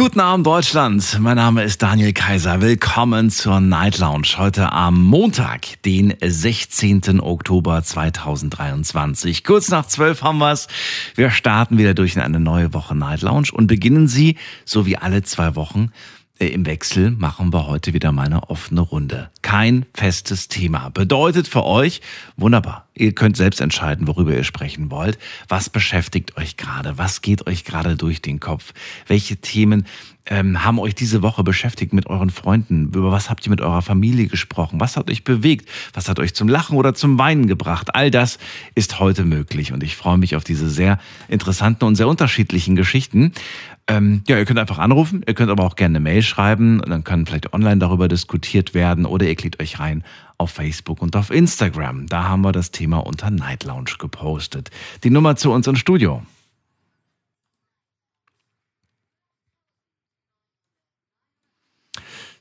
Guten Abend Deutschland, mein Name ist Daniel Kaiser. Willkommen zur Night Lounge heute am Montag, den 16. Oktober 2023. Kurz nach 12 haben wir's. Wir starten wieder durch in eine neue Woche Night Lounge und beginnen sie, so wie alle zwei Wochen, im Wechsel machen wir heute wieder mal eine offene Runde. Kein festes Thema. Bedeutet für euch, wunderbar, ihr könnt selbst entscheiden, worüber ihr sprechen wollt. Was beschäftigt euch gerade? Was geht euch gerade durch den Kopf? Welche Themen ähm, haben euch diese Woche beschäftigt mit euren Freunden? Über was habt ihr mit eurer Familie gesprochen? Was hat euch bewegt? Was hat euch zum Lachen oder zum Weinen gebracht? All das ist heute möglich und ich freue mich auf diese sehr interessanten und sehr unterschiedlichen Geschichten. Ähm, ja, ihr könnt einfach anrufen, ihr könnt aber auch gerne eine Mail schreiben, dann kann vielleicht online darüber diskutiert werden oder ihr klickt euch rein auf Facebook und auf Instagram. Da haben wir das Thema unter Night Lounge gepostet. Die Nummer zu uns ins Studio.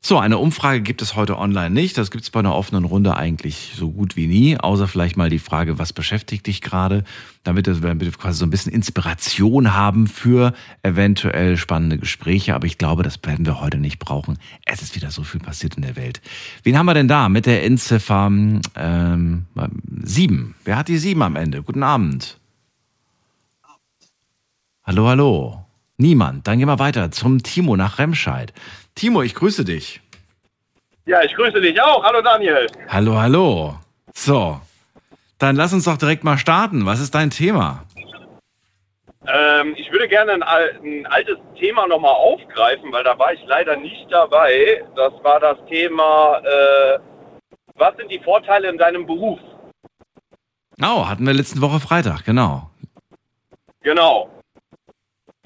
So, eine Umfrage gibt es heute online nicht. Das gibt es bei einer offenen Runde eigentlich so gut wie nie, außer vielleicht mal die Frage, was beschäftigt dich gerade, damit wir quasi so ein bisschen Inspiration haben für eventuell spannende Gespräche. Aber ich glaube, das werden wir heute nicht brauchen. Es ist wieder so viel passiert in der Welt. Wen haben wir denn da mit der Endziffer ähm, 7? Wer hat die 7 am Ende? Guten Abend. Hallo, hallo. Niemand. Dann gehen wir weiter zum Timo nach Remscheid. Timo, ich grüße dich. Ja, ich grüße dich auch. Hallo Daniel. Hallo, hallo. So, dann lass uns doch direkt mal starten. Was ist dein Thema? Ähm, ich würde gerne ein, ein altes Thema nochmal aufgreifen, weil da war ich leider nicht dabei. Das war das Thema, äh, was sind die Vorteile in deinem Beruf? Oh, hatten wir letzte Woche Freitag, genau. Genau.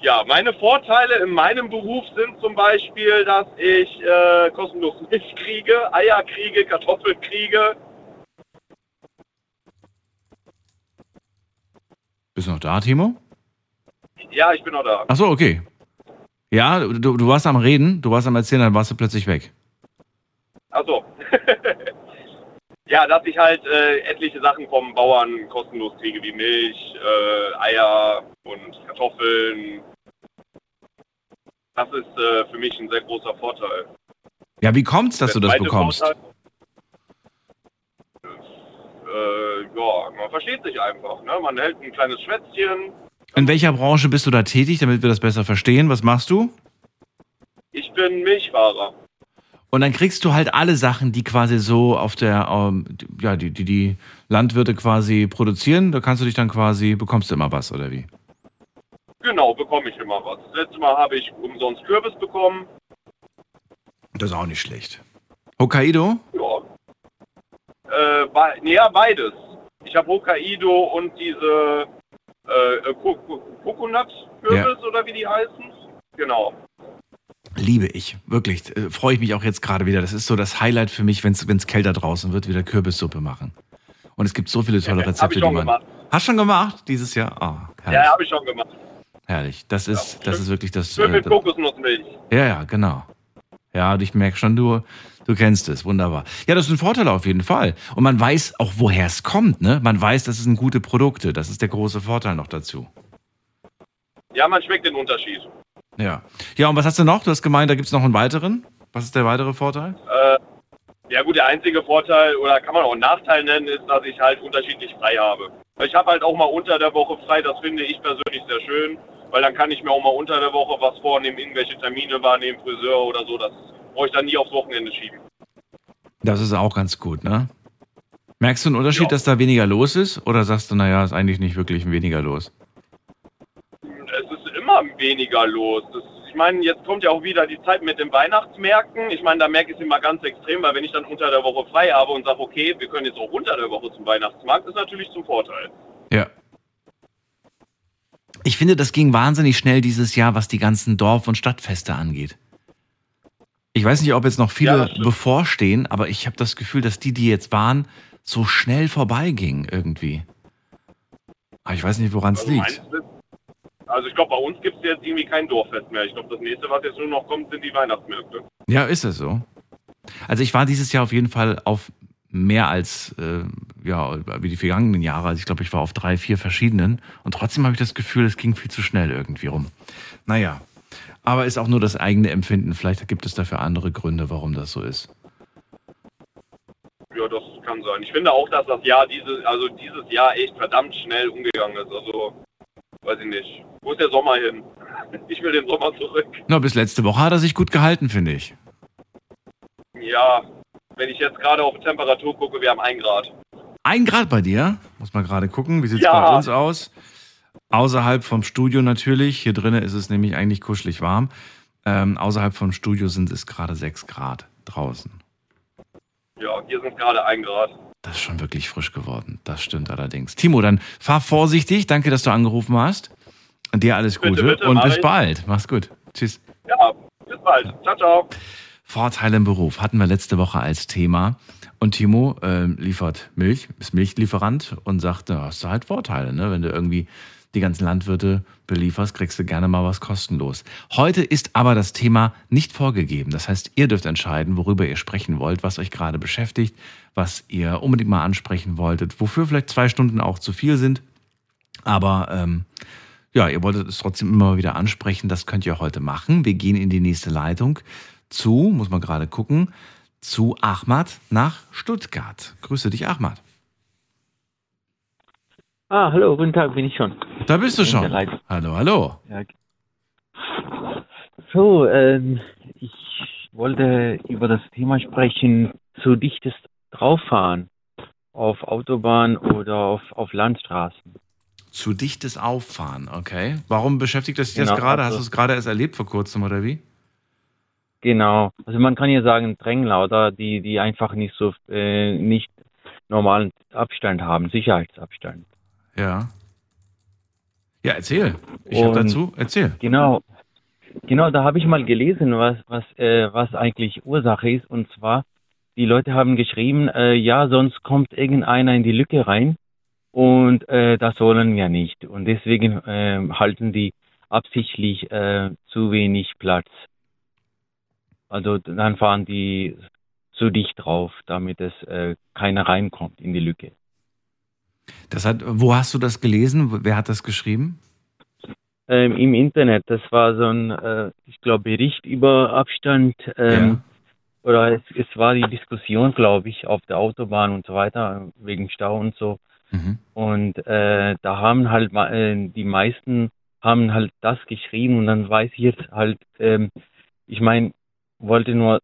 Ja, meine Vorteile in meinem Beruf sind zum Beispiel, dass ich äh, kostenlos Milch kriege, Eier kriege, Kartoffeln kriege. Bist du noch da, Timo? Ja, ich bin noch da. Ach so, okay. Ja, du, du warst am Reden, du warst am Erzählen, dann warst du plötzlich weg. Ach so. ja, dass ich halt äh, etliche Sachen vom Bauern kostenlos kriege, wie Milch, äh, Eier und Kartoffeln, das ist äh, für mich ein sehr großer Vorteil. Ja, wie kommt es, dass Der du das bekommst? Vorteil, äh, ja, man versteht sich einfach. Ne? Man hält ein kleines Schwätzchen. In welcher Branche bist du da tätig, damit wir das besser verstehen? Was machst du? Ich bin Milchfahrer. Und dann kriegst du halt alle Sachen, die quasi so auf der, ähm, ja, die, die die Landwirte quasi produzieren. Da kannst du dich dann quasi, bekommst du immer was, oder wie? Genau, bekomme ich immer was. Das letzte Mal habe ich umsonst Kürbis bekommen. Das ist auch nicht schlecht. Hokkaido? Ja. Äh, be nee, ja, beides. Ich habe Hokkaido und diese äh, Coconut-Kürbis ja. oder wie die heißen. Genau. Liebe ich, wirklich. Äh, Freue ich mich auch jetzt gerade wieder. Das ist so das Highlight für mich, wenn es kälter draußen wird, wieder Kürbissuppe machen. Und es gibt so viele tolle ja, Rezepte, die man. Gemacht. Hast schon gemacht dieses Jahr? Oh, ja, habe ich schon gemacht. Herrlich. Das ist, ja, das ist wirklich das. Schön mit äh, Kokosnussmilch. Ja, ja, genau. Ja, ich merke schon, du, du kennst es. Wunderbar. Ja, das ist ein Vorteil auf jeden Fall. Und man weiß auch, woher es kommt, ne? Man weiß, das sind gute Produkte. Das ist der große Vorteil noch dazu. Ja, man schmeckt den Unterschied. Ja. Ja, und was hast du noch? Du hast gemeint, da gibt es noch einen weiteren. Was ist der weitere Vorteil? Äh, ja gut, der einzige Vorteil, oder kann man auch einen Nachteil nennen, ist, dass ich halt unterschiedlich frei habe. Ich habe halt auch mal unter der Woche frei, das finde ich persönlich sehr schön weil dann kann ich mir auch mal unter der Woche was vornehmen, irgendwelche Termine wahrnehmen, Friseur oder so. Das brauche ich dann nie aufs Wochenende schieben. Das ist auch ganz gut, ne? Merkst du einen Unterschied, ja. dass da weniger los ist? Oder sagst du, naja, ist eigentlich nicht wirklich weniger los? Es ist immer weniger los. Das, ich meine, jetzt kommt ja auch wieder die Zeit mit den Weihnachtsmärkten. Ich meine, da merke ich es immer ganz extrem, weil wenn ich dann unter der Woche frei habe und sage, okay, wir können jetzt auch unter der Woche zum Weihnachtsmarkt, ist natürlich zum Vorteil. Ja, ich finde, das ging wahnsinnig schnell dieses Jahr, was die ganzen Dorf- und Stadtfeste angeht. Ich weiß nicht, ob jetzt noch viele ja, bevorstehen, aber ich habe das Gefühl, dass die, die jetzt waren, so schnell vorbeigingen irgendwie. Aber ich weiß nicht, woran es also liegt. Also ich glaube, bei uns gibt es jetzt irgendwie kein Dorffest mehr. Ich glaube, das nächste, was jetzt nur noch kommt, sind die Weihnachtsmärkte. Ja, ist es so. Also ich war dieses Jahr auf jeden Fall auf mehr als äh, ja wie die vergangenen Jahre. Also ich glaube, ich war auf drei, vier verschiedenen und trotzdem habe ich das Gefühl, es ging viel zu schnell irgendwie rum. Naja, aber ist auch nur das eigene Empfinden. Vielleicht gibt es dafür andere Gründe, warum das so ist. Ja, das kann sein. Ich finde auch, dass das Jahr dieses, also dieses Jahr echt verdammt schnell umgegangen ist. Also, weiß ich nicht. Wo ist der Sommer hin? Ich will den Sommer zurück. Na, bis letzte Woche hat er sich gut gehalten, finde ich. Ja, wenn ich jetzt gerade auf Temperatur gucke, wir haben ein Grad. Ein Grad bei dir? Muss man gerade gucken. Wie sieht es Ja. bei uns aus? Außerhalb vom Studio natürlich. Hier drinnen ist es nämlich eigentlich kuschelig warm. Ähm, außerhalb vom Studio sind es gerade 6 Grad draußen. Ja, hier sind gerade ein Grad. Das ist schon wirklich frisch geworden. Das stimmt allerdings. Timo, dann fahr vorsichtig. Danke, dass du angerufen hast. Und dir alles Bitte, Gute bitte, und bis ich. bald. Mach's gut. Tschüss. Ja, bis bald. Ciao, ciao. Vorteile im Beruf hatten wir letzte Woche als Thema. Und Timo ähm, liefert Milch, ist Milchlieferant und sagt, da hast du halt Vorteile. Ne? Wenn du irgendwie die ganzen Landwirte belieferst, kriegst du gerne mal was kostenlos. Heute ist aber das Thema nicht vorgegeben. Das heißt, ihr dürft entscheiden, worüber ihr sprechen wollt, was euch gerade beschäftigt, was ihr unbedingt mal ansprechen wolltet, wofür vielleicht zwei Stunden auch zu viel sind. Aber ähm, ja, ihr wolltet es trotzdem immer wieder ansprechen. Das könnt ihr heute machen. Wir gehen in die nächste Leitung zu, muss man gerade gucken, zu Ahmad nach Stuttgart. Grüße dich, Ahmad. Ah, hallo, guten Tag, bin ich schon. Da bist du schon. Hallo, hallo. Ja. So, ähm, ich wollte über das Thema sprechen, zu dichtes Drauffahren auf Autobahn oder auf, auf Landstraßen. Zu dichtes Auffahren, okay. Warum beschäftigt das dich das Genau, gerade? Hast also- du es gerade erst erlebt vor kurzem oder wie? Genau. Also man kann ja sagen Drängler oder die, die einfach nicht so äh, nicht normalen Abstand haben, Sicherheitsabstand. Ja. Ja, erzähl. Ich habe dazu, erzähl. Genau. Genau, da habe ich mal gelesen, was, was, äh, was eigentlich Ursache ist. Und zwar, die Leute haben geschrieben, äh, ja, sonst kommt irgendeiner in die Lücke rein und äh, das wollen wir nicht. Und deswegen äh, halten die absichtlich äh, zu wenig Platz. Also dann fahren die zu dicht drauf, damit es äh, keiner reinkommt in die Lücke. Das hat, wo hast du das gelesen? Wer hat das geschrieben? ähm, im Internet. Das war so ein, äh, ich glaube, Bericht über Abstand. Ähm, Oder es, es war die Diskussion, glaube ich, auf der Autobahn und so weiter, wegen Stau und so. Mhm. Und äh, da haben halt äh, die meisten haben halt das geschrieben und dann weiß ich jetzt halt, ähm, ich meine, wollte nur,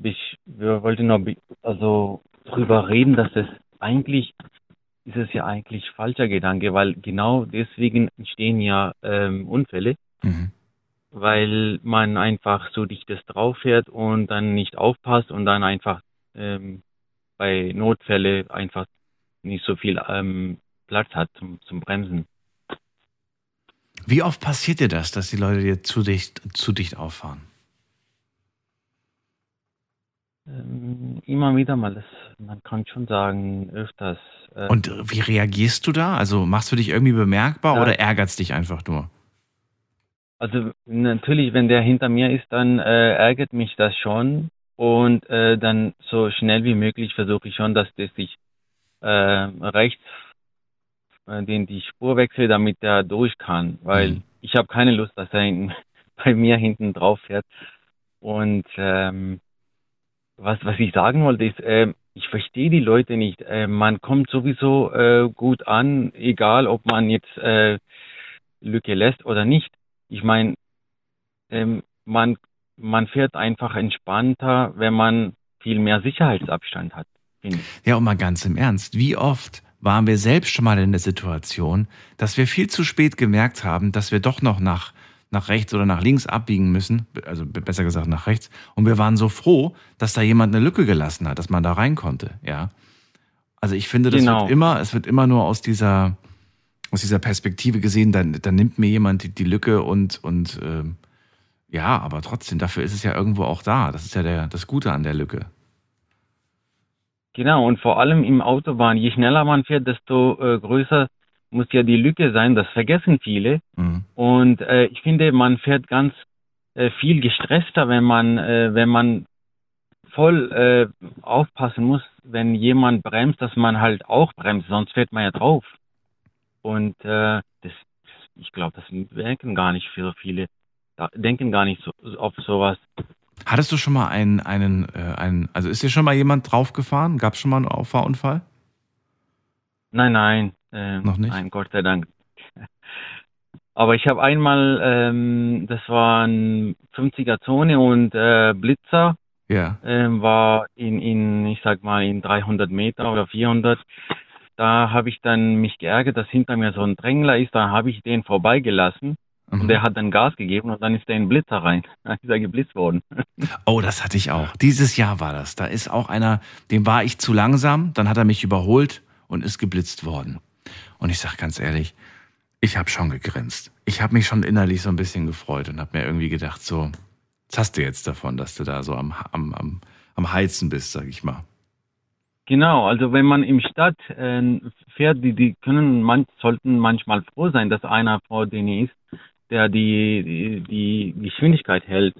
ich wir wollten nur also drüber reden, dass es eigentlich ist es ja eigentlich falscher Gedanke, weil genau deswegen entstehen ja ähm, Unfälle, Mhm. weil man einfach so dichtes drauf fährt und dann nicht aufpasst und dann einfach ähm, bei Notfälle einfach nicht so viel ähm, Platz hat zum, zum Bremsen. Wie oft passiert dir das, dass die Leute dir zu dicht, zu dicht auffahren? Ähm, immer wieder mal, das, man kann schon sagen, öfters. Äh, Und wie reagierst du da? Also machst du dich irgendwie bemerkbar Ja. oder ärgert's dich einfach nur? Also natürlich, wenn der hinter mir ist, dann äh, ärgert mich das schon und äh, dann so schnell wie möglich versuche ich schon, dass das sich äh, rechts äh, den die Spur wechselt, damit der durch kann, weil Mhm. ich habe keine Lust, dass er bei mir hinten drauf fährt. Und ähm, was was ich sagen wollte ist, ähm, ich verstehe die Leute nicht. Äh, man kommt sowieso äh, gut an, egal ob man jetzt äh, Lücke lässt oder nicht. Ich meine, ähm, man, man fährt einfach entspannter, wenn man viel mehr Sicherheitsabstand hat. Ja, und mal ganz im Ernst, wie oft waren wir selbst schon mal in der Situation, dass wir viel zu spät gemerkt haben, dass wir doch noch nach, nach rechts oder nach links abbiegen müssen, also besser gesagt nach rechts, und wir waren so froh, dass da jemand eine Lücke gelassen hat, dass man da rein konnte, ja. Also ich finde, das Genau. wird immer, es wird immer nur aus dieser, aus dieser Perspektive gesehen, dann, dann nimmt mir jemand die, die Lücke und, und ähm, ja, aber trotzdem, dafür ist es ja irgendwo auch da. Das ist ja der, das Gute an der Lücke. Genau, und vor allem im Autobahn, je schneller man fährt, desto äh, größer muss ja die Lücke sein, das vergessen viele. Mhm. Und äh, ich finde, man fährt ganz äh, viel gestresster, wenn man, äh, wenn man voll äh, aufpassen muss, wenn jemand bremst, dass man halt auch bremst, sonst fährt man ja drauf. Und äh, das, ich glaube, das denken gar nicht so viele, denken gar nicht so auf sowas. Hattest du schon mal einen, einen, äh, einen, also ist dir schon mal jemand draufgefahren? Gab es schon mal einen Auffahrunfall? Nein, nein. Äh, Noch nicht? Nein, Gott sei Dank. Aber ich habe einmal, ähm, das war ein 50er Zone und äh, Blitzer Ja. ähm, war in, in, ich sag mal, in 300 Meter oder 400. Da habe ich dann mich geärgert, dass hinter mir so ein Drängler ist. Da habe ich den vorbeigelassen Mhm. und der hat dann Gas gegeben und dann ist der in den Blitzer rein. Da ist er geblitzt worden. Oh, das hatte ich auch. Dieses Jahr war das. Da ist auch einer, dem war ich zu langsam, dann hat er mich überholt und ist geblitzt worden. Und ich sag ganz ehrlich, ich habe schon gegrinst. Ich habe mich schon innerlich so ein bisschen gefreut und habe mir irgendwie gedacht, so, was hast du jetzt davon, dass du da so am, am, am, am Heizen bist, sag ich mal. Genau, also wenn man im Stadt äh, fährt, die, die können man, sollten manchmal froh sein, dass einer vor denen ist, der die, die, die Geschwindigkeit hält.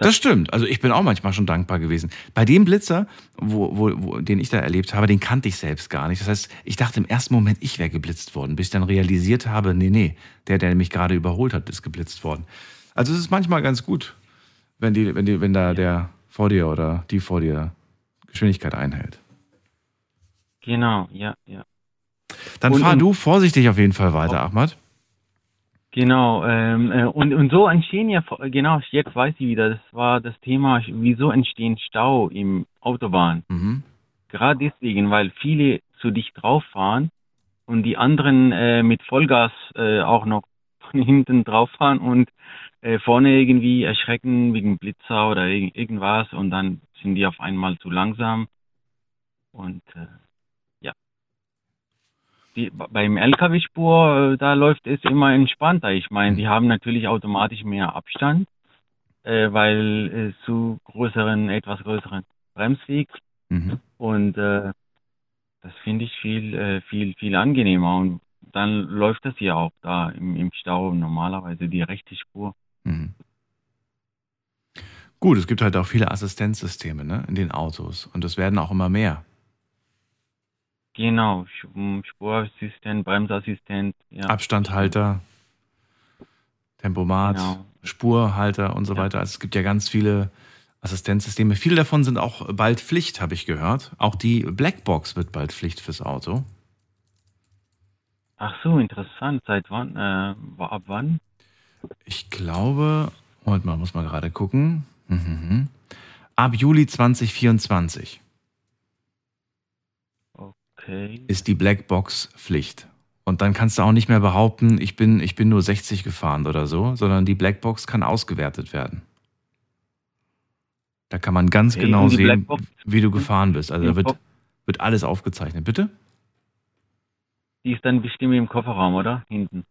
Das stimmt. Also ich bin auch manchmal schon dankbar gewesen. Bei dem Blitzer, wo, wo, wo, den ich da erlebt habe, den kannte ich selbst gar nicht. Das heißt, ich dachte im ersten Moment, ich wäre geblitzt worden, bis ich dann realisiert habe, nee, nee, der, der mich gerade überholt hat, ist geblitzt worden. Also es ist manchmal ganz gut, wenn, die, wenn, die, wenn da der vor dir oder die vor dir Geschwindigkeit einhält. genau, ja, ja. Dann Und- fahr du vorsichtig auf jeden Fall weiter, Ahmad. Genau, ähm, äh, und, und so entstehen ja, genau, jetzt weiß ich wieder, das war das Thema, wieso entstehen Stau im Autobahn. Mhm. Gerade deswegen, weil viele zu dicht drauf fahren und die anderen äh, mit Vollgas äh, auch noch von hinten drauf fahren und äh, vorne irgendwie erschrecken wegen Blitzer oder irg irgendwas und dann sind die auf einmal zu langsam. Und äh. Die, beim LKW-Spur, äh, da läuft es immer entspannter. Ich meine, die haben natürlich automatisch mehr Abstand, äh, weil äh, zu größeren, etwas größeren Bremsweg Mhm. und äh, das finde ich viel, äh, viel, viel angenehmer. Und dann läuft das hier auch da im, im Stau normalerweise die rechte Spur. Mhm. Gut, es gibt halt auch viele Assistenzsysteme ne, in den Autos und es werden auch immer mehr. Genau, Sch- m, Spurassistent, Bremsassistent, ja. Abstandhalter, Tempomat, Genau. Spurhalter und so Ja. weiter. Also es gibt ja ganz viele Assistenzsysteme. Viele davon sind auch bald Pflicht, habe ich gehört. Auch die Blackbox wird bald Pflicht fürs Auto. Ach so, interessant. Seit wann? Äh, ab wann? Ich glaube, Moment mal, muss mal gerade gucken. Mhm. Ab Juli 2024 Okay. ist die Blackbox Pflicht. Und dann kannst du auch nicht mehr behaupten, ich bin, ich bin nur 60 gefahren oder so, sondern die Blackbox kann ausgewertet werden. Da kann man ganz Okay, genau sehen, Blackbox- wie du gefahren bist. Also da wird, wird alles aufgezeichnet. Bitte? Die ist dann bestimmt im Kofferraum, oder? Hinten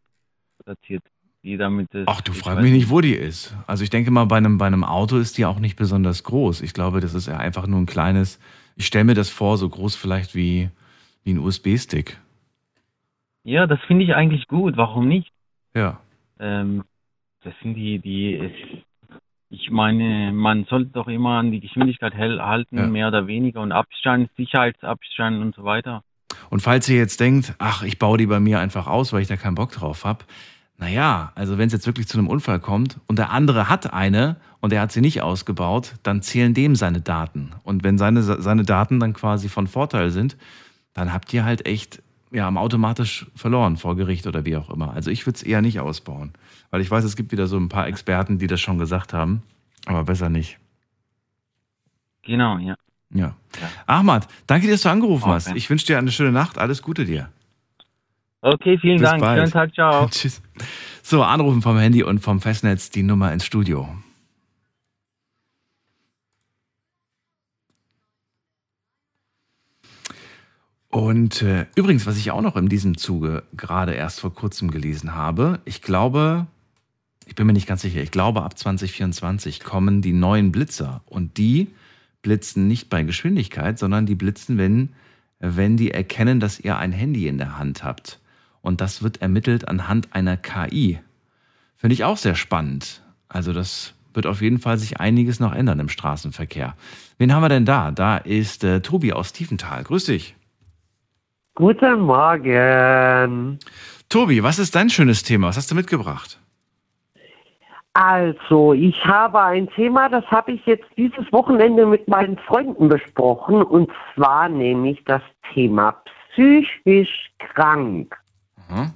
platziert. Die damit Ach, du ich frag weiß mich nicht, wo die ist. Also ich denke mal, bei einem, bei einem Auto ist die auch nicht besonders groß. Ich glaube, das ist ja einfach nur ein kleines, ich stelle mir das vor, so groß vielleicht wie, wie ein USB-Stick. Ja, das finde ich eigentlich gut. Warum nicht? Ja. Ähm, das sind die, die, ich meine, man sollte doch immer an die Geschwindigkeit halten, Ja. mehr oder weniger und Abstand, Sicherheitsabstand und so weiter. Und falls ihr jetzt denkt, ach, ich baue die bei mir einfach aus, weil ich da keinen Bock drauf habe, naja, also wenn es jetzt wirklich zu einem Unfall kommt und der andere hat eine und er hat sie nicht ausgebaut, dann zählen dem seine Daten. Und wenn seine, seine Daten dann quasi von Vorteil sind, dann habt ihr halt echt ja, automatisch verloren vor Gericht oder wie auch immer. Also ich würde es eher nicht ausbauen, weil ich weiß, es gibt wieder so ein paar Experten, die das schon gesagt haben, aber besser nicht. Genau, ja. Ja. Ja. Ahmad, danke dir, dass du angerufen Okay. hast. Ich wünsche dir eine schöne Nacht. Alles Gute dir. Okay, vielen Bis Dank. bald. Schönen Tag, ciao. Tschüss. So, anrufen vom Handy und vom Festnetz die Nummer ins Studio. Und äh, übrigens, was ich auch noch in diesem Zuge gerade erst vor kurzem gelesen habe, ich glaube, ich bin mir nicht ganz sicher, ich glaube, ab 2024 kommen die neuen Blitzer und die blitzen nicht bei Geschwindigkeit, sondern die blitzen, wenn, wenn die erkennen, dass ihr ein Handy in der Hand habt. und das wird ermittelt anhand einer KI. Finde ich auch sehr spannend. Also das wird auf jeden Fall sich einiges noch ändern im Straßenverkehr. Wen haben wir denn da? Da ist äh, Tobi aus Tiefenthal. Grüß dich. Guten Morgen. Tobi, was ist dein schönes Thema? Was hast du mitgebracht? Also, ich habe ein Thema, das habe ich jetzt dieses Wochenende mit meinen Freunden besprochen, und zwar nämlich das Thema psychisch krank. Mhm.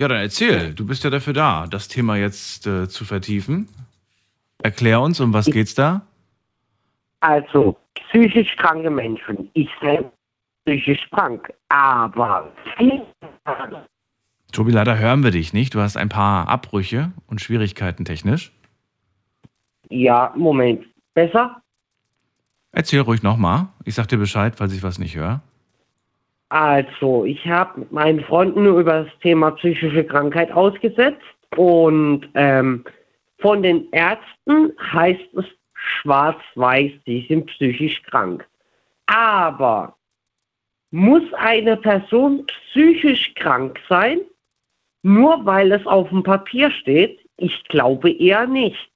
Ja, dann erzähl. Du bist ja dafür da, das Thema jetzt äh, zu vertiefen. Erklär uns, um was geht's da? Also, psychisch kranke Menschen. Ich selbst psychisch krank, aber Tobi, leider hören wir dich nicht. Du hast ein paar Abbrüche und Schwierigkeiten technisch. Ja, Moment. Besser? Erzähl ruhig nochmal. Ich sag dir Bescheid, falls ich was nicht höre. Also, ich habe mit meinen Freunden über das Thema psychische Krankheit ausgesetzt und ähm, von den Ärzten heißt es schwarz-weiß, sie sind psychisch krank. Aber muss eine Person psychisch krank sein, nur weil es auf dem Papier steht? Ich glaube eher nicht.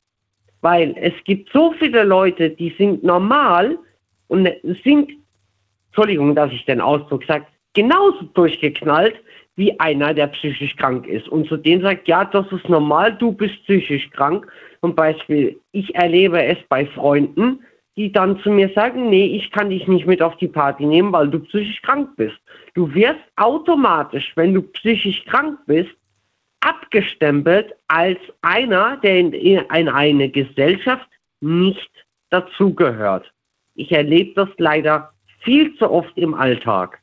Weil es gibt so viele Leute, die sind normal und sind Entschuldigung, dass ich den Ausdruck sage, genauso durchgeknallt wie einer, der psychisch krank ist. Und zu denen sagt, ja, das ist normal, du bist psychisch krank. Zum Beispiel, ich erlebe es bei Freunden, die dann zu mir sagen, nee, ich kann dich nicht mit auf die Party nehmen, weil du psychisch krank bist. Du wirst automatisch, wenn du psychisch krank bist, abgestempelt als einer, der in, in eine Gesellschaft nicht dazugehört. Ich erlebe das leider viel zu oft im Alltag.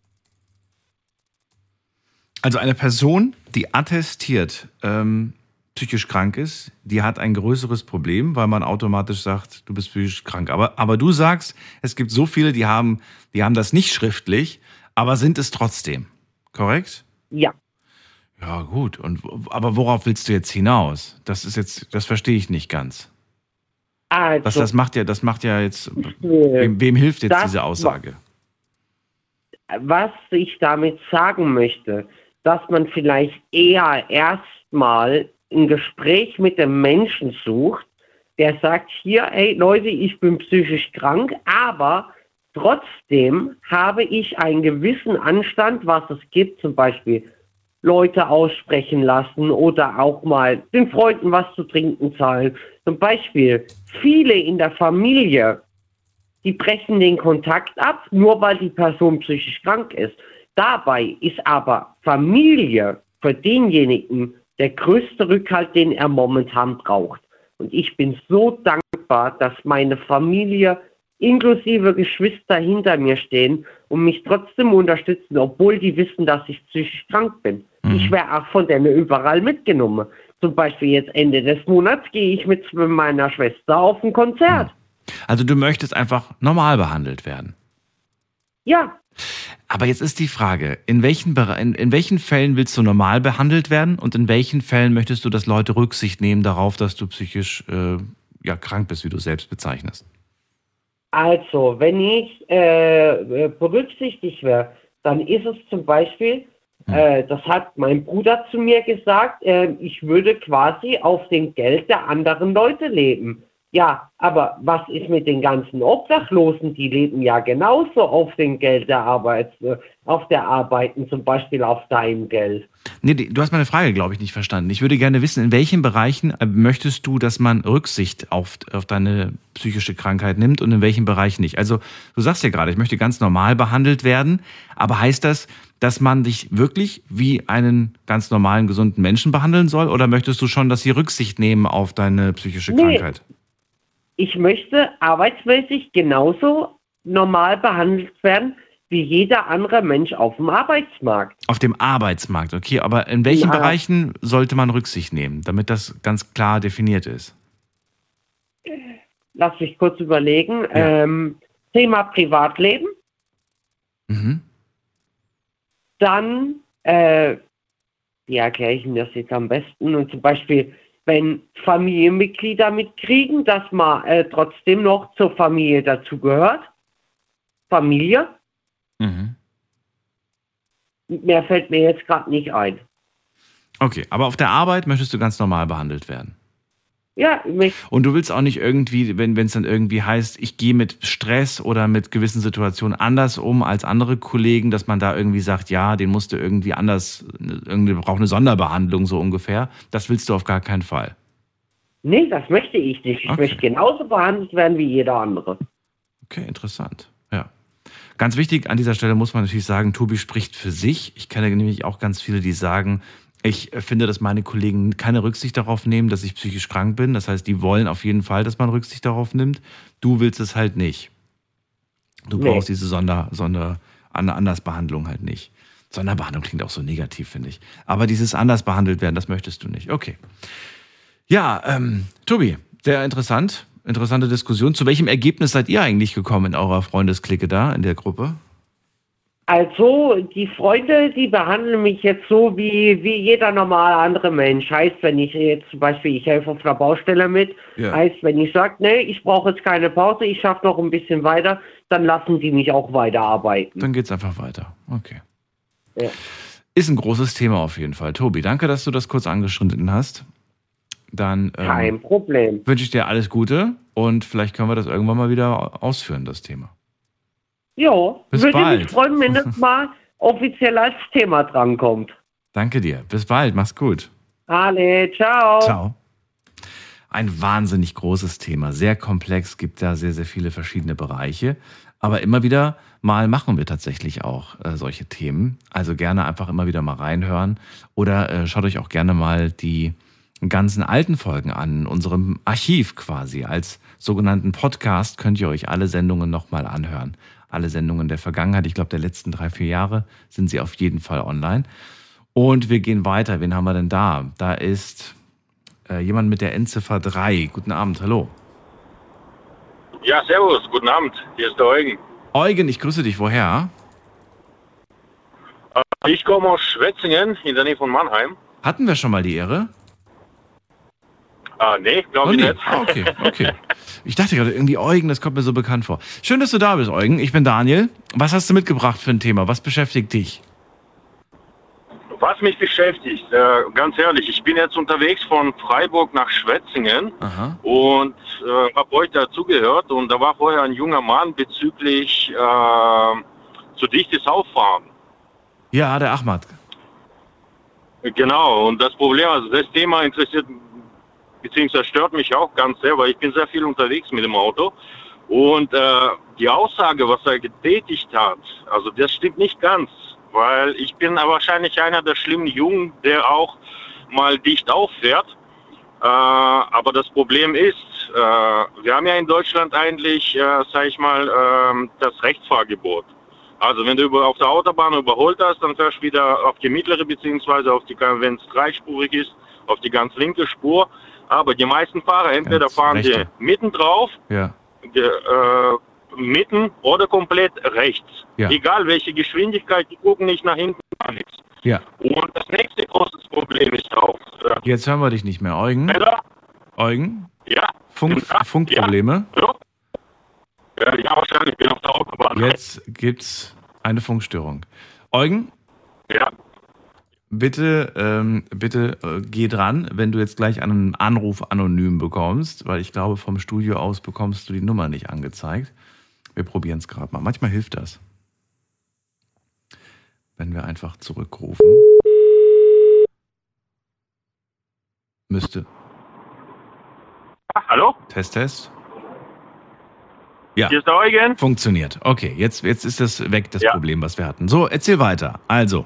Also eine Person, die attestiert ähm, psychisch krank ist, die hat ein größeres Problem, weil man automatisch sagt, du bist psychisch krank. Aber, aber du sagst, es gibt so viele, die haben, die haben das nicht schriftlich, aber sind es trotzdem. Korrekt? Ja. Ja, gut. Und, aber worauf willst du jetzt hinaus? Das ist jetzt, das verstehe ich nicht ganz. Also, Was das macht ja, das macht ja jetzt. Wem, wem hilft jetzt diese Aussage? was ich damit sagen möchte, dass man vielleicht eher erstmal ein Gespräch mit dem Menschen sucht, der sagt hier, hey Leute, ich bin psychisch krank, aber trotzdem habe ich einen gewissen Anstand, was es gibt, zum Beispiel Leute aussprechen lassen oder auch mal den Freunden was zu trinken zahlen. Zum Beispiel viele in der Familie die brechen den Kontakt ab, nur weil die Person psychisch krank ist. Dabei ist aber Familie für denjenigen der größte Rückhalt, den er momentan braucht. Und ich bin so dankbar, dass meine Familie inklusive Geschwister hinter mir stehen und mich trotzdem unterstützen, obwohl die wissen, dass ich psychisch krank bin. Mhm. Ich wäre auch von denen überall mitgenommen. Zum Beispiel jetzt Ende des Monats gehe ich mit meiner Schwester auf ein Konzert. Mhm. Also du möchtest einfach normal behandelt werden. Ja. Aber jetzt ist die Frage, in welchen, in, in welchen Fällen willst du normal behandelt werden und in welchen Fällen möchtest du, dass Leute Rücksicht nehmen darauf, dass du psychisch äh, ja, krank bist, wie du selbst bezeichnest? Also, wenn ich äh, berücksichtigt wäre, dann ist es zum Beispiel, hm. äh, das hat mein Bruder zu mir gesagt, äh, ich würde quasi auf dem Geld der anderen Leute leben. Ja, aber was ist mit den ganzen Obdachlosen? Die leben ja genauso auf dem Geld der Arbeit, auf der Arbeiten, zum Beispiel auf deinem Geld. Nee, du hast meine Frage, glaube ich, nicht verstanden. Ich würde gerne wissen, in welchen Bereichen äh, möchtest du, dass man Rücksicht auf, auf deine psychische Krankheit nimmt und in welchen Bereichen nicht? Also, du sagst ja gerade, ich möchte ganz normal behandelt werden, aber heißt das, dass man dich wirklich wie einen ganz normalen, gesunden Menschen behandeln soll? Oder möchtest du schon, dass sie Rücksicht nehmen auf deine psychische nee. Krankheit? Ich möchte arbeitsmäßig genauso normal behandelt werden wie jeder andere Mensch auf dem Arbeitsmarkt. Auf dem Arbeitsmarkt, okay. Aber in welchen ja. Bereichen sollte man Rücksicht nehmen, damit das ganz klar definiert ist? Lass mich kurz überlegen. Ja. Ähm, Thema Privatleben. Mhm. Dann, äh, wie erkläre ich Ihnen das jetzt am besten? Und zum Beispiel wenn Familienmitglieder mitkriegen, dass man äh, trotzdem noch zur Familie dazugehört. Familie. Mhm. mehr fällt mir jetzt gerade nicht ein. Okay, aber auf der Arbeit möchtest du ganz normal behandelt werden. Ja, mich, Und du willst auch nicht irgendwie, wenn es dann irgendwie heißt, ich gehe mit Stress oder mit gewissen Situationen anders um als andere Kollegen, dass man da irgendwie sagt, ja, den musst du irgendwie anders, irgendwie braucht eine Sonderbehandlung so ungefähr. Das willst du auf gar keinen Fall. nee, das möchte ich nicht. Ich Okay. möchte genauso behandelt werden wie jeder andere. Okay, interessant. Ja. Ganz wichtig an dieser Stelle muss man natürlich sagen, Tobi spricht für sich. Ich kenne nämlich auch ganz viele, die sagen, ich finde, dass meine Kollegen keine Rücksicht darauf nehmen, dass ich psychisch krank bin. Das heißt, die wollen auf jeden Fall, dass man Rücksicht darauf nimmt. Du willst es halt nicht. Du Nee. brauchst diese Sonder, Sonder, An- Andersbehandlung halt nicht. Sonderbehandlung klingt auch so negativ, finde ich. Aber dieses anders behandelt werden, das möchtest du nicht. Okay. Ja, ähm, Tobi, sehr interessant. Interessante Diskussion. Zu welchem Ergebnis seid ihr eigentlich gekommen in eurer Freundesklicke da, in der Gruppe? Also, die Freunde, die behandeln mich jetzt so wie, wie jeder normale andere Mensch. Heißt, wenn ich jetzt zum Beispiel, ich helfe auf einer Baustelle mit, Ja. heißt, wenn ich sage, nee, ich brauche jetzt keine Pause, ich schaffe noch ein bisschen weiter, dann lassen die mich auch weiterarbeiten. Dann geht's einfach weiter. Okay. Ja. Ist ein großes Thema auf jeden Fall. Tobi, danke, dass du das kurz angeschnitten hast. Dann ähm, Kein Problem. wünsche ich dir alles Gute und vielleicht können wir das irgendwann mal wieder ausführen, das Thema. Ja, Bis würde bald. mich freuen, wenn das mal offiziell als Thema drankommt. Danke dir. Bis bald. Mach's gut. Alle, ciao. Ciao. Ein wahnsinnig großes Thema, sehr komplex, gibt da sehr, sehr viele verschiedene Bereiche. Aber immer wieder mal machen wir tatsächlich auch äh, solche Themen. Also gerne einfach immer wieder mal reinhören oder äh, schaut euch auch gerne mal die ganzen alten Folgen an, in unserem Archiv quasi. Als sogenannten Podcast könnt ihr euch alle Sendungen nochmal anhören. Alle Sendungen der Vergangenheit, ich glaube der letzten drei, vier Jahre, sind sie auf jeden Fall online. Und wir gehen weiter. Wen haben wir denn da? Da ist äh, jemand mit der Endziffer 3. Guten Abend, hallo. Ja, servus, guten Abend. Hier ist der Eugen. Eugen, ich grüße dich. Woher? Ich komme aus Schwetzingen in der Nähe von Mannheim. Hatten wir schon mal die Ehre? Ah, nee, glaube Oh, ich nee. nicht. Ah, okay, okay. Ich dachte gerade irgendwie Eugen, das kommt mir so bekannt vor. Schön, dass du da bist, Eugen. Ich bin Daniel. Was hast du mitgebracht für ein Thema? Was beschäftigt dich? Was mich beschäftigt, äh, ganz ehrlich, ich bin jetzt unterwegs von Freiburg nach Schwetzingen Aha. und äh, habe euch dazugehört und da war vorher ein junger Mann bezüglich äh, zu dichtes Auffahren. Ja, der Ahmad. Genau, und das Problem, also das Thema interessiert beziehungsweise stört mich auch ganz sehr, weil ich bin sehr viel unterwegs mit dem Auto. Und äh, die Aussage, was er getätigt hat, also das stimmt nicht ganz, weil ich bin wahrscheinlich einer der schlimmen Jungen, der auch mal dicht auffährt. Äh, aber das Problem ist, äh, wir haben ja in Deutschland eigentlich, äh, sag ich mal, ähm, das Rechtsfahrgebot. Also wenn du über, auf der Autobahn überholt hast, dann fährst du wieder auf die mittlere beziehungsweise auf die, wenn es dreispurig ist, auf die ganz linke Spur. Aber die meisten Fahrer, entweder Ganz fahren rechte. die mitten drauf, Ja. die, äh, mitten oder komplett rechts. Ja. Egal welche Geschwindigkeit, die gucken nicht nach hinten, gar nichts. Ja. Und das nächste große Problem ist auch, äh, Jetzt hören wir dich nicht mehr. Eugen? Schneller, Eugen? ja, Funk, Ja. Funkprobleme? ja, ja, ja, wahrscheinlich, ich bin auf der Autobahn. Jetzt gibt's eine Funkstörung. Eugen, Ja, Bitte, ähm, bitte äh, geh dran, wenn du jetzt gleich einen Anruf anonym bekommst, weil ich glaube, vom Studio aus bekommst du die Nummer nicht angezeigt. Wir probieren es gerade mal. Manchmal hilft das. Wenn wir einfach zurückrufen. Müsste. Hallo, Test, Test. Ja, hier ist der Eugen. funktioniert. Okay, jetzt, jetzt ist das weg, das Ja. Problem, was wir hatten. So, erzähl weiter. Also,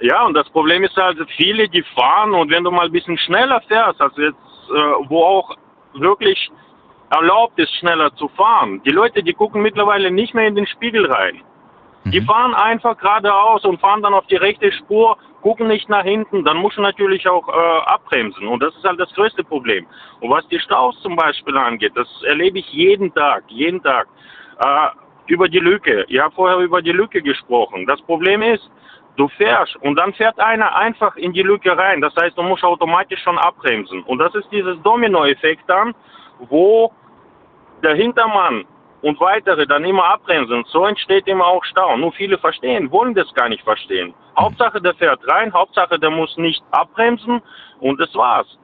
Ja, und das Problem ist halt, viele, die fahren und wenn du mal ein bisschen schneller fährst, also jetzt, äh, wo auch wirklich erlaubt ist, schneller zu fahren, die Leute, die gucken mittlerweile nicht mehr in den Spiegel rein. Die Mhm. fahren einfach geradeaus und fahren dann auf die rechte Spur, gucken nicht nach hinten, dann musst du natürlich auch äh, abbremsen. Und das ist halt das größte Problem. Und was die Staus zum Beispiel angeht, das erlebe ich jeden Tag, jeden Tag. Äh, über die Lücke. Ich habe vorher über die Lücke gesprochen. Das Problem ist, du fährst und dann fährt einer einfach in die Lücke rein. Das heißt, du musst automatisch schon abbremsen. Und das ist dieses Dominoeffekt dann, wo der Hintermann und weitere dann immer abbremsen. So entsteht immer auch Stau. Nur viele verstehen, wollen das gar nicht verstehen. Hauptsache, der fährt rein, Hauptsache, der muss nicht abbremsen und das war's.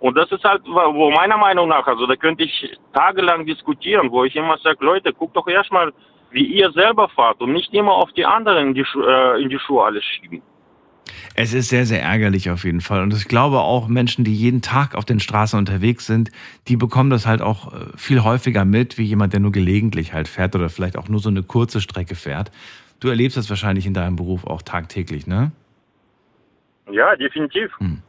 Und das ist halt, wo meiner Meinung nach, also da könnte ich tagelang diskutieren, wo ich immer sage, Leute, guckt doch erstmal, wie ihr selber fahrt und nicht immer auf die anderen in die, Schu äh, in die Schuhe alles schieben. Es ist sehr, sehr ärgerlich auf jeden Fall. Und ich glaube auch, Menschen, die jeden Tag auf den Straßen unterwegs sind, die bekommen das halt auch äh, viel häufiger mit, wie jemand, der nur gelegentlich halt fährt oder vielleicht auch nur so eine kurze Strecke fährt. Du erlebst das wahrscheinlich in deinem Beruf auch tagtäglich, ne? Ja, definitiv. Hm.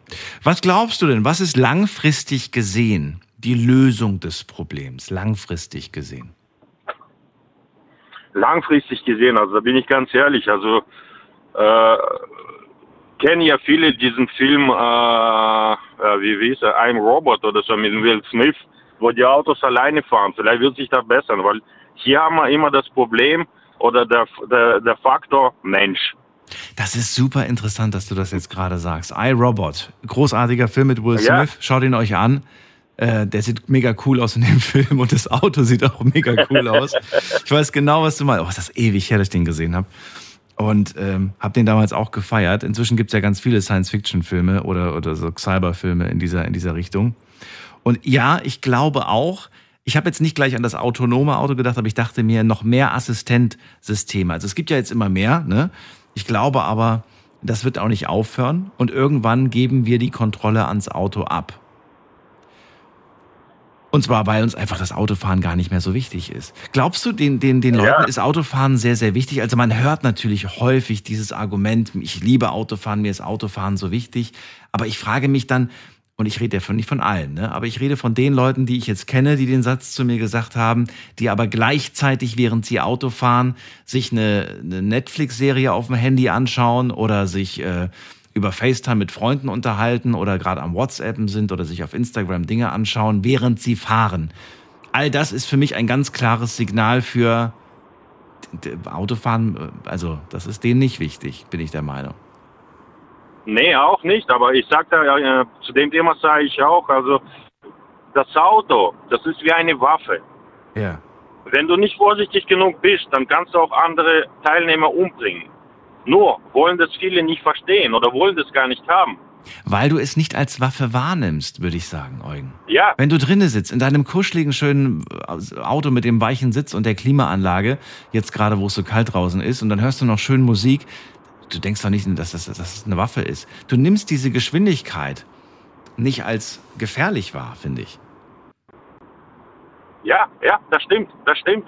Was glaubst du denn, was ist langfristig gesehen die Lösung des Problems, langfristig gesehen? Langfristig gesehen, also da bin ich ganz ehrlich, also äh, kennen ja viele diesen Film, äh, wie, wie ist er, I'm Robot oder so mit Will Smith, wo die Autos alleine fahren. Vielleicht wird sich da bessern, weil hier haben wir immer das Problem oder der, der, der Faktor Mensch. Das ist super interessant, dass du das jetzt gerade sagst. I, Robot, großartiger Film mit Will ja. Smith. Schaut ihn euch an. Äh, der sieht mega cool aus in dem Film und das Auto sieht auch mega cool aus. Ich weiß genau, was du meinst. Oh, ist das ewig her, dass ich den gesehen habe. Und ähm, habe den damals auch gefeiert. Inzwischen gibt es ja ganz viele Science-Fiction-Filme oder, oder so Cyber-Filme in dieser, in dieser Richtung. Und ja, ich glaube auch, ich habe jetzt nicht gleich an das autonome Auto gedacht, aber ich dachte mir noch mehr Assistent-Systeme. Also es gibt ja jetzt immer mehr, ne? Ich glaube aber, das wird auch nicht aufhören und irgendwann geben wir die Kontrolle ans Auto ab. Und zwar, weil uns einfach das Autofahren gar nicht mehr so wichtig ist. Glaubst du, den, den, den Leuten ist Autofahren sehr, sehr wichtig? Also man hört natürlich häufig dieses Argument, ich liebe Autofahren, mir ist Autofahren so wichtig. Aber ich frage mich dann, und ich rede ja nicht von allen, ne? aber ich rede von den Leuten, die ich jetzt kenne, die den Satz zu mir gesagt haben, die aber gleichzeitig, während sie Auto fahren, sich eine, eine Netflix-Serie auf dem Handy anschauen oder sich äh, über FaceTime mit Freunden unterhalten oder gerade am WhatsAppen sind oder sich auf Instagram Dinge anschauen, während sie fahren. All das ist für mich ein ganz klares Signal für Autofahren, äh, also das ist denen nicht wichtig, bin ich der Meinung. Nee, auch nicht. Aber ich sagte, äh, zu dem Thema sage ich auch, also das Auto, das ist wie eine Waffe. Ja. Wenn du nicht vorsichtig genug bist, dann kannst du auch andere Teilnehmer umbringen. Nur wollen das viele nicht verstehen oder wollen das gar nicht haben. Weil du es nicht als Waffe wahrnimmst, würde ich sagen, Eugen. Ja. Wenn du drinnen sitzt, in deinem kuscheligen, schönen Auto mit dem weichen Sitz und der Klimaanlage, jetzt gerade, wo es so kalt draußen ist, und dann hörst du noch schön Musik, du denkst doch nicht, dass das, dass das eine Waffe ist. Du nimmst diese Geschwindigkeit nicht als gefährlich wahr, finde ich. Ja, ja, das stimmt, das stimmt.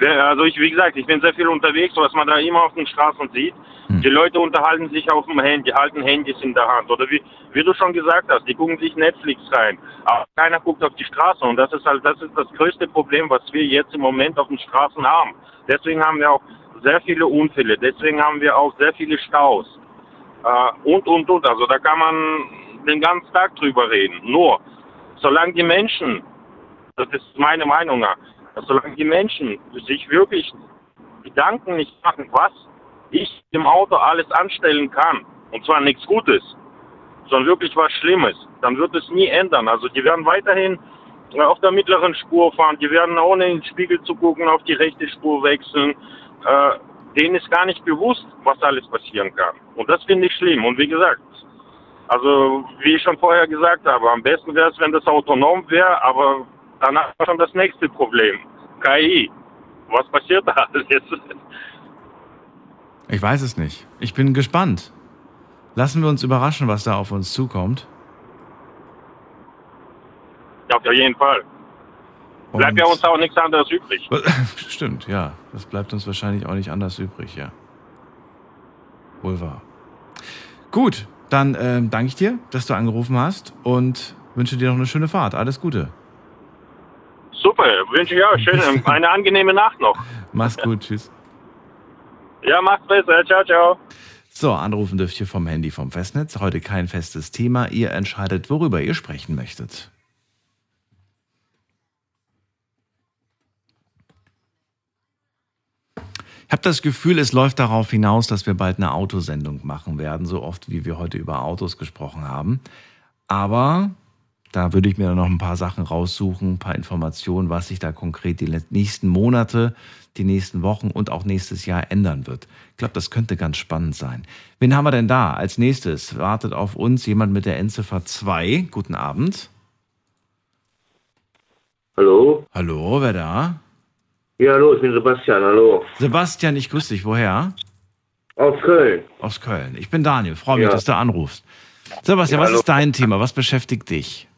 Also ich, wie gesagt, ich bin sehr viel unterwegs, was man da immer auf den Straßen sieht. Hm. Die Leute unterhalten sich auf dem Handy, halten Handys in der Hand. Oder wie, wie du schon gesagt hast, die gucken sich Netflix rein. Aber keiner guckt auf die Straße. Und das ist halt, das ist das größte Problem, was wir jetzt im Moment auf den Straßen haben. Deswegen haben wir auch sehr viele Unfälle. Deswegen haben wir auch sehr viele Staus. Äh, und, und, und. Also da kann man den ganzen Tag drüber reden. Nur, solange die Menschen, das ist meine Meinung nach, solange die Menschen sich wirklich Gedanken nicht machen, was ich im Auto alles anstellen kann, und zwar nichts Gutes, sondern wirklich was Schlimmes, dann wird es nie ändern. Also die werden weiterhin auf der mittleren Spur fahren, die werden ohne in den Spiegel zu gucken auf die rechte Spur wechseln, äh, denen ist gar nicht bewusst, was alles passieren kann. Und das finde ich schlimm. Und wie gesagt, also wie ich schon vorher gesagt habe, am besten wäre es, wenn das autonom wäre, aber danach schon das nächste Problem. KI. Was passiert da alles jetzt? Ich weiß es nicht. Ich bin gespannt. Lassen wir uns überraschen, was da auf uns zukommt. Ja, auf jeden Fall. Bleibt ja uns auch nichts anderes übrig. Stimmt, ja. Das bleibt uns wahrscheinlich auch nicht anders übrig, ja. Wohl wahr. Gut, dann äh, danke ich dir, dass du angerufen hast und wünsche dir noch eine schöne Fahrt. Alles Gute. Super, wünsche ich auch. Schön, eine angenehme Nacht noch. Mach's gut, tschüss. Ja, macht's besser. Ciao, ciao. So, anrufen dürft ihr vom Handy vom Festnetz. Heute kein festes Thema. Ihr entscheidet, worüber ihr sprechen möchtet. Ich habe das Gefühl, es läuft darauf hinaus, dass wir bald eine Autosendung machen werden, so oft wie wir heute über Autos gesprochen haben. Aber Da würde ich mir dann noch ein paar Sachen raussuchen, ein paar Informationen, was sich da konkret die nächsten Monate, die nächsten Wochen und auch nächstes Jahr ändern wird. Ich glaube, das könnte ganz spannend sein. Wen haben wir denn da? Als nächstes wartet auf uns jemand mit der Endziffer 2. Guten Abend. Hallo? Hallo, wer da? Ja, hallo, ich bin Sebastian, hallo. Sebastian, ich grüße dich. Woher? Aus Köln. Aus Köln. Ich bin Daniel. Freue mich, Ja. dass du anrufst. Sebastian, Ja, was ist dein Thema? Was beschäftigt dich?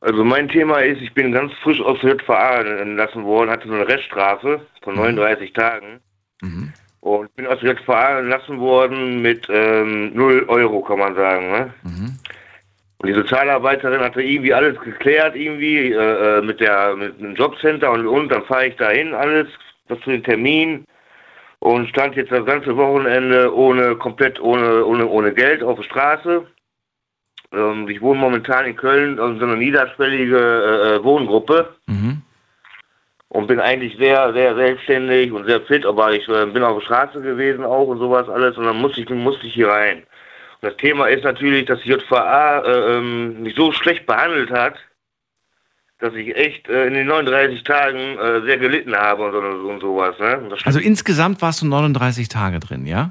Also mein Thema ist, ich bin ganz frisch aus der JVA entlassen worden, hatte so eine Reststrafe von 39 Tagen. Mhm. Und bin aus der JVA entlassen worden mit ähm, 0 Euro, kann man sagen. Ne? Mhm. Und die Sozialarbeiterin hatte irgendwie alles geklärt, irgendwie äh, äh, mit, der, mit dem Jobcenter und, und dann fahre ich dahin, alles, was zu den Termin. Und stand jetzt das ganze Wochenende ohne, komplett ohne, ohne, ohne Geld auf der Straße. Ähm, ich wohne momentan in Köln in so einer niederschwellige äh, äh, Wohngruppe Mhm. und bin eigentlich sehr, sehr selbstständig und sehr fit, aber ich äh, bin auf der Straße gewesen auch und sowas alles und dann musste ich, musste ich hier rein. Und das Thema ist natürlich, dass die JVA äh, ähm, mich so schlecht behandelt hat, dass ich echt äh, in den 39 Tagen äh, sehr gelitten habe und, so, und sowas. Ne? Und Also insgesamt warst du 39 Tage drin, ja?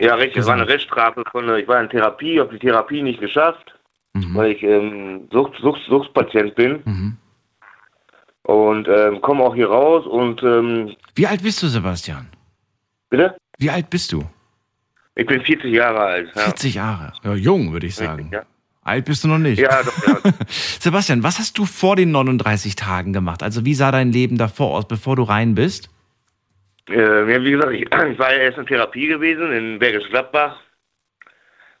Ja, richtig. Es war eine Gesamt. Reststrafe von, ich war in Therapie, habe die Therapie nicht geschafft, weil ich ähm, Sucht, Sucht, Suchtpatient bin Mhm. und ähm, komme auch hier raus und ähm, Wie alt bist du, Sebastian? bitte? Wie alt bist du? Ich bin 40 Jahre alt. Ja. 40 Jahre. Ja, jung, würde ich sagen. Richtig, ja. Alt bist du noch nicht. Ja, doch, ja. Sebastian, was hast du vor den 39 Tagen gemacht? Also wie sah dein Leben davor aus, bevor du rein bist? Äh, wie gesagt, ich, ich war ja erst in Therapie gewesen in Bergisch Gladbach.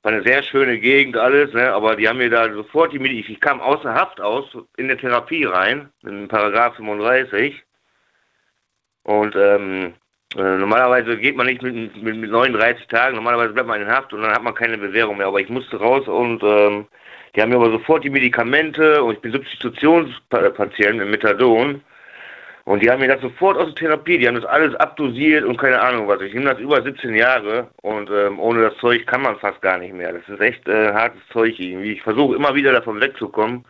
War eine sehr schöne Gegend, alles, ne? aber die haben mir da sofort die Medi Ich kam außer Haft aus, in der Therapie rein, in Paragraph 35. Und ähm, äh, normalerweise geht man nicht mit, mit, mit 39 Tagen, normalerweise bleibt man in Haft und dann hat man keine Bewährung mehr. Aber ich musste raus und ähm, die haben mir aber sofort die Medikamente und ich bin Substitutionspatient mit Methadon. Und die haben mir das sofort aus der Therapie, die haben das alles abdosiert und keine Ahnung was. Ich nehme das über 17 Jahre und ähm, ohne das Zeug kann man fast gar nicht mehr. Das ist echt äh, hartes Zeug irgendwie. Ich versuche immer wieder davon wegzukommen,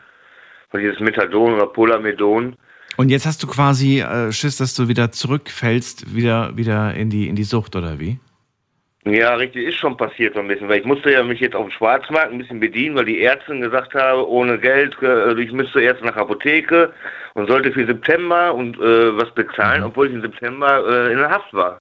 von dieses Methadon oder Polamedon. Und jetzt hast du quasi äh, Schiss, dass du wieder zurückfällst, wieder, wieder in, die, in die Sucht, oder wie? Ja, richtig, ist schon passiert so ein bisschen, weil ich musste ja mich jetzt auf dem Schwarzmarkt ein bisschen bedienen, weil die Ärztin gesagt habe, ohne Geld, äh, ich müsste erst nach Apotheke und sollte für September und äh, was bezahlen, obwohl ich im September äh, in der Haft war.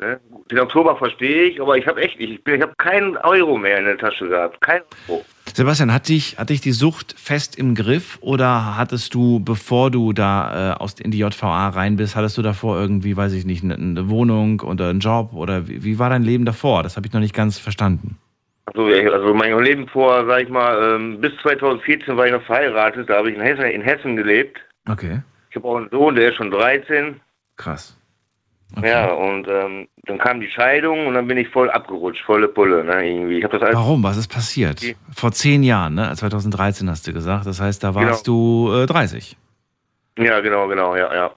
Ne? Den Oktober verstehe ich, aber ich habe echt, ich, bin- ich habe keinen Euro mehr in der Tasche gehabt, kein Euro. Sebastian, hat dich, hat dich die Sucht fest im Griff oder hattest du, bevor du da äh, aus, in die JVA rein bist, hattest du davor irgendwie, weiß ich nicht, eine, eine Wohnung oder einen Job oder wie, wie war dein Leben davor? Das habe ich noch nicht ganz verstanden. Also, also mein Leben vor, sag ich mal, ähm, bis 2014 war ich noch verheiratet, da habe ich in Hessen, in Hessen gelebt. Okay, Ich habe auch einen Sohn, der ist schon 13. krass. Ja, und ähm, dann kam die Scheidung und dann bin ich voll abgerutscht, volle Pulle, ne, irgendwie. Ich habe das Warum? Was ist passiert? Vor zehn Jahren, ne? 2013 hast du gesagt. Das heißt, da warst du äh, 30. ja, genau, genau, ja, ja.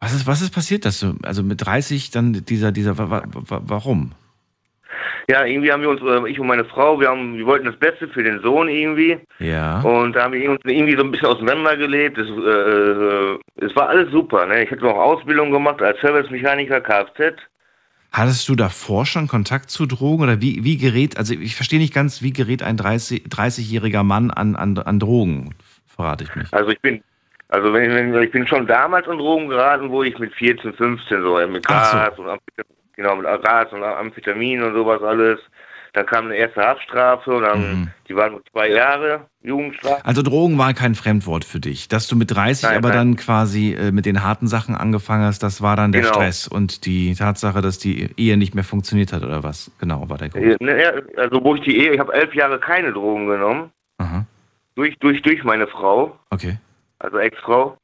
Was ist, was ist passiert, dass du, also mit 30 dann dieser, dieser, wa, wa, warum? Ja, irgendwie haben wir uns, äh, ich und meine Frau, wir haben, wir wollten das Beste für den Sohn irgendwie Ja. und da haben wir uns irgendwie so ein bisschen auseinandergelebt. Es, äh, äh, es war alles super, ne. Ich hatte noch Ausbildung gemacht als Servicemechaniker, Kfz. Hattest du davor schon Kontakt zu Drogen oder wie, wie gerät, also ich verstehe nicht ganz, wie gerät ein 30 30-jähriger Mann an, an, an Drogen, verrate ich mich. Also ich bin, also wenn, wenn, ich bin schon damals an Drogen geraten, wo ich mit 14, 15 so, mit Ach so. Gras und genau, mit Gras und Amphetamin und sowas alles. Dann kam eine erste Haftstrafe und dann, Mhm. die waren zwei Jahre Jugendstrafe. Also Drogen war kein Fremdwort für dich. Dass du mit 30 Nein, aber nein. dann quasi äh, mit den harten Sachen angefangen hast, das war dann der Genau. Stress und die Tatsache, dass die Ehe nicht mehr funktioniert hat oder was? Genau, war der Grund. Ne, Also wo ich die Ehe, ich habe elf Jahre keine Drogen genommen, Aha, durch, durch, durch meine Frau, okay. also Ex-Frau.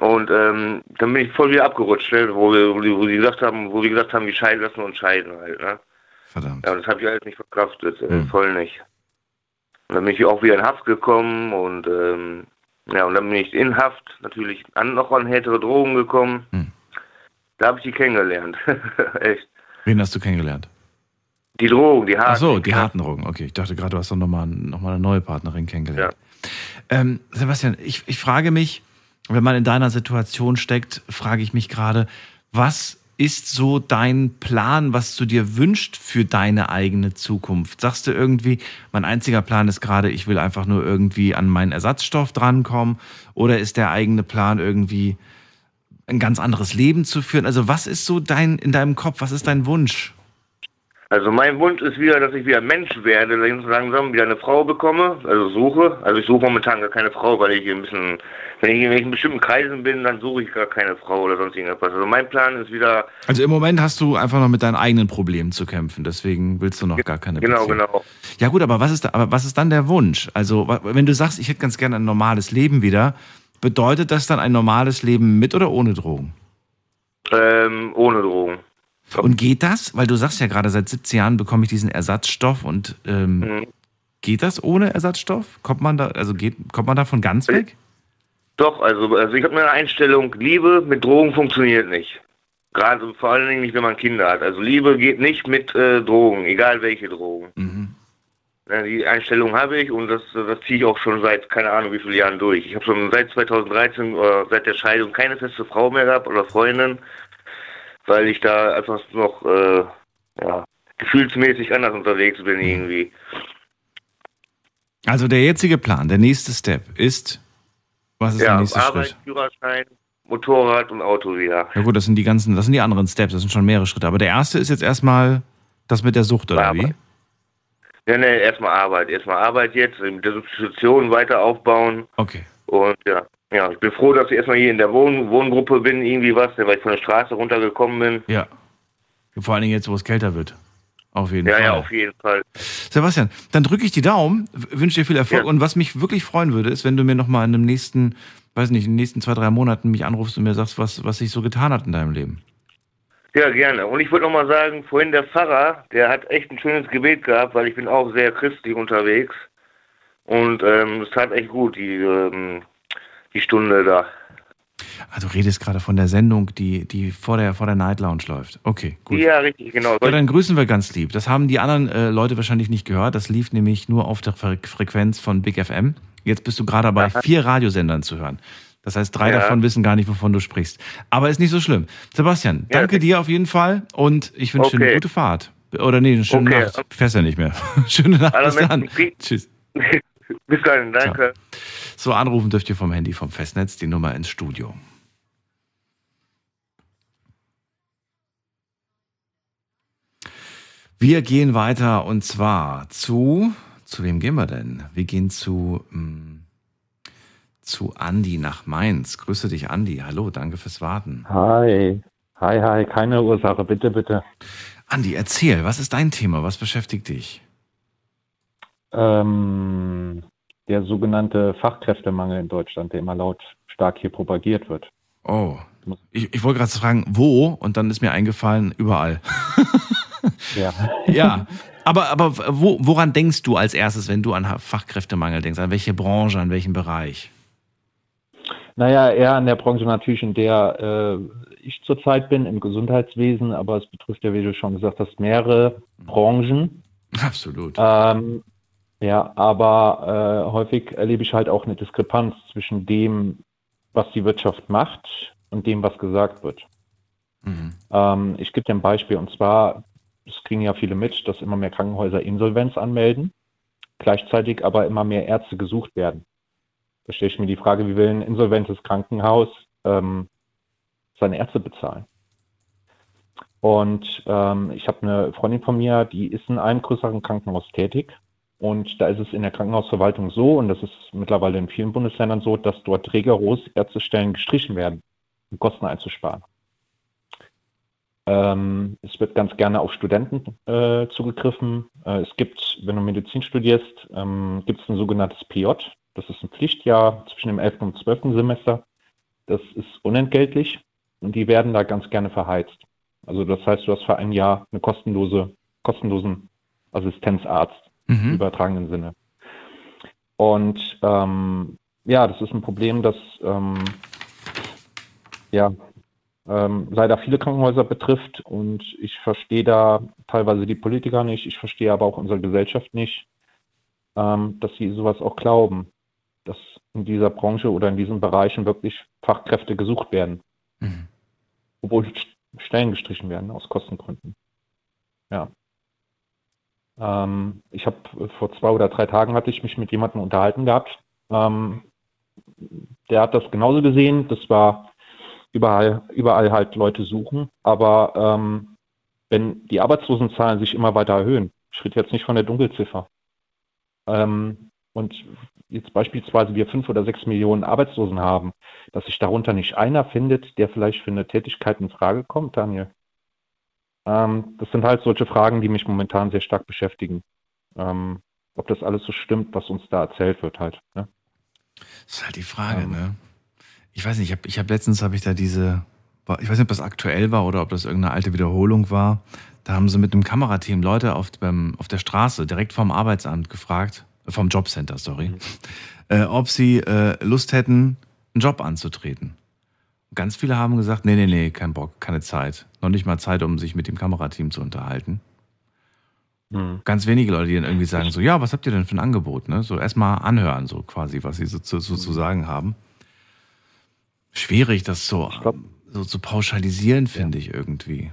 Und ähm, dann bin ich voll wieder abgerutscht, ne, wo, wir, wo, die, wo sie gesagt haben, wo wir gesagt haben, wir scheiden lassen uns scheiden halt, ne? Verdammt. Ja, das habe ich alles nicht verkraftet, äh, Hm. voll nicht. Und dann bin ich auch wieder in Haft gekommen und ähm, ja, und dann bin ich in Haft natürlich an, noch an härtere Drogen gekommen. Hm. Da habe ich die kennengelernt. Echt. Wen hast du kennengelernt? Die Drogen, die harten. Ach so, die harten Drogen. Okay, ich dachte gerade, du hast doch nochmal noch mal eine neue Partnerin kennengelernt. Ähm, Sebastian, ich, ich frage mich, wenn man in deiner Situation steckt, frage ich mich gerade, was ist so dein Plan, was du dir wünscht für deine eigene Zukunft? Sagst du irgendwie, mein einziger Plan ist gerade, ich will einfach nur irgendwie an meinen Ersatzstoff drankommen? Oder ist der eigene Plan irgendwie ein ganz anderes Leben zu führen? Also was ist so dein, in deinem Kopf, was ist dein Wunsch? Also mein Wunsch ist wieder, dass ich wieder Mensch werde, langsam wieder eine Frau bekomme, also suche. Also ich suche momentan gar keine Frau, weil ich ein bisschen, wenn ich in bestimmten Kreisen bin, dann suche ich gar keine Frau oder sonst irgendwas. Also mein Plan ist wieder. Also im Moment hast du einfach noch mit deinen eigenen Problemen zu kämpfen, deswegen willst du noch gar keine Genau, Beziehung. genau. Ja gut, aber was ist da, aber was ist dann der Wunsch? Also wenn du sagst, ich hätte ganz gerne ein normales Leben wieder, bedeutet das dann ein normales Leben mit oder ohne Drogen? Ähm, ohne Drogen. Und geht das? Weil du sagst ja gerade, seit 17 Jahren bekomme ich diesen Ersatzstoff und ähm, Mhm. geht das ohne Ersatzstoff? Kommt man da, also geht, kommt man davon ganz weg? Doch, also, also ich habe eine Einstellung, Liebe mit Drogen funktioniert nicht. Gerade vor allen Dingen nicht, wenn man Kinder hat. Also Liebe geht nicht mit äh, Drogen, egal welche Drogen. Mhm. Ja, die Einstellung habe ich und das, das ziehe ich auch schon seit keine Ahnung wie vielen Jahren durch. Ich habe schon seit 2013 oder seit der Scheidung keine feste Frau mehr gehabt oder Freundin, weil ich da einfach noch äh, ja, gefühlsmäßig anders unterwegs bin irgendwie. Also der jetzige Plan, der nächste Step ist, was ist der Ja, nächste Arbeit, Schritt? Führerschein, Motorrad und Auto wieder. Ja gut, das sind die ganzen, das sind die anderen Steps, das sind schon mehrere Schritte. Aber der erste ist jetzt erstmal das mit der Sucht, oder wie? Ja, ne, erstmal Arbeit. Erstmal Arbeit jetzt, mit der Substitution weiter aufbauen. Okay. Und ja, ja, ich bin froh, dass ich erstmal hier in der Wohn Wohngruppe bin, irgendwie was, weil ich von der Straße runtergekommen bin. Ja. Vor allen Dingen jetzt, wo es kälter wird. Auf jeden Ja, Fall. ja, auf jeden Fall. Sebastian, dann drücke ich die Daumen, wünsche dir viel Erfolg. Und was mich wirklich freuen würde, ist, wenn du mir nochmal in dem nächsten, weiß nicht, in den nächsten zwei, drei Monaten mich anrufst und mir sagst, was, was sich so getan hat in deinem Leben. Ja, gerne. Und ich würde noch mal sagen, vorhin der Pfarrer, der hat echt ein schönes Gebet gehabt, weil ich bin auch sehr christlich unterwegs. Und ähm, es tat echt gut, die, ähm, die Stunde da. Also du redest gerade von der Sendung, die, die vor, der, vor der Night Lounge läuft. Okay, gut. Ja, richtig, genau. Ja, dann grüßen wir ganz lieb. Das haben die anderen äh, Leute wahrscheinlich nicht gehört. Das lief nämlich nur auf der Fre Frequenz von Big FM. Jetzt bist du gerade bei vier Radiosendern zu hören. Das heißt, drei Ja. davon wissen gar nicht, wovon du sprichst. Aber ist nicht so schlimm. Sebastian, Ja, danke dir auf jeden Fall und ich wünsche dir eine Okay. gute Fahrt. Oder nee, eine schöne Okay. Nacht. Fährst ja nicht mehr. schöne Nacht. Bis dann. Tschüss. Bis dann, danke. So, anrufen dürft ihr vom Handy vom Festnetz die Nummer ins Studio. Wir gehen weiter und zwar zu, zu wem gehen wir denn? Wir gehen zu, mh, zu Andi nach Mainz. Grüße dich, Andi. Hallo, danke fürs Warten. Hi. Hi, hi, keine Ursache, bitte, bitte. Andi, erzähl, was ist dein Thema? Was beschäftigt dich? Ähm, der sogenannte Fachkräftemangel in Deutschland, der immer laut stark hier propagiert wird. Oh, ich, ich wollte gerade fragen, wo? Und dann ist mir eingefallen, überall. Ja. Ja, aber, aber wo, woran denkst du als erstes, wenn du an Fachkräftemangel denkst? An welche Branche, an welchen Bereich? Naja, eher an der Branche natürlich, in der äh, ich zurzeit bin, im Gesundheitswesen, aber es betrifft ja, wie du schon gesagt hast, mehrere Branchen. Absolut. Ähm, ja, aber äh, häufig erlebe ich halt auch eine Diskrepanz zwischen dem, was die Wirtschaft macht und dem, was gesagt wird. Mhm. Ähm, ich gebe dir ein Beispiel und zwar, es kriegen ja viele mit, dass immer mehr Krankenhäuser Insolvenz anmelden, gleichzeitig aber immer mehr Ärzte gesucht werden. Da stelle ich mir die Frage, wie will ein insolventes Krankenhaus ähm, seine Ärzte bezahlen? Und ähm, ich habe eine Freundin von mir, die ist in einem größeren Krankenhaus tätig. Und da ist es in der Krankenhausverwaltung so, und das ist mittlerweile in vielen Bundesländern so, dass dort rigoros Ärztestellen gestrichen werden, um Kosten einzusparen. Ähm, es wird ganz gerne auf Studenten äh, zugegriffen. Äh, es gibt, wenn du Medizin studierst, ähm, gibt es ein sogenanntes PJ. Das ist ein Pflichtjahr zwischen dem 11. und 12. Semester. Das ist unentgeltlich und die werden da ganz gerne verheizt. Also das heißt, du hast für ein Jahr eine kostenlose, kostenlosen Assistenzarzt im übertragenen Sinne. Und ähm, ja, das ist ein Problem, das ähm, ja ähm, leider viele Krankenhäuser betrifft und ich verstehe da teilweise die Politiker nicht, ich verstehe aber auch unsere Gesellschaft nicht, ähm, dass sie sowas auch glauben, dass in dieser Branche oder in diesen Bereichen wirklich Fachkräfte gesucht werden, mhm. obwohl Stellen gestrichen werden aus Kostengründen. Ja. Ähm, ich habe vor zwei oder drei Tagen hatte ich mich mit jemandem unterhalten gehabt. Ähm, der hat das genauso gesehen. Das war überall, überall halt Leute suchen. Aber ähm, wenn die Arbeitslosenzahlen sich immer weiter erhöhen, ich rede jetzt nicht von der Dunkelziffer, ähm, und jetzt beispielsweise wir fünf oder sechs Millionen Arbeitslosen haben, dass sich darunter nicht einer findet, der vielleicht für eine Tätigkeit in Frage kommt, Daniel. Ähm, das sind halt solche Fragen, die mich momentan sehr stark beschäftigen. Ähm, ob das alles so stimmt, was uns da erzählt wird halt. Ne? Das ist halt die Frage, ähm, ne? Ich weiß nicht, ich habe ich hab letztens habe ich da diese, ich weiß nicht, ob das aktuell war oder ob das irgendeine alte Wiederholung war. Da haben sie mit einem Kamerateam Leute auf, beim, auf der Straße direkt vom Arbeitsamt gefragt, vom Jobcenter, sorry, mhm. äh, ob sie äh, Lust hätten, einen Job anzutreten. Ganz viele haben gesagt, nee, nee, nee, kein Bock, keine Zeit. Noch nicht mal Zeit, um sich mit dem Kamerateam zu unterhalten. Mhm. Ganz wenige Leute, die dann irgendwie sagen, so, ja, was habt ihr denn für ein Angebot? Ne? So erstmal anhören, so quasi, was sie so, so, so zu mhm. sagen haben. Schwierig, das so, glaub, so zu pauschalisieren, finde ja. ich irgendwie.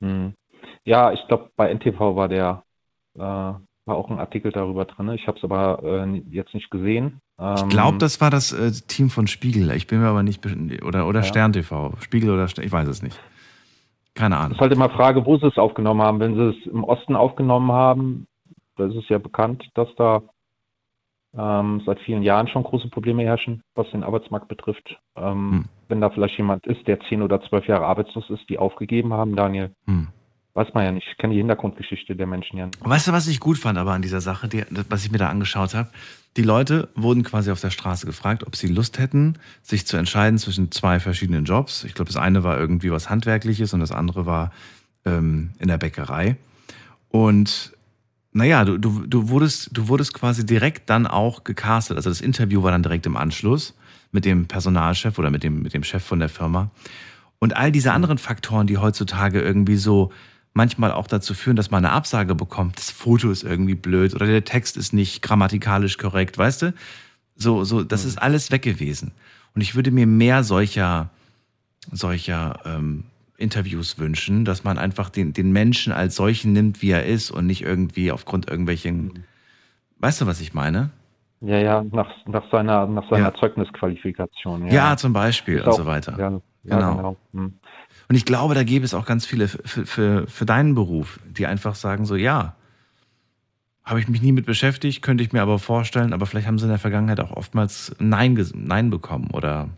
Mhm. Ja, ich glaube, bei NTV war der, äh, war auch ein Artikel darüber drin. Ich habe es aber äh, jetzt nicht gesehen. ich glaube, ähm, das war das äh, Team von Spiegel. Ich bin mir aber nicht oder oder ja. Stern TV, Spiegel oder Stern, ich weiß es nicht. Keine Ahnung. Es ist halt immer Frage, wo sie es aufgenommen haben. Wenn sie es im Osten aufgenommen haben, da ist es ja bekannt, dass da ähm, seit vielen Jahren schon große Probleme herrschen, was den Arbeitsmarkt betrifft. Ähm, hm. Wenn da vielleicht jemand ist, der zehn oder zwölf Jahre arbeitslos ist, die aufgegeben haben, Daniel, hm. Weiß man ja nicht. Ich kenne die Hintergrundgeschichte der Menschen ja nicht. Weißt du, was ich gut fand aber an dieser Sache, die, was ich mir da angeschaut habe? Die Leute wurden quasi auf der Straße gefragt, ob sie Lust hätten, sich zu entscheiden zwischen zwei verschiedenen Jobs. Ich glaube, das eine war irgendwie was Handwerkliches und das andere war ähm, in der Bäckerei. Und naja, du, du, du, wurdest, du wurdest quasi direkt dann auch gecastet. Also das Interview war dann direkt im Anschluss mit dem Personalchef oder mit dem, mit dem Chef von der Firma. Und all diese anderen Faktoren, die heutzutage irgendwie so manchmal auch dazu führen, dass man eine Absage bekommt. Das Foto ist irgendwie blöd oder der Text ist nicht grammatikalisch korrekt, weißt du? So, so, das ist alles weg gewesen. Und ich würde mir mehr solcher, solcher ähm, Interviews wünschen, dass man einfach den, den Menschen als solchen nimmt, wie er ist und nicht irgendwie aufgrund irgendwelchen, weißt du, was ich meine? Ja, ja, nach, nach seiner, nach seiner ja. Zeugnisqualifikation. Ja. ja, zum Beispiel und so weiter. Ja genau. genau. Hm. Und ich glaube, da gäbe es auch ganz viele für, für, für deinen Beruf, die einfach sagen so, ja, habe ich mich nie mit beschäftigt, könnte ich mir aber vorstellen, aber vielleicht haben sie in der Vergangenheit auch oftmals Nein, Nein bekommen oder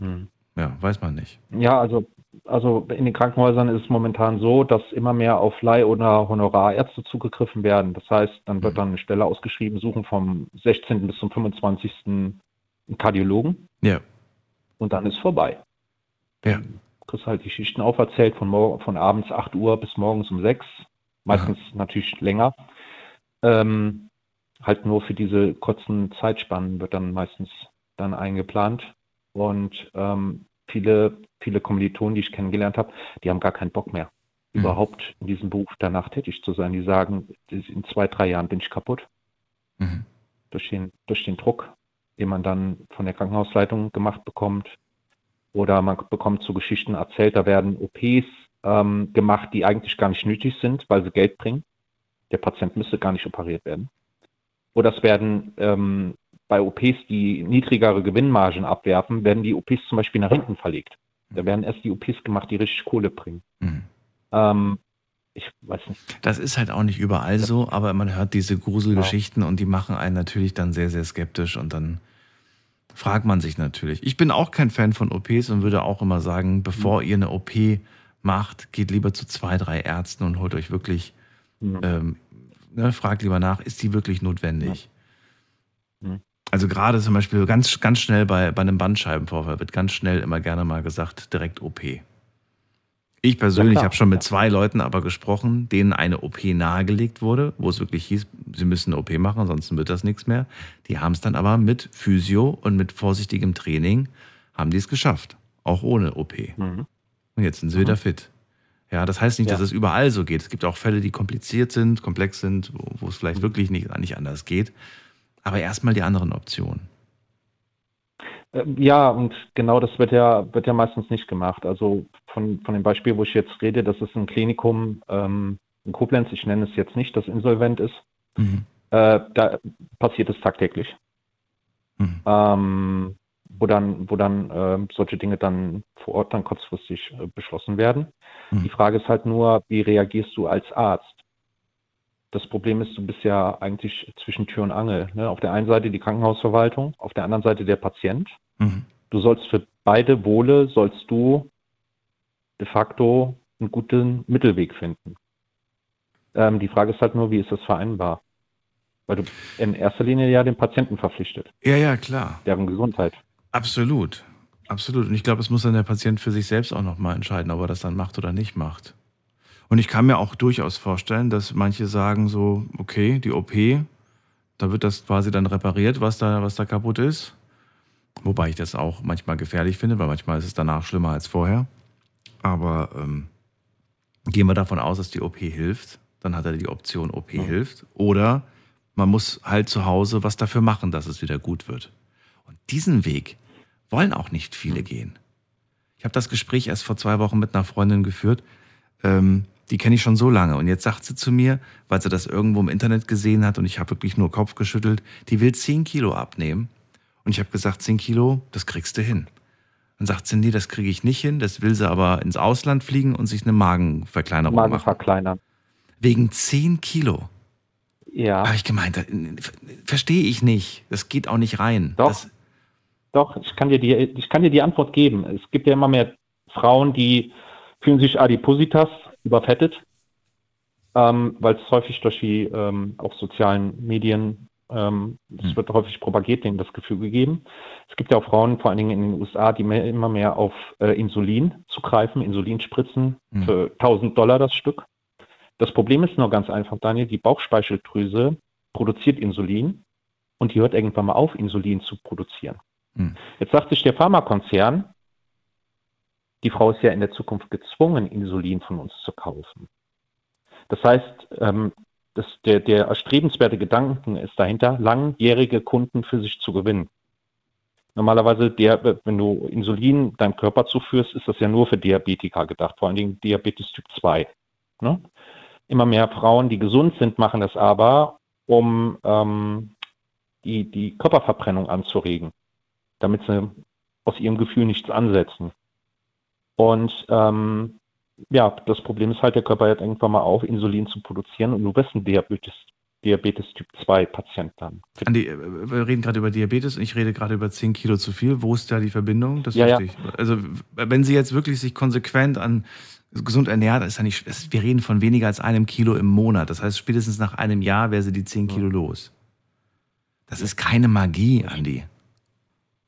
hm. ja, weiß man nicht. Ja, also, also in den Krankenhäusern ist es momentan so, dass immer mehr auf Leih- oder Honorarärzte zugegriffen werden. Das heißt, dann wird hm. dann eine Stelle ausgeschrieben, suchen vom 16. bis zum 25. Kardiologen. Ja. Und dann ist vorbei. Ja kriegst halt die Schichten auferzählt von, morgen, von abends 8 Uhr bis morgens um 6. Meistens ja. natürlich länger. Ähm, halt nur für diese kurzen Zeitspannen wird dann meistens dann eingeplant. Und ähm, viele, viele Kommilitonen, die ich kennengelernt habe, die haben gar keinen Bock mehr, mhm. überhaupt in diesem Beruf danach tätig zu sein. Die sagen, in zwei, drei Jahren bin ich kaputt. Mhm. Durch, den, durch den Druck, den man dann von der Krankenhausleitung gemacht bekommt, oder man bekommt so Geschichten erzählt, da werden OPs ähm, gemacht, die eigentlich gar nicht nötig sind, weil sie Geld bringen. Der Patient müsste gar nicht operiert werden. Oder es werden ähm, bei OPs, die niedrigere Gewinnmargen abwerfen, werden die OPs zum Beispiel nach hinten verlegt. Da werden erst die OPs gemacht, die richtig Kohle bringen. Mhm. Ähm, ich weiß nicht. Das ist halt auch nicht überall so, aber man hört diese Gruselgeschichten ja. und die machen einen natürlich dann sehr, sehr skeptisch und dann fragt man sich natürlich. Ich bin auch kein Fan von OPs und würde auch immer sagen, bevor mhm. ihr eine OP macht, geht lieber zu zwei, drei Ärzten und holt euch wirklich, mhm. ähm, ne, fragt lieber nach, ist die wirklich notwendig? Mhm. Also gerade zum Beispiel ganz, ganz schnell bei, bei einem Bandscheibenvorfall wird ganz schnell immer gerne mal gesagt, direkt OP. Ich persönlich ja, habe schon mit zwei Leuten aber gesprochen, denen eine OP nahegelegt wurde, wo es wirklich hieß, sie müssen eine OP machen, ansonsten wird das nichts mehr. Die haben es dann aber mit Physio und mit vorsichtigem Training haben die es geschafft. auch ohne OP. Mhm. Und jetzt sind sie wieder fit. Ja, das heißt nicht, Ja. dass es überall so geht. Es gibt auch Fälle, die kompliziert sind, komplex sind, wo, wo es vielleicht wirklich nicht, nicht anders geht. Aber erstmal die anderen Optionen. Äh, Ja, und genau das wird ja, wird ja meistens nicht gemacht. Also von, von dem Beispiel, wo ich jetzt rede, das ist ein Klinikum ähm, in Koblenz, ich nenne es jetzt nicht, das insolvent ist. Mhm. Äh, da passiert es tagtäglich. Mhm. Ähm, wo dann, wo dann ähm, solche Dinge dann vor Ort dann kurzfristig äh, beschlossen werden. Mhm. Die Frage ist halt nur, wie reagierst du als Arzt? Das Problem ist, du bist ja eigentlich zwischen Tür und Angel. Ne? Auf der einen Seite die Krankenhausverwaltung, auf der anderen Seite der Patient. Mhm. Du sollst für beide Wohle, sollst du de facto einen guten Mittelweg finden. Ähm, die Frage ist halt nur, wie ist das vereinbar? Weil du in erster Linie ja den Patienten verpflichtet, Ja, ja, klar. deren Gesundheit. Absolut. Absolut. Und ich glaube, es muss dann der Patient für sich selbst auch nochmal entscheiden, ob er das dann macht oder nicht macht. Und ich kann mir auch durchaus vorstellen, dass manche sagen so, okay, die OP, da wird das quasi dann repariert, was da, was da kaputt ist. Wobei ich das auch manchmal gefährlich finde, weil manchmal ist es danach schlimmer als vorher. Aber ähm, gehen wir davon aus, dass die OP hilft, dann hat er die Option, OP hilft. Oder man muss halt zu Hause was dafür machen, dass es wieder gut wird. Und diesen Weg wollen auch nicht viele gehen. Ich habe das Gespräch erst vor zwei Wochen mit einer Freundin geführt. Ähm, die kenne ich schon so lange. Und jetzt sagt sie zu mir, weil sie das irgendwo im Internet gesehen hat und ich habe wirklich nur Kopf geschüttelt, die will 10 Kilo abnehmen. Und ich habe gesagt, 10 Kilo, das kriegst du hin. Dann sagt sie, nee, das kriege ich nicht hin. Das will sie aber ins Ausland fliegen und sich eine Magenverkleinerung Magen machen. verkleinern. Wegen 10 Kilo. Ja, Habe ich gemeint, äh, verstehe ich nicht. Das geht auch nicht rein. Doch. Das, doch, ich kann, dir die, ich kann dir die Antwort geben. Es gibt ja immer mehr Frauen, die fühlen sich Adipositas überfettet, ähm, weil es häufig durch die ähm, auch sozialen Medien, ähm, es Hm. wird häufig propagiert, denen das Gefühl gegeben. Es gibt ja auch Frauen, vor allen Dingen in den USA, die mehr, immer mehr auf äh, Insulin zugreifen, Insulinspritzen Hm. für 1000 Dollar das Stück. Das Problem ist nur ganz einfach, Daniel, die Bauchspeicheldrüse produziert Insulin und die hört irgendwann mal auf, Insulin zu produzieren. Hm. Jetzt sagt sich der Pharmakonzern, die Frau ist ja in der Zukunft gezwungen, Insulin von uns zu kaufen. Das heißt, ähm, das, der, der erstrebenswerte Gedanken ist dahinter, langjährige Kunden für sich zu gewinnen. Normalerweise, der, wenn du Insulin deinem Körper zuführst, ist das ja nur für Diabetiker gedacht, vor allen Dingen Diabetes Typ 2. Ne? Immer mehr Frauen, die gesund sind, machen das aber, um ähm, die, die Körperverbrennung anzuregen, damit sie aus ihrem Gefühl nichts ansetzen. Und ähm, ja, das Problem ist halt, der Körper hört irgendwann mal auf, Insulin zu produzieren und du wirst ein Diabetes, Diabetes Typ 2 Patient dann. Andi, äh, wir reden gerade über Diabetes und ich rede gerade über 10 Kilo zu viel. Wo ist da die Verbindung? Das Ja, ja. verstehe ich. Also, wenn sie jetzt wirklich sich konsequent an gesund ernährt, ist ja nicht, es- wir reden von weniger als einem Kilo im Monat. Das heißt, spätestens nach einem Jahr wäre sie die 10 Kilo los. Das ist keine Magie, Andi.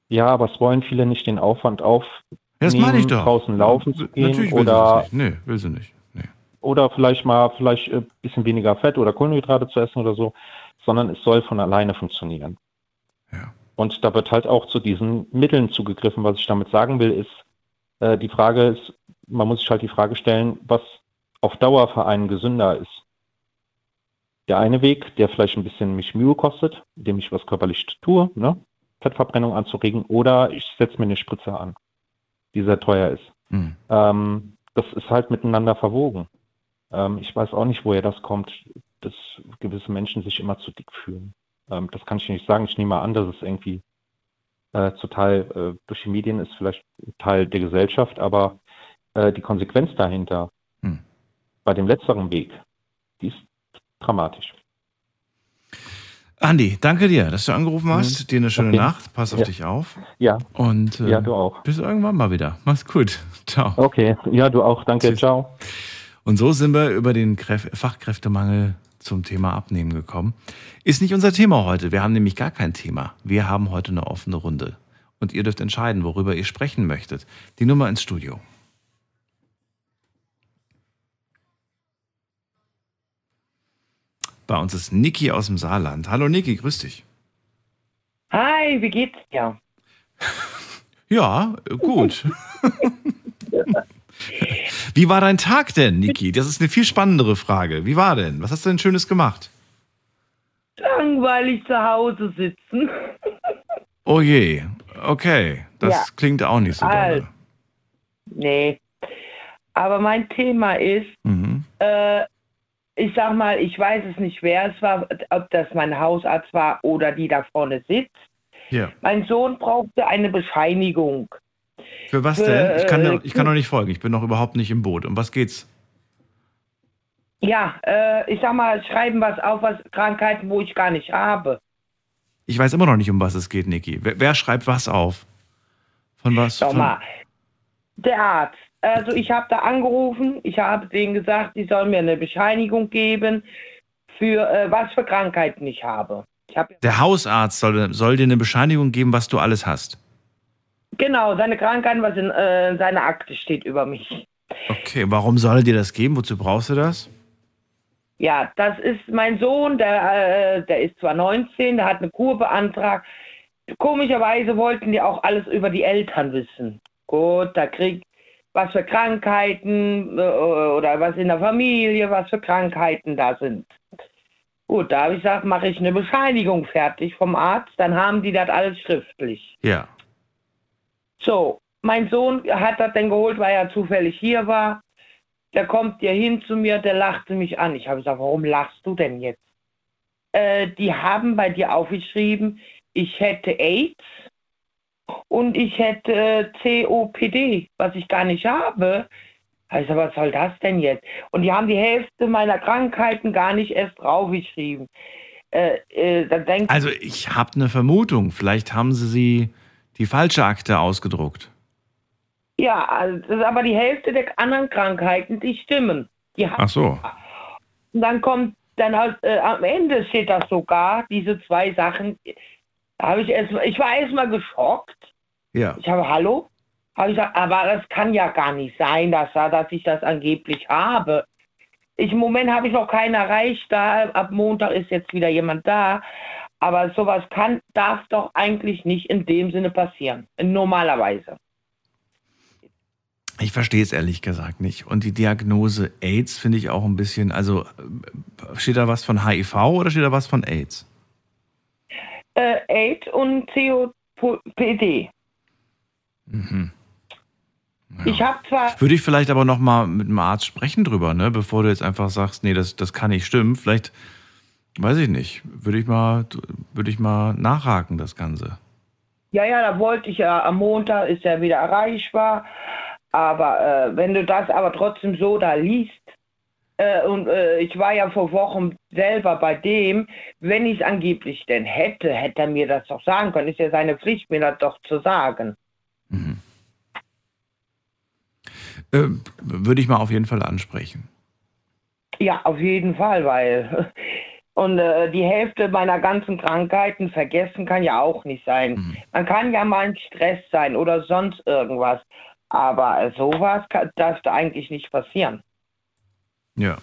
Ja, aber es wollen viele nicht den Aufwand auf, Das meine ich nehmen, doch. draußen laufen zu gehen Natürlich will oder- sie das nicht. Nee, will sie nicht. Nee. oder vielleicht mal vielleicht ein bisschen weniger Fett oder Kohlenhydrate zu essen oder so, sondern es soll von alleine funktionieren. Ja. Und da wird halt auch zu diesen Mitteln zugegriffen. Was ich damit sagen will, ist, äh, die Frage ist, man muss sich halt die Frage stellen, was auf Dauer für einen gesünder ist. Der eine Weg, der vielleicht ein bisschen mich Mühe kostet, indem ich was körperlich tue, ne? Fettverbrennung anzuregen, oder ich setze mir eine Spritze an, die sehr teuer ist. Hm. Ähm, das ist halt miteinander verwogen. Ähm, ich weiß auch nicht, woher das kommt, dass gewisse Menschen sich immer zu dick fühlen. Ähm, das kann ich nicht sagen. Ich nehme an, dass es irgendwie äh, zu Teil äh, durch die Medien ist, vielleicht Teil der Gesellschaft, aber äh, die Konsequenz dahinter Hm. bei dem letzteren Weg, die ist dramatisch. Andi, danke dir, dass du angerufen hast. Dir eine schöne Mhm. Okay. Nacht. Pass auf Ja. dich auf. Ja, Und äh, ja, du auch. bis irgendwann mal wieder. Mach's gut. Ciao. Okay, ja, du auch. Danke, Tschüss. ciao. Und so sind wir über den Kräf Fachkräftemangel zum Thema Abnehmen gekommen. Ist nicht unser Thema heute. Wir haben nämlich gar kein Thema. Wir haben heute eine offene Runde. Und ihr dürft entscheiden, worüber ihr sprechen möchtet. Die Nummer ins Studio. Bei uns ist Niki aus dem Saarland. Hallo Niki, grüß dich. Hi, wie geht's dir? Ja, gut. Wie war dein Tag denn, Niki? Das ist eine viel spannendere Frage. Wie war denn? Was hast du denn Schönes gemacht? Langweilig zu Hause sitzen. Oh je, okay. Das Ja. klingt auch nicht so dolle. Nee. Aber mein Thema ist, Mhm. äh, ich sag mal, ich weiß es nicht, wer es war, ob das mein Hausarzt war oder die da vorne sitzt. Ja. Mein Sohn brauchte eine Bescheinigung. Für was Für, denn? Ich kann, äh, noch- ich kann noch nicht folgen. Ich bin noch überhaupt nicht im Boot. Um was geht's? Ja, äh, ich sag mal, schreiben was auf, was Krankheiten, wo ich gar nicht habe. Ich weiß immer noch nicht, um was es geht, Niki. Wer, wer schreibt was auf? Von was? Schau Von, mal, der Arzt. Also ich habe da angerufen, ich habe denen gesagt, die sollen mir eine Bescheinigung geben für äh, was für Krankheiten ich habe. Ich habe der Hausarzt soll, soll dir eine Bescheinigung geben, was du alles hast. genau seine Krankheiten, was in äh, seiner Akte steht über mich. Okay, warum soll er dir das geben? Wozu brauchst du das? Ja, das ist mein Sohn, der, äh, der ist zwar 19, der hat eine Kur beantragt. Komischerweise wollten die auch alles über die Eltern wissen. Gut, da kriegt was für Krankheiten äh, oder was in der Familie, was für Krankheiten da sind. Gut, da habe ich gesagt, mache ich eine Bescheinigung fertig vom Arzt, dann haben die das alles schriftlich. Ja. So, mein Sohn hat das dann geholt, weil er zufällig hier war. Der kommt hier hin zu mir, der lachte mich an. Ich habe gesagt, warum lachst du denn jetzt? Äh, die haben bei dir aufgeschrieben, ich hätte AIDS und ich hätte äh, COPD, was ich gar nicht habe. Also was soll das denn jetzt? Und die haben die Hälfte meiner Krankheiten gar nicht erst draufgeschrieben. Äh, äh, Also ich habe eine Vermutung. Vielleicht haben sie sie die falsche Akte ausgedruckt. ja, also das ist aber die Hälfte der anderen Krankheiten, die stimmen. Die Ach so. Und dann kommt, dann halt, äh, am Ende steht das sogar, diese zwei Sachen. Habe ich erst, ich war erstmal geschockt. Ja. Ich habe, hallo? Habe ich gesagt, aber das kann ja gar nicht sein, dass, dass ich das angeblich habe. Ich, Im Moment habe ich noch keinen erreicht, da ab Montag ist jetzt wieder jemand da. Aber sowas kann, darf doch eigentlich nicht in dem Sinne passieren. Normalerweise. Ich verstehe es ehrlich gesagt nicht. Und die Diagnose AIDS finde ich auch ein bisschen, also steht da was von HIV oder steht da was von AIDS? Äh, AIDS und COPD. Mhm. Ich habe zwar Würde ich vielleicht aber noch mal mit einem Arzt sprechen drüber, ne? bevor du jetzt einfach sagst, nee, das, das kann nicht stimmen. Vielleicht, weiß ich nicht, würde ich mal, würde ich mal nachhaken, das Ganze. Ja, ja, da wollte ich ja am Montag, ist ja wieder erreichbar. Aber äh, wenn du das aber trotzdem so da liest, äh, und äh, ich war ja vor Wochen selber bei dem, wenn ich es angeblich denn hätte, hätte er mir das doch sagen können. Ist ja seine Pflicht, mir das doch zu sagen. Äh, würde ich mal auf jeden Fall ansprechen. Ja, auf jeden Fall, weil. Und äh, die Hälfte meiner ganzen Krankheiten vergessen kann ja auch nicht sein. Man kann ja mal ein Stress sein oder sonst irgendwas. Aber sowas kann, darf da eigentlich nicht passieren. Ja.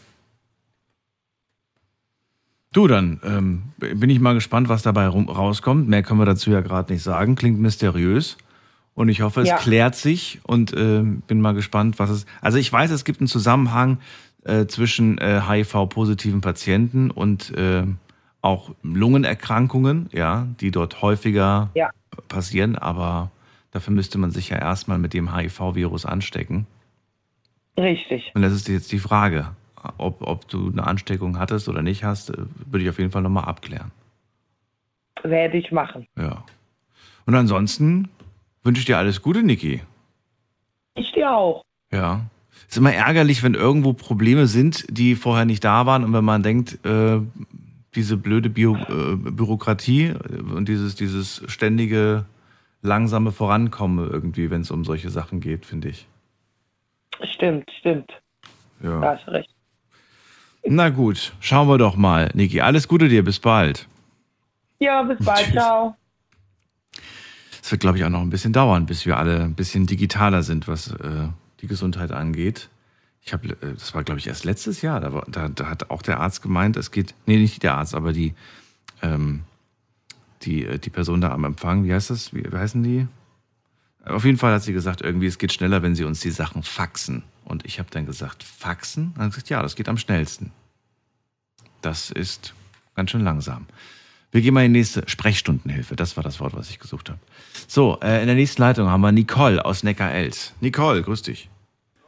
Du, dann ähm, bin ich mal gespannt, was dabei rum, rauskommt. Mehr können wir dazu ja gerade nicht sagen. Klingt mysteriös. Und ich hoffe, es Ja. klärt sich und ähm, bin mal gespannt, was es. Also ich weiß, es gibt einen Zusammenhang äh, zwischen äh, HIV-positiven Patienten und äh, auch Lungenerkrankungen, ja, die dort häufiger Ja. passieren, aber dafür müsste man sich ja erstmal mit dem HIV-Virus anstecken. Richtig. Und das ist jetzt die Frage, ob, ob du eine Ansteckung hattest oder nicht hast, äh, würde ich auf jeden Fall nochmal abklären. Werde ich machen. Ja. Und ansonsten wünsche ich dir alles Gute, Niki. Ich dir auch. Ja. Ist immer ärgerlich, wenn irgendwo Probleme sind, die vorher nicht da waren und wenn man denkt, äh, diese blöde Bio, äh, Bürokratie äh, und dieses, dieses ständige langsame Vorankommen irgendwie, wenn es um solche Sachen geht, finde ich. Stimmt, stimmt. Ja. Da hast du recht. Na gut, schauen wir doch mal, Niki. Alles Gute dir, bis bald. Ja, bis bald. Tschüss. Ciao. Es wird, glaube ich, auch noch ein bisschen dauern, bis wir alle ein bisschen digitaler sind, was äh, die Gesundheit angeht. Ich habe, äh, das war, glaube ich, erst letztes Jahr. Da, war, da, da hat auch der Arzt gemeint, es geht, nee, nicht der Arzt, aber die, ähm, die, äh, die Person da am Empfang, wie heißt das? Wie, wie heißen die? Auf jeden Fall hat sie gesagt, irgendwie, es geht schneller, wenn sie uns die Sachen faxen. Und ich habe dann gesagt, faxen? Dann gesagt, ja, das geht am schnellsten. Das ist ganz schön langsam. Wir gehen mal in die nächste Sprechstundenhilfe. Das war das Wort, was ich gesucht habe. So, äh, in der nächsten Leitung haben wir Nicole aus Neckar-Elz. Nicole, grüß dich.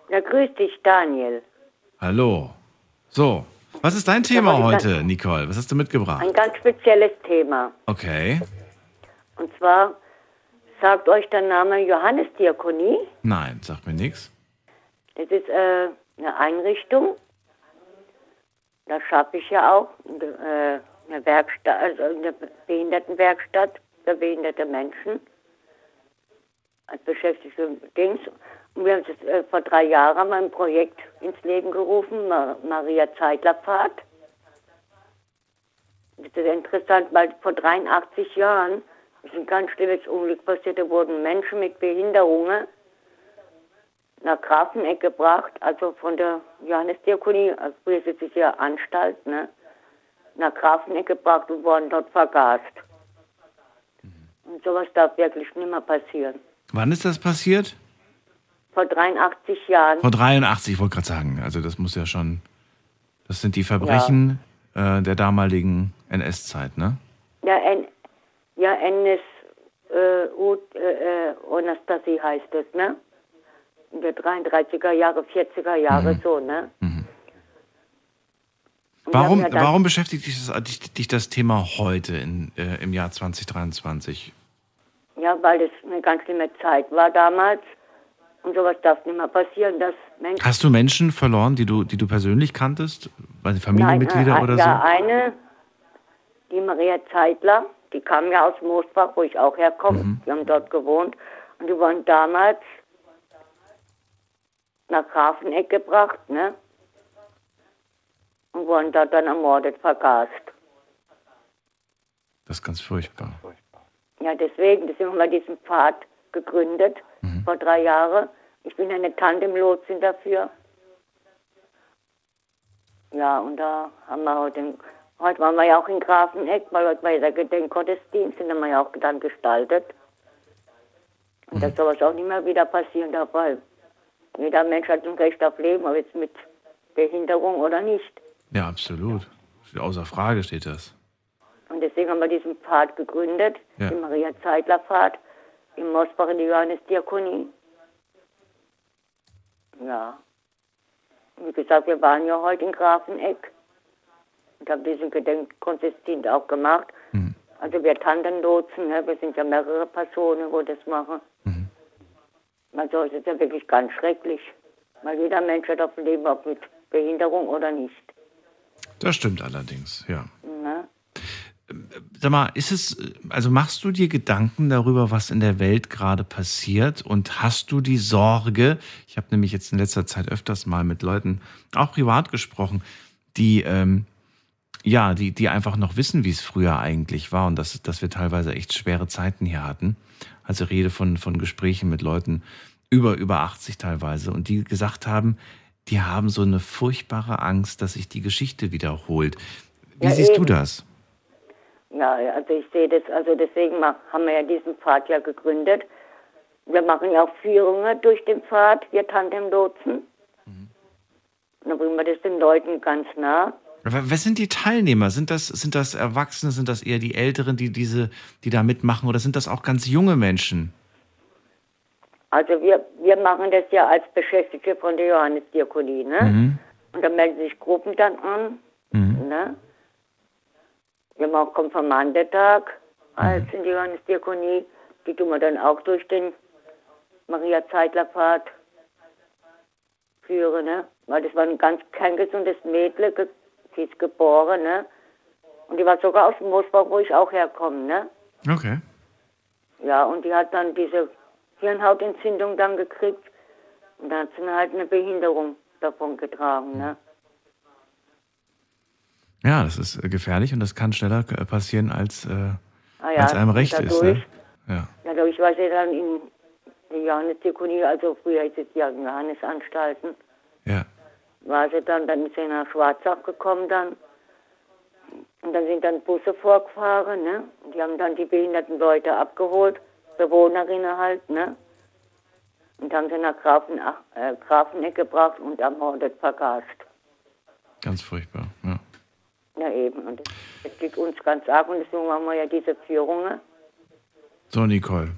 Ja, grüß dich, Daniel. Hallo. So, was ist dein Thema heute, Nicole? Was hast du mitgebracht? Ein ganz spezielles Thema. Okay. Und zwar sagt euch der Name Johannesdiakonie. Nein, sagt mir nichts. Das ist äh, eine Einrichtung. Da schaffe ich ja auch äh, eine Werkstatt, also eine Behindertenwerkstatt für behinderte Menschen. Als beschäftigte Dings. Und wir haben das äh, vor drei Jahren haben wir ein Projekt ins Leben gerufen, Ma Maria Zeitler Pfad. Das ist interessant, weil vor 83 Jahren ist ein ganz schlimmes Unglück passiert. Da wurden Menschen mit Behinderungen nach Grafeneck gebracht, also von der Johannesdiakonie, also früher ist ja Anstalt, ne? nach Grafeneck gebracht und wurden dort vergast. Und sowas darf wirklich nicht mehr passieren. Wann ist das passiert? Vor 83 Jahren. Vor 83, ich wollte gerade sagen. Also das muss ja schon, das sind die Verbrechen äh, der damaligen NS-Zeit, ne? Ja, ja NS äh, äh, äh, Anastasie heißt es, ne? In der 33er Jahre, 40er Jahre, so, ne? Wir Warum, ja warum beschäftigt dich das, dich, dich das Thema heute in, äh, im Jahr 2023? Ja, weil das eine ganz schlimme Zeit war damals. Und sowas darf nicht mehr passieren, dass Menschen. Hast du Menschen verloren, die du, die du persönlich kanntest? Weil Familienmitglieder Nein, äh, oder ja, so? eine, die Maria Zeitler, die kam ja aus Moosbach, wo ich auch herkomme. Mhm. Die haben dort gewohnt. Und die wurden damals nach Grafeneck gebracht, ne? Und wurden dort dann ermordet, vergast. Das ist ganz furchtbar. Ja, deswegen, deswegen haben wir diesen Pfad gegründet, Mhm. vor drei Jahren. Ich bin eine Tandemlotsin dafür. Ja, und da haben wir heute, heute waren wir ja auch in Grafeneck, weil heute war ja der Gedenkgottesdienst, den haben wir ja auch dann gestaltet. Und Mhm. dass sowas auch nicht mehr wieder passieren weil jeder Mensch hat ein Recht auf Leben, ob jetzt mit Behinderung oder nicht. Ja, absolut. Außer Frage steht das. Und deswegen haben wir diesen Pfad gegründet, Ja. den Maria Zeitler Pfad, in Mosbach in die Johannesdiakonie. Ja. Wie gesagt, wir waren ja heute in Grafeneck und haben diesen Gedenkgottesdienst auch gemacht. Also wir Tantenlotsen, ne? wir sind ja mehrere Personen, wo das machen. Also es ist ja wirklich ganz schrecklich, weil jeder Mensch hat auf dem Leben, ob mit Behinderung oder nicht. Das stimmt allerdings, ja. Ne? Sag mal, ist es, also machst du dir Gedanken darüber, was in der Welt gerade passiert und hast du die Sorge, ich habe nämlich jetzt in letzter Zeit öfters mal mit Leuten, auch privat gesprochen, die, ähm, ja, die, die einfach noch wissen, wie es früher eigentlich war und dass, dass wir teilweise echt schwere Zeiten hier hatten. Also Rede von, von Gesprächen mit Leuten über, über 80 teilweise und die gesagt haben, die haben so eine furchtbare Angst, dass sich die Geschichte wiederholt. Wie Ja, siehst du eben. das? Ja, also ich sehe das, also deswegen haben wir ja diesen Pfad ja gegründet. Wir machen ja auch Führungen durch den Pfad, wir Tandemlotsen. Und dann bringen wir das den Leuten ganz nah. Wer sind die Teilnehmer? Sind das, sind das Erwachsene? Sind das eher die Älteren, die diese, die da mitmachen? Oder sind das auch ganz junge Menschen? Also wir, wir machen das ja als Beschäftigte von der Johannesdiakonie, ne? Mhm. Und da melden sich Gruppen dann an, ne? Wir haben auch Konfirmandetag als in die Johannesdiakonie. Die tun wir dann auch durch den Maria Zeitler Pfad führen, ne? Weil das war ein ganz kerngesundes Mädel, ge sie ist geboren, ne? Und die war sogar aus Moosbach, wo ich auch herkomme, ne? Okay. Ja, und die hat dann diese Hirnhautentzündung dann gekriegt. Und dann hat sie halt eine Behinderung davon getragen, ne? Ja, das ist äh, gefährlich und das kann schneller äh, passieren, als, äh, Ah ja, als einem recht ist. dadurch- Ne? Ja. Dadurch war sie dann in die Johannesdiakonie, also früher hieß es Johannesanstalten, Ja. War sie dann, dann ist sie nach Schwarzach gekommen dann. Und dann sind dann Busse vorgefahren, ne? Und die haben dann die behinderten Leute abgeholt, Bewohnerinnen halt, ne? und haben sie nach Grafen, äh, Grafeneck gebracht und ermordet, vergast. Ganz furchtbar, ja. Ja, eben. Und das, das geht uns ganz arg und deswegen machen wir ja diese Führungen. So, Nicole.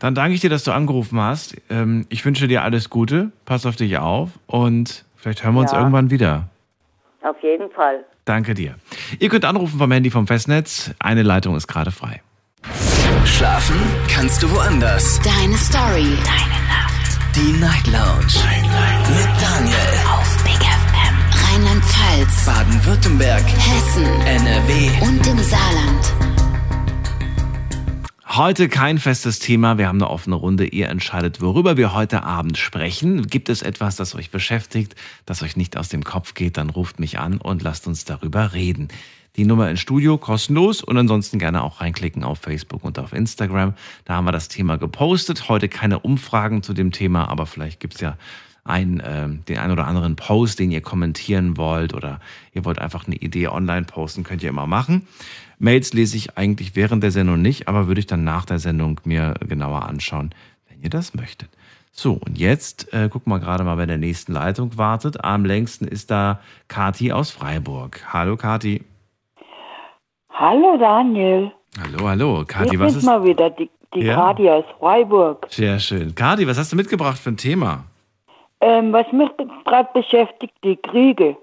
Dann danke ich dir, dass du angerufen hast. Ähm, ich wünsche dir alles Gute. Pass auf dich auf und vielleicht hören wir uns Ja. irgendwann wieder. Auf jeden Fall. Danke dir. Ihr könnt anrufen vom Handy vom Festnetz. Eine Leitung ist gerade frei. Schlafen kannst du woanders. Deine Story. Deine Nacht. Die Night Lounge. Mit Daniel. Auf Big FM. Rheinland-Pfalz. Baden-Württemberg. Hessen. NRW. Und im Saarland. Heute kein festes Thema, wir haben eine offene Runde. Ihr entscheidet, worüber wir heute Abend sprechen. Gibt es etwas, das euch beschäftigt, das euch nicht aus dem Kopf geht, dann ruft mich an und lasst uns darüber reden. Die Nummer ins Studio kostenlos und ansonsten gerne auch reinklicken auf Facebook und auf Instagram. Da haben wir das Thema gepostet. Heute keine Umfragen zu dem Thema, aber vielleicht gibt's ja ein, ähm, den ein oder anderen Post, den ihr kommentieren wollt oder ihr wollt einfach eine Idee online posten, könnt ihr immer machen. Mails lese ich eigentlich während der Sendung nicht, aber würde ich dann nach der Sendung mir genauer anschauen, wenn ihr das möchtet. So, und jetzt äh, gucken wir gerade mal, wer der nächsten Leitung wartet. Am längsten ist da Kati aus Freiburg. Hallo Kati. Hallo Daniel. Hallo, hallo. Kati, Hier was sind ist... mal wieder die, die Ja. Kati aus Freiburg. Sehr schön. Kati, was hast du mitgebracht für ein Thema? Ähm, was mich gerade beschäftigt, die Kriege.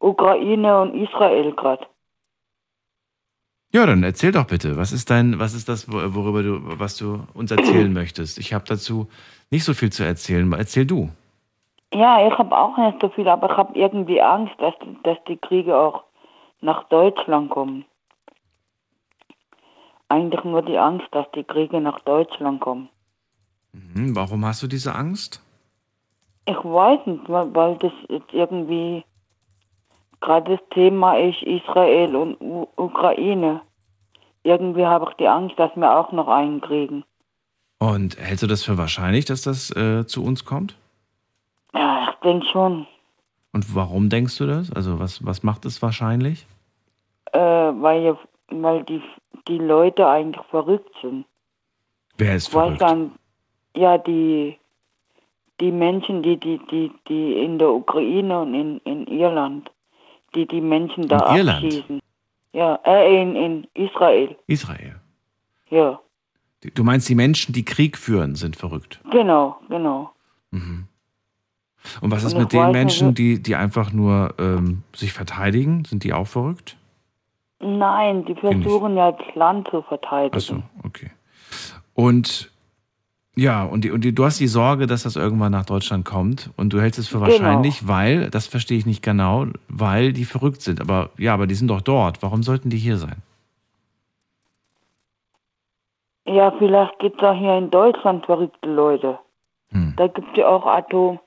Ukraine und Israel gerade. Ja, dann erzähl doch bitte. Was ist dein, was ist das, wo- worüber du, was du uns erzählen möchtest? Ich habe dazu nicht so viel zu erzählen. Erzähl du. Ja, ich habe auch nicht so viel, aber ich habe irgendwie Angst, dass, dass die Kriege auch nach Deutschland kommen. Eigentlich nur die Angst, dass die Kriege nach Deutschland kommen. Mhm, warum hast du diese Angst? Ich weiß nicht, weil, weil das jetzt irgendwie gerade das Thema ist Israel und U Ukraine. Irgendwie habe ich die Angst, dass wir auch noch einen kriegen. Und hältst du das für wahrscheinlich, dass das äh, zu uns kommt? Ja, ich denke schon, Und warum denkst du das? Also was, was macht es wahrscheinlich? äh, weil, weil die, die Leute eigentlich verrückt sind. Wer ist verrückt? nicht, ja, die, die Menschen, die, die, die, die in der Ukraine und in, in Irland, die die Menschen da In Irland? abschießen. Ja, äh, in, in Israel. Israel. Ja, Du meinst, die Menschen, die Krieg führen, sind verrückt. genau, genau. Mhm. Und was ist Und mit den Menschen, nicht, die, die einfach nur ähm, sich verteidigen? Sind die auch verrückt? Nein, die versuchen ja das Land zu verteidigen. Ach so, okay. Und ja, und, die, und die, du hast die Sorge, dass das irgendwann nach Deutschland kommt und du hältst es für Genau. wahrscheinlich, weil, das verstehe ich nicht genau, weil die verrückt sind. Aber ja, aber die sind doch dort. Warum sollten die hier sein? Ja, vielleicht gibt es auch hier in Deutschland verrückte Leute. Hm. Da gibt es ja auch Atom,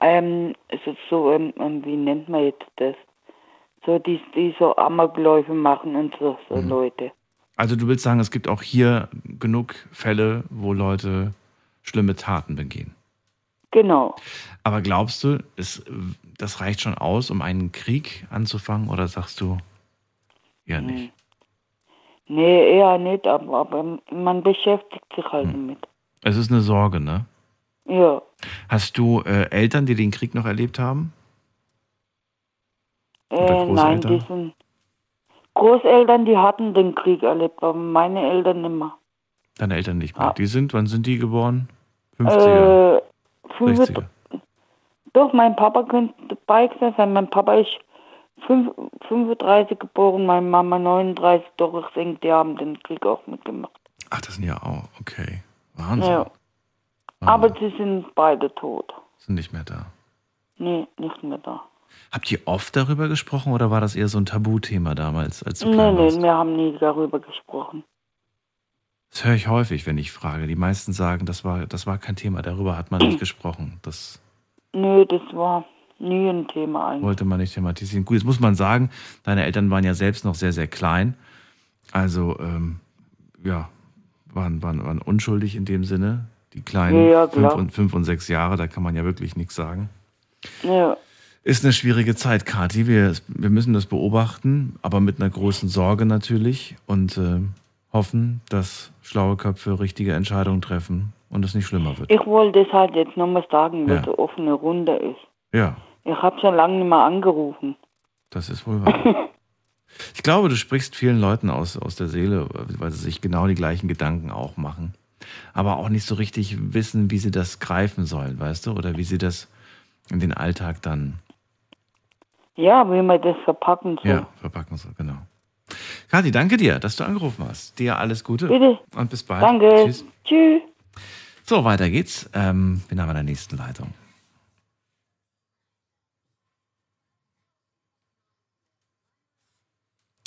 ähm, es ist so, ähm, ähm, wie nennt man jetzt das? So, die, die so Amokläufe machen und so, so Hm. Leute. Also du willst sagen, es gibt auch hier genug Fälle, wo Leute schlimme Taten begehen. Genau. Aber glaubst du, es, das reicht schon aus, um einen Krieg anzufangen? Oder sagst du, ja nicht? Nee, eher nicht, aber, aber man beschäftigt sich halt Hm. damit. Es ist eine Sorge, ne? Ja. Hast du äh, Eltern, die den Krieg noch erlebt haben? Äh, nein, die sind Großeltern, die hatten den Krieg erlebt, aber meine Eltern nicht mehr. Deine Eltern nicht mehr. Die sind, wann sind die geboren? 50er, Äh, 50, 60er. Doch, mein Papa könnte gewesen sein. Mein Papa ist fünf- 35 geboren, meine Mama 39. Doch, ich denke, die haben den Krieg auch mitgemacht. Ach, das sind ja auch, okay. Wahnsinn. Ja. Aber sie sind beide tot. Sind nicht mehr da. Nee, nicht mehr da. Habt ihr oft darüber gesprochen oder war das eher so ein Tabuthema damals, als du Nee, nee, warst? wir haben nie darüber gesprochen. Das höre ich häufig, wenn ich frage. Die meisten sagen, das war, das war kein Thema, darüber hat man nicht gesprochen. Das Nee, das war nie ein Thema eigentlich. wollte man nicht thematisieren. Gut, jetzt muss man sagen, deine Eltern waren ja selbst noch sehr, sehr klein. Also, ähm, ja, waren, waren, waren unschuldig in dem Sinne. Die kleinen Ja, ja, fünf, und, fünf und sechs Jahre, da kann man ja wirklich nichts sagen. Ja. Ist eine schwierige Zeit, Kathi. Wir, wir müssen das beobachten, aber mit einer großen Sorge natürlich und äh, hoffen, dass schlaue Köpfe richtige Entscheidungen treffen und es nicht schlimmer wird. Ich wollte das halt jetzt nochmal sagen, Ja. dass eine offene Runde ist. Ja, Ich habe schon lange nicht mehr angerufen. das ist wohl wahr. Ich glaube, du sprichst vielen Leuten aus, aus der Seele, weil sie sich genau die gleichen Gedanken auch machen. Aber auch nicht so richtig wissen, wie sie das greifen sollen, weißt du? Oder wie sie das in den Alltag dann Ja, wie man das verpacken soll. ja, verpacken soll. Genau. Kathi, danke dir, dass du angerufen hast. Dir alles Gute. Bitte. Und bis bald. Danke. Tschüss. Tschüss. So, weiter geht's. Ähm, wir haben in der nächsten Leitung.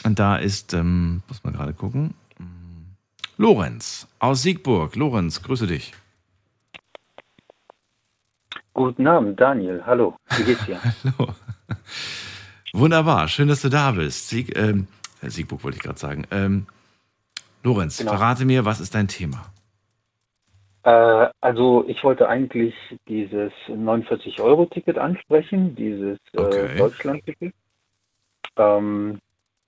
Und da ist, ähm, muss man gerade gucken, Lorenz aus Siegburg. Lorenz, grüße dich. Guten Abend, Daniel. Hallo, wie geht's dir? Hallo. Wunderbar, schön, dass du da bist. Sieg, ähm, äh, Siegburg wollte ich gerade sagen. Ähm, Lorenz, Genau. verrate mir, was ist dein Thema? Äh, also ich wollte eigentlich dieses 49-Euro-Ticket ansprechen, dieses Okay. äh, Deutschland-Ticket. Ähm,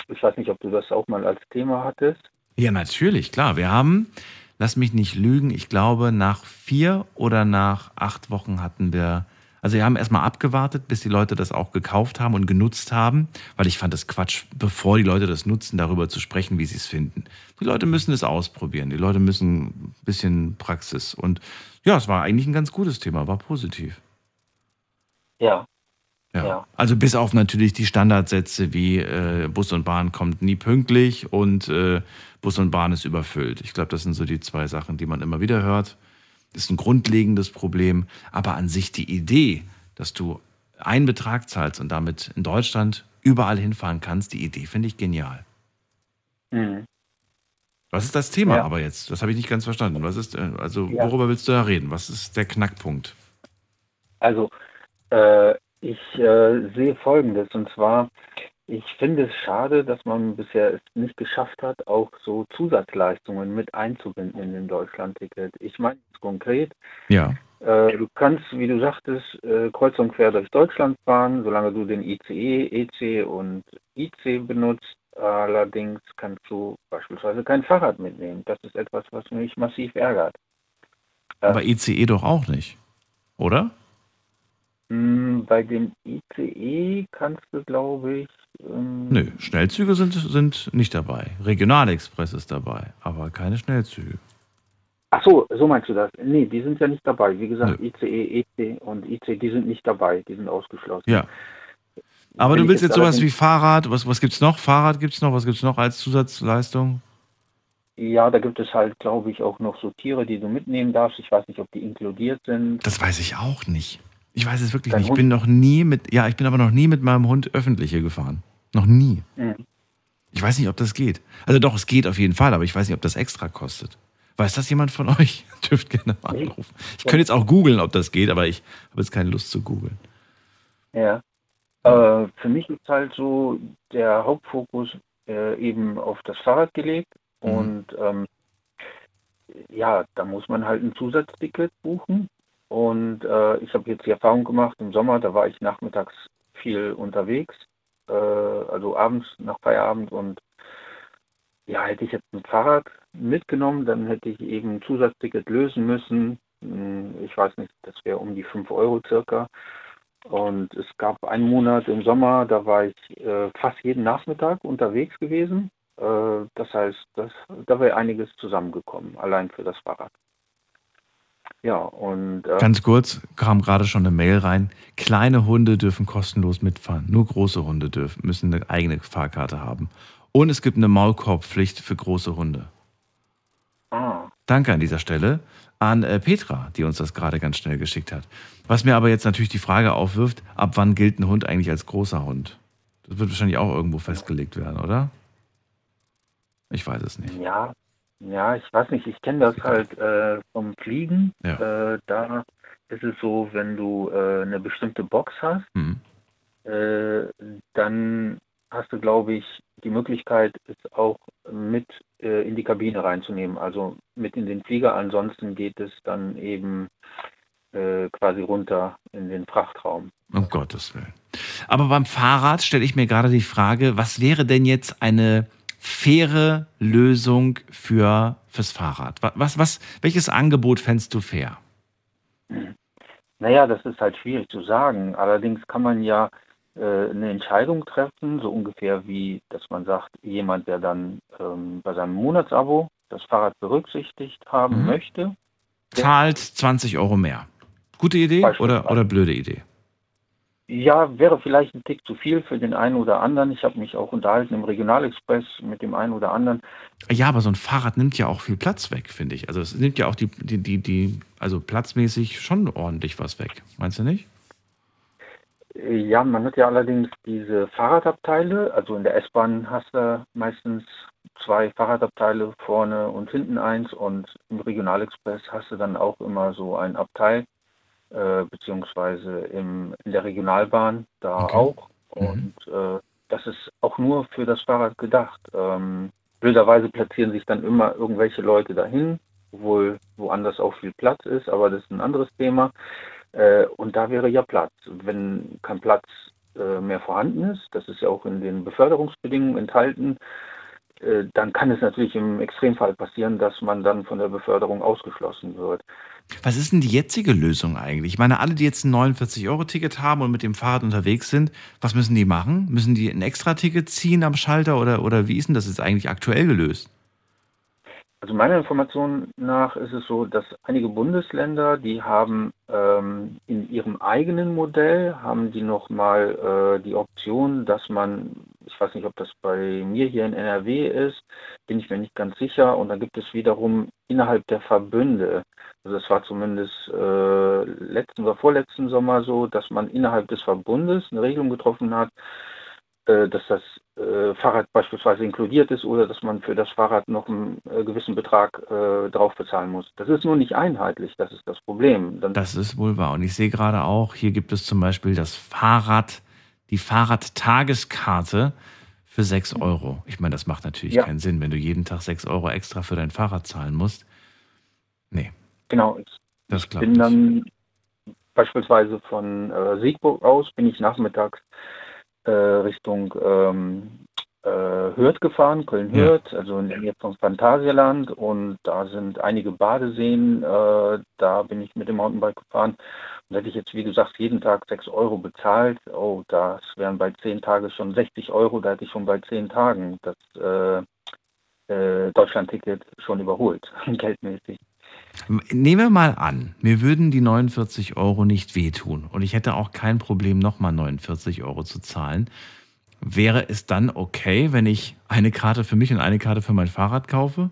ich weiß nicht, ob du das auch mal als Thema hattest. Ja, natürlich, klar. Wir haben, lass mich nicht lügen, ich glaube, nach vier oder nach acht Wochen hatten wir, also wir haben erstmal abgewartet, bis die Leute das auch gekauft haben und genutzt haben, weil ich fand es Quatsch, bevor die Leute das nutzen, darüber zu sprechen, wie sie es finden. Die Leute müssen es ausprobieren, die Leute müssen ein bisschen Praxis. Und ja, es war eigentlich ein ganz gutes Thema, war positiv. Ja. Ja. Ja. Also bis auf natürlich die Standardsätze wie äh, Bus und Bahn kommt nie pünktlich und äh, Bus und Bahn ist überfüllt. Ich glaube, das sind so die zwei Sachen, die man immer wieder hört. Ist ein grundlegendes Problem. Aber an sich die Idee, dass du einen Betrag zahlst und damit in Deutschland überall hinfahren kannst, die Idee finde ich genial. Mhm. Was ist das Thema Ja. aber jetzt? Das habe ich nicht ganz verstanden. Was ist, äh, also Ja. worüber willst du da reden? Was ist der Knackpunkt? Also äh, ich äh, sehe Folgendes und zwar, ich finde es schade, dass man bisher es nicht geschafft hat, auch so Zusatzleistungen mit einzubinden in den Deutschlandticket. Ich meine jetzt konkret, Ja. Äh, du kannst, wie du sagtest, äh, kreuz und quer durch Deutschland fahren, solange du den ICE, EC und IC benutzt. Allerdings kannst du beispielsweise kein Fahrrad mitnehmen. Das ist etwas, was mich massiv ärgert. Aber ECE doch auch nicht, oder? Hm, Bei dem ICE kannst du, glaube ich, ähm, Nö, Schnellzüge sind, sind nicht dabei. Regionalexpress ist dabei, aber keine Schnellzüge. Ach so, so meinst du das? Nee, die sind ja nicht dabei. Wie gesagt, ICE, EC und IC, die sind nicht dabei. Die sind ausgeschlossen. Ja. Aber Wenn du willst jetzt sowas wie Fahrrad, was, was gibt's noch? Fahrrad gibt's noch, was gibt's noch als Zusatzleistung? Ja, da gibt es halt, glaube ich, auch noch so Tiere, die du mitnehmen darfst. Ich weiß nicht, ob die inkludiert sind. Das weiß ich auch nicht. Ich weiß es wirklich Dein nicht. Ich bin noch nie mit, ja, ich bin aber noch nie mit meinem Hund öffentliche gefahren. Noch nie. Mhm. Ich weiß nicht, ob das geht. Also doch, es geht auf jeden Fall, aber ich weiß nicht, ob das extra kostet. Weiß das jemand von euch? Dürft gerne mal anrufen. Ich könnte jetzt auch googeln, ob das geht, aber ich habe jetzt keine Lust zu googeln. Ja. Äh, für mich ist halt so der Hauptfokus äh, eben auf das Fahrrad gelegt Mhm. und ähm, ja, da muss man halt ein Zusatzticket buchen und äh, ich habe jetzt die Erfahrung gemacht im Sommer, da war ich nachmittags viel unterwegs, äh, also abends nach Feierabend und ja, hätte ich jetzt ein Fahrrad mitgenommen, dann hätte ich eben ein Zusatzticket lösen müssen. Hm, Ich weiß nicht, das wäre um die 5 Euro circa. Und es gab einen Monat im Sommer, da war ich äh, fast jeden Nachmittag unterwegs gewesen. Äh, das heißt, das, da wäre einiges zusammengekommen, allein für das Fahrrad. Ja, und äh, Ganz kurz, kam gerade schon eine Mail rein. Kleine Hunde dürfen kostenlos mitfahren. Nur große Hunde dürfen, müssen eine eigene Fahrkarte haben. Und es gibt eine Maulkorbpflicht für große Hunde. ah, Danke an dieser Stelle an äh, Petra, die uns das gerade ganz schnell geschickt hat. Was mir aber jetzt natürlich die Frage aufwirft, ab wann gilt ein Hund eigentlich als großer Hund? Das wird wahrscheinlich auch irgendwo festgelegt werden, oder? Ich weiß es nicht. ja, ja, ich weiß nicht, ich kenne das halt äh, vom Fliegen. Ja. Äh, da ist es so, wenn du äh, eine bestimmte Box hast, Mhm. äh, dann hast du, glaube ich, die Möglichkeit, es auch mit äh, in die Kabine reinzunehmen, also mit in den Flieger. Ansonsten geht es dann eben äh, quasi runter in den Frachtraum. Um Gottes Willen. Aber beim Fahrrad stelle ich mir gerade die Frage, was wäre denn jetzt eine faire Lösung für fürs Fahrrad? Was, was, welches Angebot fändest du fair? Naja, das ist halt schwierig zu sagen. Allerdings kann man ja äh, eine Entscheidung treffen, so ungefähr wie, dass man sagt, jemand, der dann ähm, bei seinem Monatsabo das Fahrrad berücksichtigt haben Mhm. möchte, Zahlt 20 Euro mehr. Gute Idee oder, oder blöde Idee? Ja, wäre vielleicht ein Tick zu viel für den einen oder anderen. Ich habe mich auch unterhalten im Regionalexpress mit dem einen oder anderen. Ja, aber so ein Fahrrad nimmt ja auch viel Platz weg, finde ich. Also es nimmt ja auch die, die, die, die, also platzmäßig schon ordentlich was weg. Meinst du nicht? Ja, man hat ja allerdings diese Fahrradabteile. Also in der S-Bahn hast du meistens zwei Fahrradabteile, vorne und hinten eins. Und im Regionalexpress hast du dann auch immer so ein Abteil, äh, beziehungsweise im, in der Regionalbahn da auch. Und äh, das ist auch nur für das Fahrrad gedacht. Ähm, blöderweise platzieren sich dann immer irgendwelche Leute dahin, obwohl woanders auch viel Platz ist, aber das ist ein anderes Thema. Äh, und da wäre ja Platz. Wenn kein Platz äh, mehr vorhanden ist, das ist ja auch in den Beförderungsbedingungen enthalten, äh, dann kann es natürlich im Extremfall passieren, dass man dann von der Beförderung ausgeschlossen wird. Was ist denn die jetzige Lösung eigentlich? Ich meine, alle, die jetzt ein 49-Euro-Ticket haben und mit dem Fahrrad unterwegs sind, was müssen die machen? Müssen die ein Extra-Ticket ziehen am Schalter oder, oder wie ist denn das jetzt eigentlich aktuell gelöst? Also meiner Information nach ist es so, dass einige Bundesländer, die haben ähm, in ihrem eigenen Modell, haben die nochmal äh, die Option, dass man, ich weiß nicht, ob das bei mir hier in NRW ist, bin ich mir nicht ganz sicher. Und dann gibt es wiederum innerhalb der Verbünde, also das war zumindest äh, letzten oder vorletzten Sommer so, dass man innerhalb des Verbundes eine Regelung getroffen hat, dass das äh, Fahrrad beispielsweise inkludiert ist oder dass man für das Fahrrad noch einen äh, gewissen Betrag äh, drauf bezahlen muss. Das ist nur nicht einheitlich, das ist das Problem. Dann, Das ist wohl wahr. Und ich sehe gerade auch, hier gibt es zum Beispiel das Fahrrad, die Fahrradtageskarte für 6 Euro. Ich meine, das macht natürlich Ja. keinen Sinn, wenn du jeden Tag 6 Euro extra für dein Fahrrad zahlen musst. Nee, genau, ich das klappt bin dann beispielsweise von äh, Siegburg aus, bin ich nachmittags äh, Richtung ähm, äh, Hürth gefahren, Köln-Hürth, also in der Nähe vom Phantasialand. Und da sind einige Badeseen, äh, da bin ich mit dem Mountainbike gefahren. Und hätte ich jetzt, wie gesagt, jeden Tag 6 Euro bezahlt, oh, das wären bei 10 Tagen schon 60 Euro, da hätte ich schon bei 10 Tagen das äh, äh, Deutschland-Ticket schon überholt, geldmäßig. Nehmen wir mal an, mir würden die 49 Euro nicht wehtun und ich hätte auch kein Problem, nochmal 49 Euro zu zahlen. Wäre es dann okay, wenn ich eine Karte für mich und eine Karte für mein Fahrrad kaufe?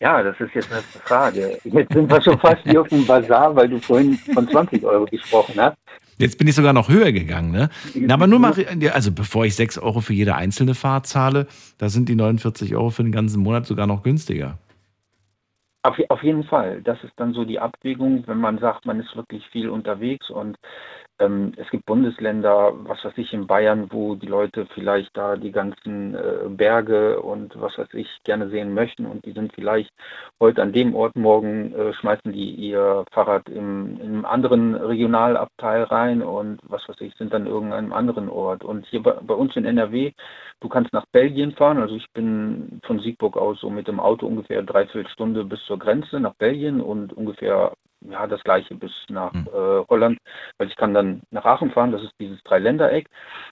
Ja, das ist jetzt eine Frage. Jetzt sind wir schon fast wie auf dem Bazar, weil du vorhin von 20 Euro gesprochen hast. Jetzt bin ich sogar noch höher gegangen, ne? Na, aber nur mal, also bevor ich 6 Euro für jede einzelne Fahrt zahle, da sind die 49 Euro für den ganzen Monat sogar noch günstiger. Auf, auf jeden Fall. Das ist dann so die Abwägung, wenn man sagt, man ist wirklich viel unterwegs und ähm, es gibt Bundesländer, was weiß ich, in Bayern, wo die Leute vielleicht da die ganzen äh, Berge und was weiß ich gerne sehen möchten und die sind vielleicht heute an dem Ort, morgen äh, schmeißen die ihr Fahrrad im, in einem anderen Regionalabteil rein und was weiß ich, sind dann irgendeinem anderen Ort. Und hier bei, bei uns in NRW, du kannst nach Belgien fahren, also ich bin von Siegburg aus so mit dem Auto ungefähr dreiviertel Stunde bis zur Grenze nach Belgien und ungefähr ja, das gleiche bis nach äh, Holland, weil ich kann dann nach Aachen fahren, das ist dieses Dreiländereck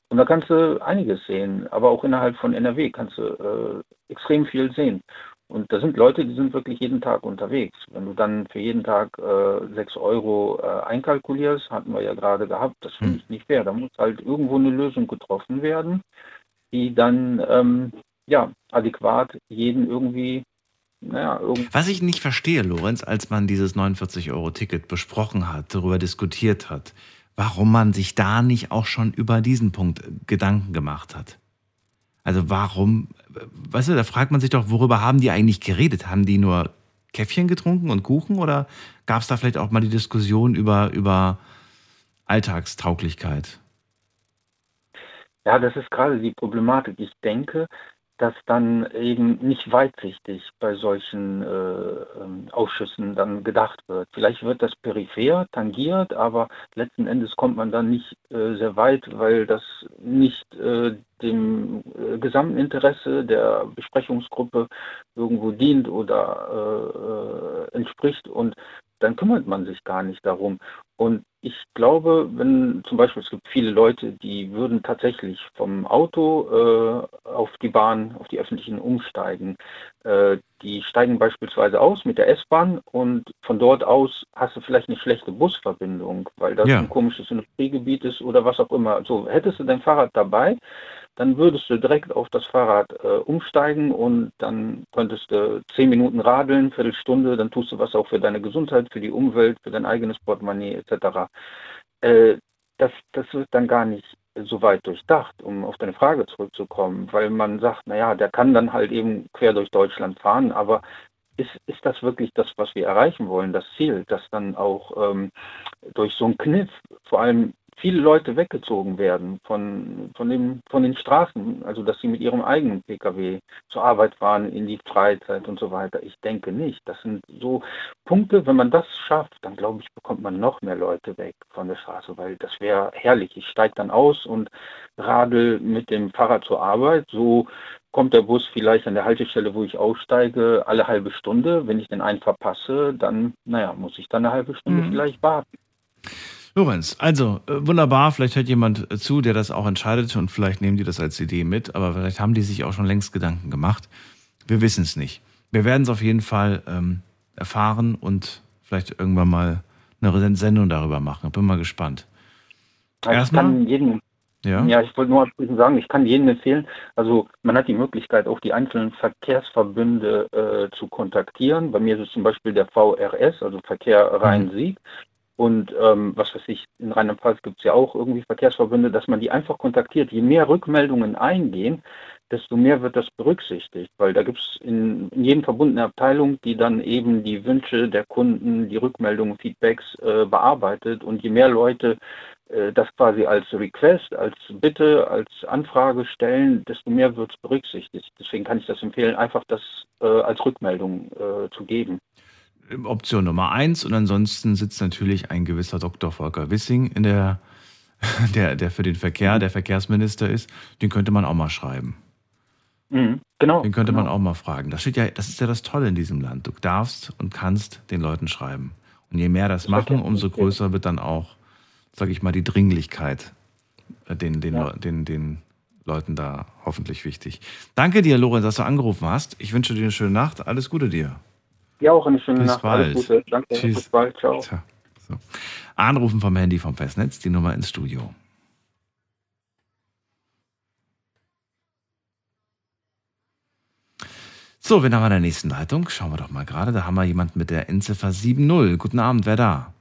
und da kannst du einiges sehen, aber auch innerhalb von NRW kannst du äh, extrem viel sehen. Und da sind Leute, die sind wirklich jeden Tag unterwegs. Wenn du dann für jeden Tag äh, 6 Euro äh, einkalkulierst, hatten wir ja gerade gehabt, das finde ich nicht fair. Da muss halt irgendwo eine Lösung getroffen werden, die dann ähm, ja adäquat jeden irgendwie naja, Was ich nicht verstehe, Lorenz, als man dieses 49-Euro-Ticket besprochen hat, darüber diskutiert hat, warum man sich da nicht auch schon über diesen Punkt Gedanken gemacht hat. Also warum, weißt du, da fragt man sich doch, worüber haben die eigentlich geredet? Haben die nur Käffchen getrunken und Kuchen oder gab es da vielleicht auch mal die Diskussion über, über Alltagstauglichkeit? Ja, das ist gerade die Problematik. Ich denke, dass dann eben nicht weitsichtig bei solchen äh, ähm, Ausschüssen dann gedacht wird. Vielleicht wird das peripher tangiert, aber letzten Endes kommt man dann nicht äh, sehr weit, weil das nicht äh, dem äh, gesamten Interesse der Besprechungsgruppe irgendwo dient oder äh, entspricht und dann kümmert man sich gar nicht darum. Und ich glaube, wenn zum Beispiel es gibt viele Leute, die würden tatsächlich vom Auto äh, auf die Bahn, auf die öffentlichen umsteigen. Äh, die steigen beispielsweise aus mit der S-Bahn und von dort aus hast du vielleicht eine schlechte Busverbindung, weil das Ja. ein komisches Industriegebiet ist oder was auch immer. So, hättest du dein Fahrrad dabei, dann würdest du direkt auf das Fahrrad äh, umsteigen und dann könntest du zehn Minuten radeln, Viertelstunde, dann tust du was auch für deine Gesundheit, für die Umwelt, für dein eigenes Portemonnaie etc. Äh, das, das wird dann gar nicht so weit durchdacht, um auf deine Frage zurückzukommen, weil man sagt, naja, der kann dann halt eben quer durch Deutschland fahren, aber ist, ist das wirklich das, was wir erreichen wollen, das Ziel, dass dann auch ähm, durch so einen Kniff vor allem viele Leute weggezogen werden von, von, dem, von den Straßen, also dass sie mit ihrem eigenen Pkw zur Arbeit fahren, in die Freizeit und so weiter. Ich denke nicht. Das sind so Punkte, wenn man das schafft, dann glaube ich, bekommt man noch mehr Leute weg von der Straße, weil das wäre herrlich. Ich steige dann aus und radel mit dem Fahrrad zur Arbeit. So kommt der Bus vielleicht an der Haltestelle, wo ich aussteige, alle halbe Stunde. Wenn ich den einen verpasse, dann, naja, muss ich dann eine halbe Stunde Mhm. vielleicht warten. Lorenz, also äh, wunderbar, vielleicht hört jemand äh, zu, der das auch entscheidet und vielleicht nehmen die das als Idee mit, aber vielleicht haben die sich auch schon längst Gedanken gemacht. Wir wissen es nicht. Wir werden es auf jeden Fall ähm, erfahren und vielleicht irgendwann mal eine Sendung darüber machen. Bin mal gespannt. Also ich kann jedem, Ja? ja, ich wollte nur abschließend sagen, ich kann jedem empfehlen, also man hat die Möglichkeit, auch die einzelnen Verkehrsverbünde äh, zu kontaktieren. Bei mir ist es zum Beispiel der VRS, also Verkehr Rhein-Sieg. Und ähm, was weiß ich, in Rheinland-Pfalz gibt es ja auch irgendwie Verkehrsverbünde, dass man die einfach kontaktiert. Je mehr Rückmeldungen eingehen, desto mehr wird das berücksichtigt, weil da gibt es in, in jedem Verbund eine Abteilung, die dann eben die Wünsche der Kunden, die Rückmeldungen, Feedbacks äh, bearbeitet. Und je mehr Leute äh, das quasi als Request, als Bitte, als Anfrage stellen, desto mehr wird es berücksichtigt. Deswegen kann ich das empfehlen, einfach das äh, als Rückmeldung äh, zu geben. Option Nummer eins und ansonsten sitzt natürlich ein gewisser Dr. Volker Wissing in der, der, der für den Verkehr der Verkehrsminister ist. Den könnte man auch mal schreiben. Mhm, genau. Den könnte genau. man auch mal fragen. Das steht ja, das ist ja das Tolle in diesem Land. Du darfst und kannst den Leuten schreiben. Und je mehr das machen, umso größer wird dann auch, sage ich mal, die Dringlichkeit äh, den, den, Leu- den, den Leuten da hoffentlich wichtig. Danke dir, Lorenz, dass du angerufen hast. Ich wünsche dir eine schöne Nacht. Alles Gute dir. Ja, auch eine schöne Bis Nacht. bald. Alles Gute. Danke. Tschüss. Bis bald. Ciao. Tja, so. Anrufen vom Handy vom Festnetz, die Nummer ins Studio. So, wen haben wir in der nächsten Leitung? Schauen wir doch mal gerade. Da haben wir jemanden mit der Endziffer 70. Guten Abend, wer da?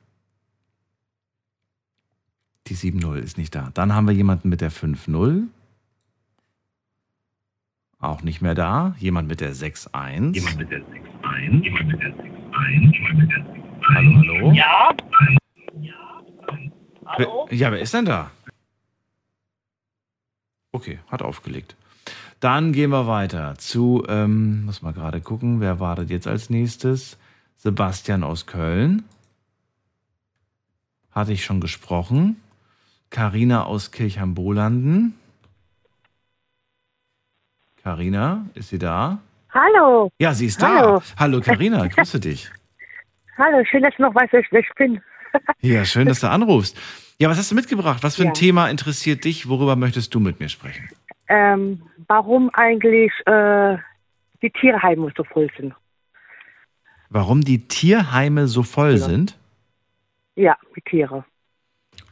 Die 70 ist nicht da. Dann haben wir jemanden mit der 50. Auch nicht mehr da. Jemand mit der 61. Jemand mit der 61. Jemand mit der 61. Jemand mit der 61. Hallo, hallo? Ja? Wer, ja, wer ist denn da? Okay, hat aufgelegt. Dann gehen wir weiter zu, ähm, muss mal gerade gucken, wer wartet jetzt als nächstes? Sebastian aus Köln. Hatte ich schon gesprochen. Karina aus Kirchheim-Bolanden. Karina, ist sie da? Hallo. Ja, sie ist Hallo. da. Hallo Karina, grüße dich. Hallo, schön, dass du noch weißt, wer ich- bin. Ja, schön, dass du anrufst. Ja, was hast du mitgebracht? Was für ein Ja. Thema interessiert dich? Worüber möchtest du mit mir sprechen? Ähm, warum eigentlich äh, die Tierheime so voll sind? Warum die Tierheime so voll sind? Ja, die Tiere.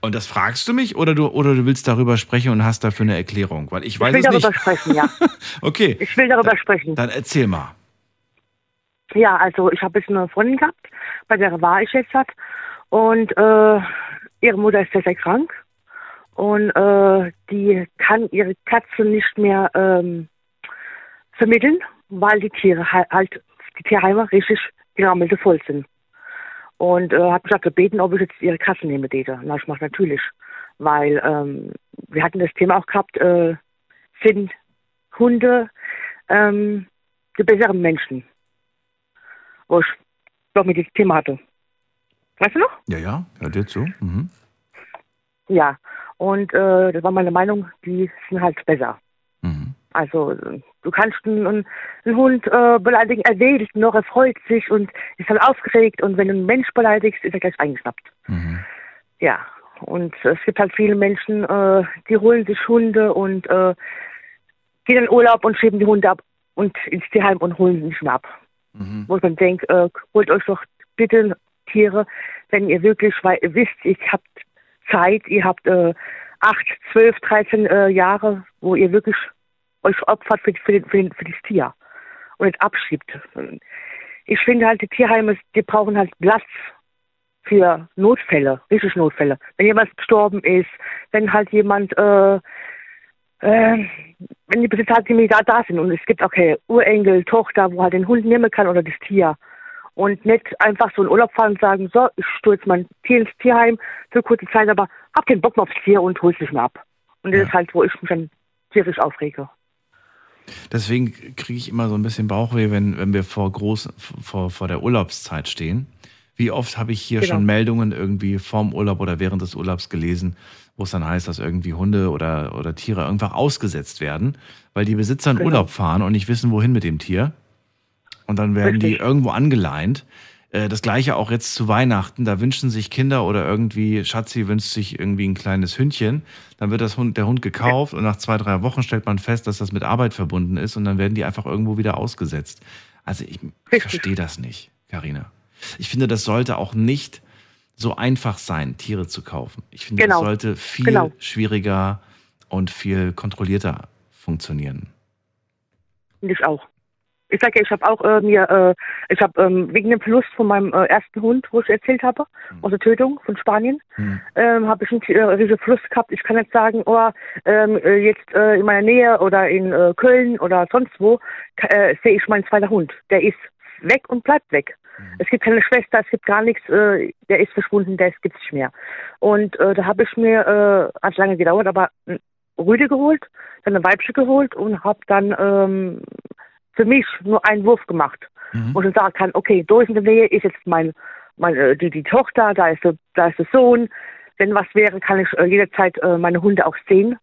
Und das fragst du mich oder du, oder du willst darüber sprechen und hast dafür eine Erklärung? Weil ich weiß ich will es darüber nicht. sprechen, ja. Okay, Ich will darüber sprechen. dann erzähl mal. Ja, also ich habe jetzt eine Freundin gehabt, bei der war ich jetzt hat. Und äh, ihre Mutter ist sehr, sehr krank. Und äh, die kann ihre Katze nicht mehr ähm, vermitteln, weil die Tiere halt, die Tierheime richtig gerammelte voll sind. Und äh, habe gesagt gebeten, ob ich jetzt ihre Katze nehme, täte. Na, ich mach natürlich. Weil ähm, wir hatten das Thema auch gehabt, äh, sind Hunde ähm, die besseren Menschen. Wo ich doch mit diesem Thema hatte. Weißt du noch? Ja, ja, hört dir zu. Mhm. Ja. Und äh, das war meine Meinung, die sind halt besser. Also du kannst einen, einen Hund äh, beleidigen, er wedelt noch, er freut sich und ist dann aufgeregt und wenn du einen Mensch beleidigst, ist er gleich eingeschnappt. Mhm. Ja, und es gibt halt viele Menschen, äh, die holen sich Hunde und äh, gehen in Urlaub und schieben die Hunde ab und ins Tierheim und holen sie nicht mehr ab. Mhm. Wo ich dann denke, äh, holt euch doch bitte Tiere, wenn ihr wirklich wisst, ihr habt Zeit, ihr habt äh, acht, zwölf, dreizehn äh, Jahre, wo ihr wirklich euch opfert für, für, den, für, den, für das Tier und nicht abschiebt. Ich finde halt, die Tierheime, die brauchen halt Platz für Notfälle, richtig Notfälle. Wenn jemand gestorben ist, wenn halt jemand, äh, äh, wenn die Besitzer halt nicht da, da sind und es gibt auch keine Urenkel, Tochter, wo halt den Hund nehmen kann oder das Tier. Und nicht einfach so in Urlaub fahren und sagen, so, ich jetzt mein Tier ins Tierheim für kurze Zeit, aber hab keinen Bock mehr aufs Tier und hol's nicht mehr ab. Und das ist halt, wo ich mich dann tierisch aufrege. Deswegen kriege ich immer so ein bisschen Bauchweh, wenn, wenn wir vor, groß, vor, vor der Urlaubszeit stehen. Wie oft habe ich hier Genau. schon Meldungen irgendwie vorm Urlaub oder während des Urlaubs gelesen, wo es dann heißt, dass irgendwie Hunde oder, oder Tiere einfach ausgesetzt werden, weil die Besitzer in Genau. Urlaub fahren und nicht wissen, wohin mit dem Tier. Und dann werden die Richtig. irgendwo angeleint. Äh, Das gleiche auch jetzt zu Weihnachten. Da wünschen sich Kinder oder irgendwie, Schatzi wünscht sich irgendwie ein kleines Hündchen. Dann wird das Hund, der Hund gekauft und nach zwei, drei Wochen stellt man fest, dass das mit Arbeit verbunden ist und dann werden die einfach irgendwo wieder ausgesetzt. Also ich verstehe das nicht, Karina. Ich finde, das sollte auch nicht so einfach sein, Tiere zu kaufen. Ich finde, Genau. das sollte viel Genau. schwieriger und viel kontrollierter funktionieren. Ich auch. Ich sage ja, ich habe auch äh, mir, äh, ich habe ähm, wegen dem Verlust von meinem äh, ersten Hund, wo ich erzählt habe, aus der Tötung von Spanien, ähm, habe ich einen äh, riesigen Verlust gehabt. Ich kann nicht sagen, oh, ähm, äh, jetzt äh, in meiner Nähe oder in äh, Köln oder sonst wo äh, sehe ich meinen zweiten Hund. Der ist weg und bleibt weg. Es gibt keine Schwester, es gibt gar nichts, äh, der ist verschwunden, der gibt es nicht mehr. Und äh, da habe ich mir, äh, hat lange gedauert, aber ein Rüde geholt, dann eine Weibchen geholt und habe dann ähm, für mich nur einen Wurf gemacht. Wo ich dann sagen kann, okay, ist in der Nähe ist jetzt mein, mein äh, die, die Tochter, da ist, der, da ist der Sohn. Wenn was wäre, kann ich äh, jederzeit äh, meine Hunde auch sehen.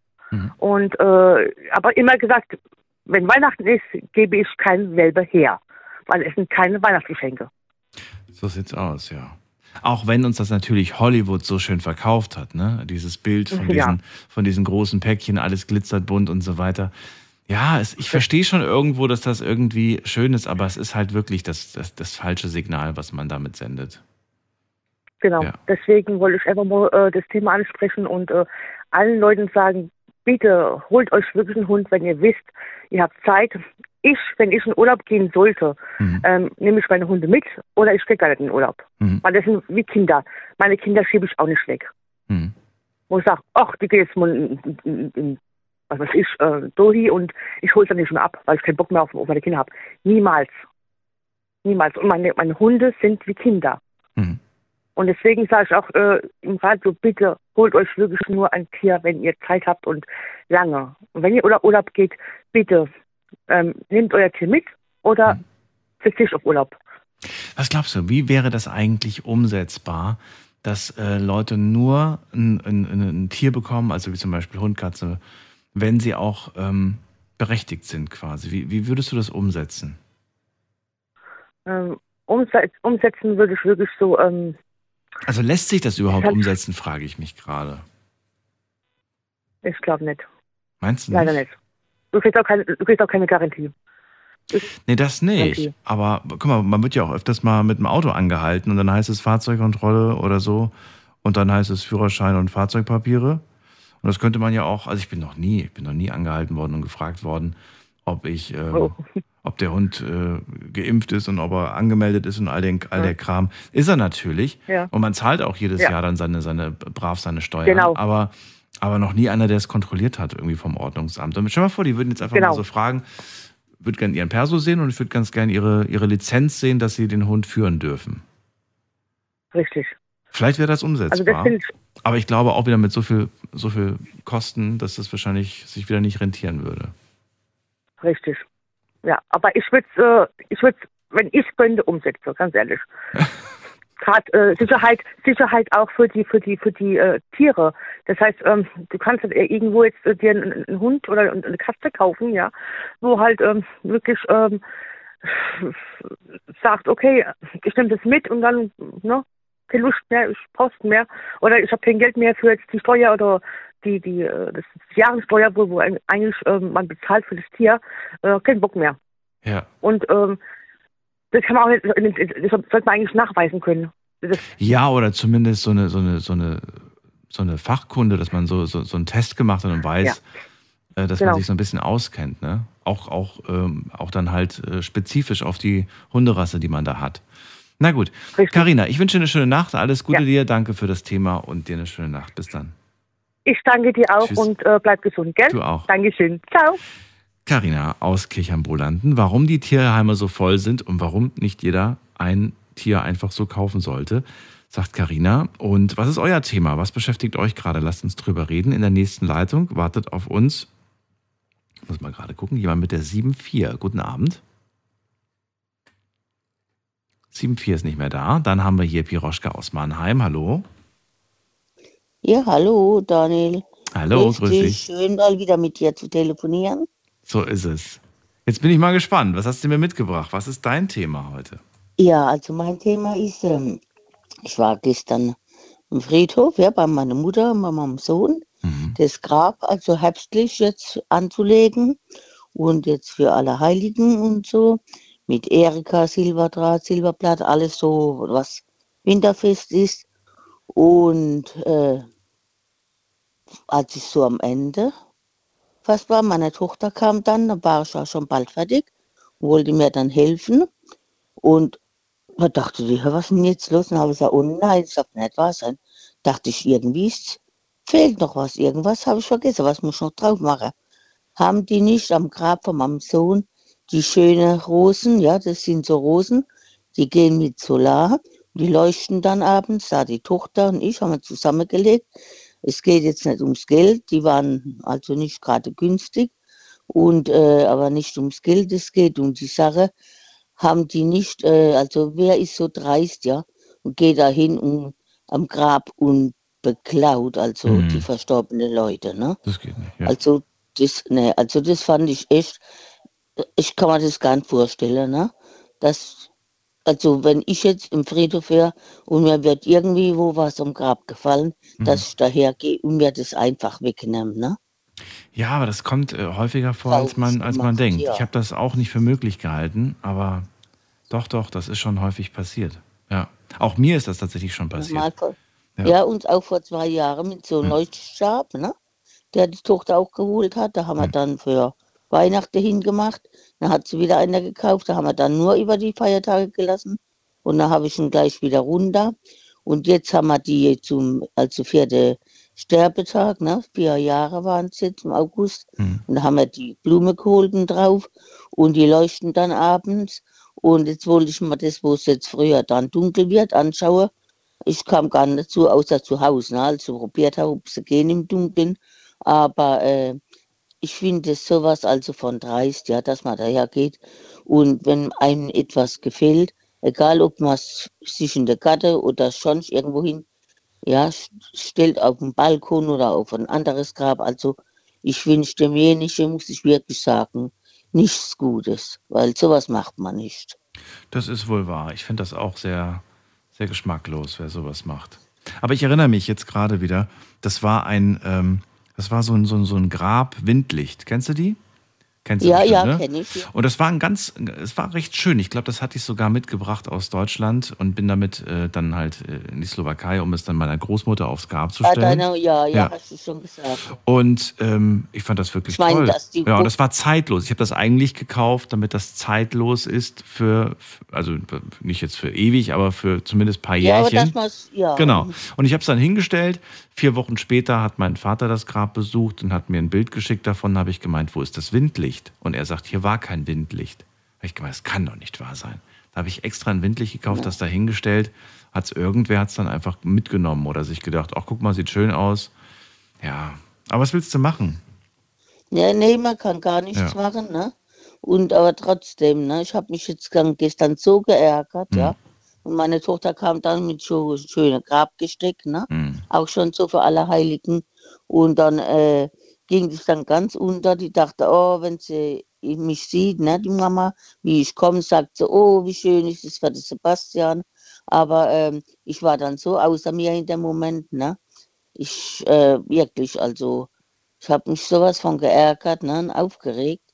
Und äh, aber immer gesagt, wenn Weihnachten ist, gebe ich keinen Welpe her, weil es sind keine Weihnachtsgeschenke. So sieht's aus, ja. Auch wenn uns das natürlich Hollywood so schön verkauft hat, ne? Dieses Bild von Ja. diesen, von diesen großen Päckchen, alles glitzert bunt und so weiter. Ja, es, ich verstehe schon irgendwo, dass das irgendwie schön ist, aber es ist halt wirklich das, das, das falsche Signal, was man damit sendet. Genau. Ja. Deswegen wollte ich einfach mal äh, das Thema ansprechen und äh, allen Leuten sagen, bitte holt euch wirklich einen Hund, wenn ihr wisst, ihr habt Zeit. Ich, wenn ich in Urlaub gehen sollte, ähm, nehme ich meine Hunde mit oder ich gehe gar nicht in Urlaub. Mhm. Weil das sind wie Kinder. Meine Kinder schiebe ich auch nicht weg. Mhm. Wo ich sage, ach, die geht jetzt mal in, in, in was weiß ich, äh, Dohi und ich hole es dann nicht mehr ab, weil ich keinen Bock mehr auf, auf meine Kinder habe. Niemals. Niemals. Und meine, meine Hunde sind wie Kinder. Mhm. Und deswegen sage ich auch äh, im Radio, bitte holt euch wirklich nur ein Tier, wenn ihr Zeit habt und lange. Und wenn ihr Urlaub, Urlaub geht, bitte ähm, nehmt euer Tier mit oder verzichtet auf Urlaub. Was glaubst du, wie wäre das eigentlich umsetzbar, dass äh, Leute nur ein, ein, ein, ein Tier bekommen, also wie zum Beispiel Hund, Katze, wenn sie auch ähm, berechtigt sind quasi? Wie, wie würdest du das umsetzen? Ähm, umse umsetzen würde ich wirklich so, ähm, Also lässt sich das überhaupt umsetzen, frage ich mich gerade. ich glaube nicht. Meinst du Leider nicht? nicht. Du kriegst auch keine, du kriegst auch keine Garantie. Nee, das nicht. Okay. Aber guck mal, man wird ja auch öfters mal mit dem Auto angehalten und dann heißt es Fahrzeugkontrolle oder so und dann heißt es Führerschein und Fahrzeugpapiere. Und das könnte man ja auch, also ich bin noch nie, ich bin noch nie angehalten worden und gefragt worden, ob ich, ähm, Oh. ob der Hund äh, geimpft ist und ob er angemeldet ist und all, den, all Ja. der Kram. Ist er natürlich. Ja. Und man zahlt auch jedes Ja. Jahr dann seine, seine, brav seine Steuern. Genau. Aber, aber noch nie einer, der es kontrolliert hat, irgendwie vom Ordnungsamt. Und stell mal vor, die würden jetzt einfach Genau. mal so fragen, würde gerne ihren Perso sehen und ich würde ganz gerne ihre, ihre Lizenz sehen, dass sie den Hund führen dürfen. Richtig. Vielleicht wäre das Also das umsetzbar. finde ich, aber ich glaube auch wieder mit so viel, so viel Kosten, dass das wahrscheinlich sich wieder nicht rentieren würde. richtig. Ja, aber ich würde äh, ich würde wenn ich könnte, umsetzen, ganz ehrlich. Gerade äh, Sicherheit, Sicherheit auch für die, für die, für die äh, Tiere. Das heißt, ähm, du kannst halt irgendwo jetzt äh, dir einen, einen, Hund oder eine Katze kaufen, ja, wo halt ähm, wirklich ähm, sagt, okay, ich nehme das mit und dann, ne, keine Lust mehr, ich brauch's mehr oder ich habe kein Geld mehr für jetzt die Steuer oder die, die, äh, das Jahressteuer, wo, wo eigentlich ähm, man bezahlt für das Tier, äh, kein Bock mehr. Ja. Und ähm, das kann man auch nicht, das sollte man eigentlich nachweisen können. Das ja, oder zumindest so eine, so eine, so eine, so eine Fachkunde, dass man so, so, so einen Test gemacht hat und weiß, ja. äh, dass genau. man sich so ein bisschen auskennt, ne? Auch, auch, ähm, auch dann halt äh, spezifisch auf die Hunderasse, die man da hat. Na gut. Karina, ich wünsche dir eine schöne Nacht. Alles Gute ja. dir. Danke für das Thema und dir eine schöne Nacht. Bis dann. Ich danke dir auch Tschüss. und äh, bleib gesund, gell? Du auch. Dankeschön. Ciao. Karina aus Kirchheim-Bolanden, warum die Tierheime so voll sind und warum nicht jeder ein Tier einfach so kaufen sollte, sagt Karina. Und was ist euer Thema? Was beschäftigt euch gerade? Lasst uns drüber reden. In der nächsten Leitung wartet auf uns, ich muss mal gerade gucken, jemand mit der 7.4. Guten Abend. 7.4 ist nicht mehr da. Dann haben wir hier Piroschka aus Mannheim. Hallo. Ja, hallo, Daniel. Hallo, Richtig grüß dich. Schön, mal wieder mit dir zu telefonieren. So ist es. Jetzt bin ich mal gespannt. Was hast du mir mitgebracht? Was ist dein Thema heute? Ja, also mein Thema ist, ähm, ich war gestern im Friedhof, ja, bei meiner Mutter, bei meinem Sohn, mhm. das Grab also herbstlich jetzt anzulegen und jetzt für alle Heiligen und so mit Erika, Silberdraht, Silberblatt, alles so, was winterfest ist. Und äh, als ich so am Ende fast war. Meine Tochter kam dann, da war ich auch schon bald fertig, wollte mir dann helfen. Und da dachte ich, was ist denn jetzt los? Und habe ich gesagt, oh nein, das darf nicht wahr sein. Dachte ich, irgendwie ist, fehlt noch was, irgendwas habe ich vergessen, was muss ich noch drauf machen. Haben die nicht am Grab von meinem Sohn die schönen Rosen, ja, das sind so Rosen, die gehen mit Solar, die leuchten dann abends, da die Tochter und ich haben wir zusammengelegt, es geht jetzt nicht ums Geld, die waren also nicht gerade günstig, und äh, aber nicht ums Geld, es geht um die Sache. Haben die nicht, äh, also wer ist so dreist, ja, und geht da hin und am Grab und beklaut, also mhm. die verstorbenen Leute, ne? Das geht nicht. Ja. Also das, ne, also das fand ich echt, ich kann mir das gar nicht vorstellen, ne? Das also wenn ich jetzt im Friedhof wäre und mir wird irgendwie wo was am Grab gefallen, mhm. dass ich dahergehe und mir das einfach wegnehme, ne? Ja, aber das kommt äh, häufiger vor, als man, als man denkt. Ja. Ich habe das auch nicht für möglich gehalten, aber doch, doch, das ist schon häufig passiert. Ja. Auch mir ist das tatsächlich schon passiert. Ja. ja, uns auch vor zwei Jahren mit so einem hm. Leuchtstab, ne? Der die Tochter auch geholt hat. Da haben hm. wir dann für Weihnachten hingemacht. Dann hat sie wieder einer gekauft. Da haben wir dann nur über die Feiertage gelassen. Und dann habe ich ihn gleich wieder runter. Und jetzt haben wir die zum, also vierte Sterbetag, ne? Vier Jahre waren es jetzt im August. Mhm. Und da haben wir die Blume geholt drauf. Und die leuchten dann abends. Und jetzt wollte ich mal das, wo es jetzt früher dann dunkel wird, anschauen. Ich kam gar nicht dazu, außer zu Hause. Ne? Also probiert habe, ob sie gehen im Dunkeln. Aber äh, ich finde sowas also von dreist, ja, dass man daher geht und wenn einem etwas gefällt, egal ob man sich in der Gatte oder sonst irgendwo hin, ja, stellt auf den Balkon oder auf ein anderes Grab. Also ich wünsche demjenigen, muss ich wirklich sagen, nichts Gutes, weil sowas macht man nicht. Das ist wohl wahr. Ich finde das auch sehr, sehr geschmacklos, wer sowas macht. Aber ich erinnere mich jetzt gerade wieder, das war ein, ähm, das war so ein, so ein, so ein Grab Windlicht. Kennst du die? Kennst du ja, bestimmt, ja, ne? kenne ich. Ja. Und das war ein ganz, es war recht schön. Ich glaube, das hatte ich sogar mitgebracht aus Deutschland und bin damit äh, dann halt äh, in die Slowakei, um es dann meiner Großmutter aufs Grab zu stellen. Ah, deine, ja, ja, ja, hast du schon gesagt. Und ähm, ich fand das wirklich ich mein, toll. Das ja, und das war zeitlos. Ich habe das eigentlich gekauft, damit das zeitlos ist für, also nicht jetzt für ewig, aber für zumindest ein paar ja, Jährchen. Aber das ja. Genau. Und ich habe es dann hingestellt. Vier Wochen später hat mein Vater das Grab besucht und hat mir ein Bild geschickt davon. Da habe ich gemeint, wo ist das Windlicht? Windlicht. Und er sagt, hier war kein Windlicht. Da ich gemeint, das kann doch nicht wahr sein. Da habe ich extra ein Windlicht gekauft, das dahingestellt. Hat es irgendwer hat's dann einfach mitgenommen oder sich gedacht, ach guck mal, sieht schön aus. Ja, aber was willst du machen? Ja, nee, man kann gar nichts ja. machen, ne? Und aber trotzdem, ne, ich habe mich jetzt gestern so geärgert, Mhm. ja. Und meine Tochter kam dann mit so schönem Grabgesteck, ne? Mhm. Auch schon so für alle Heiligen. Und dann äh, ging es dann ganz unter. Die dachte, oh, wenn sie mich sieht, ne, die Mama, wie ich komme, sagt sie, oh, wie schön ist es für den Sebastian. Aber ähm, ich war dann so außer mir in dem Moment, ne? Ich äh, wirklich, also ich habe mich sowas von geärgert, ne, aufgeregt.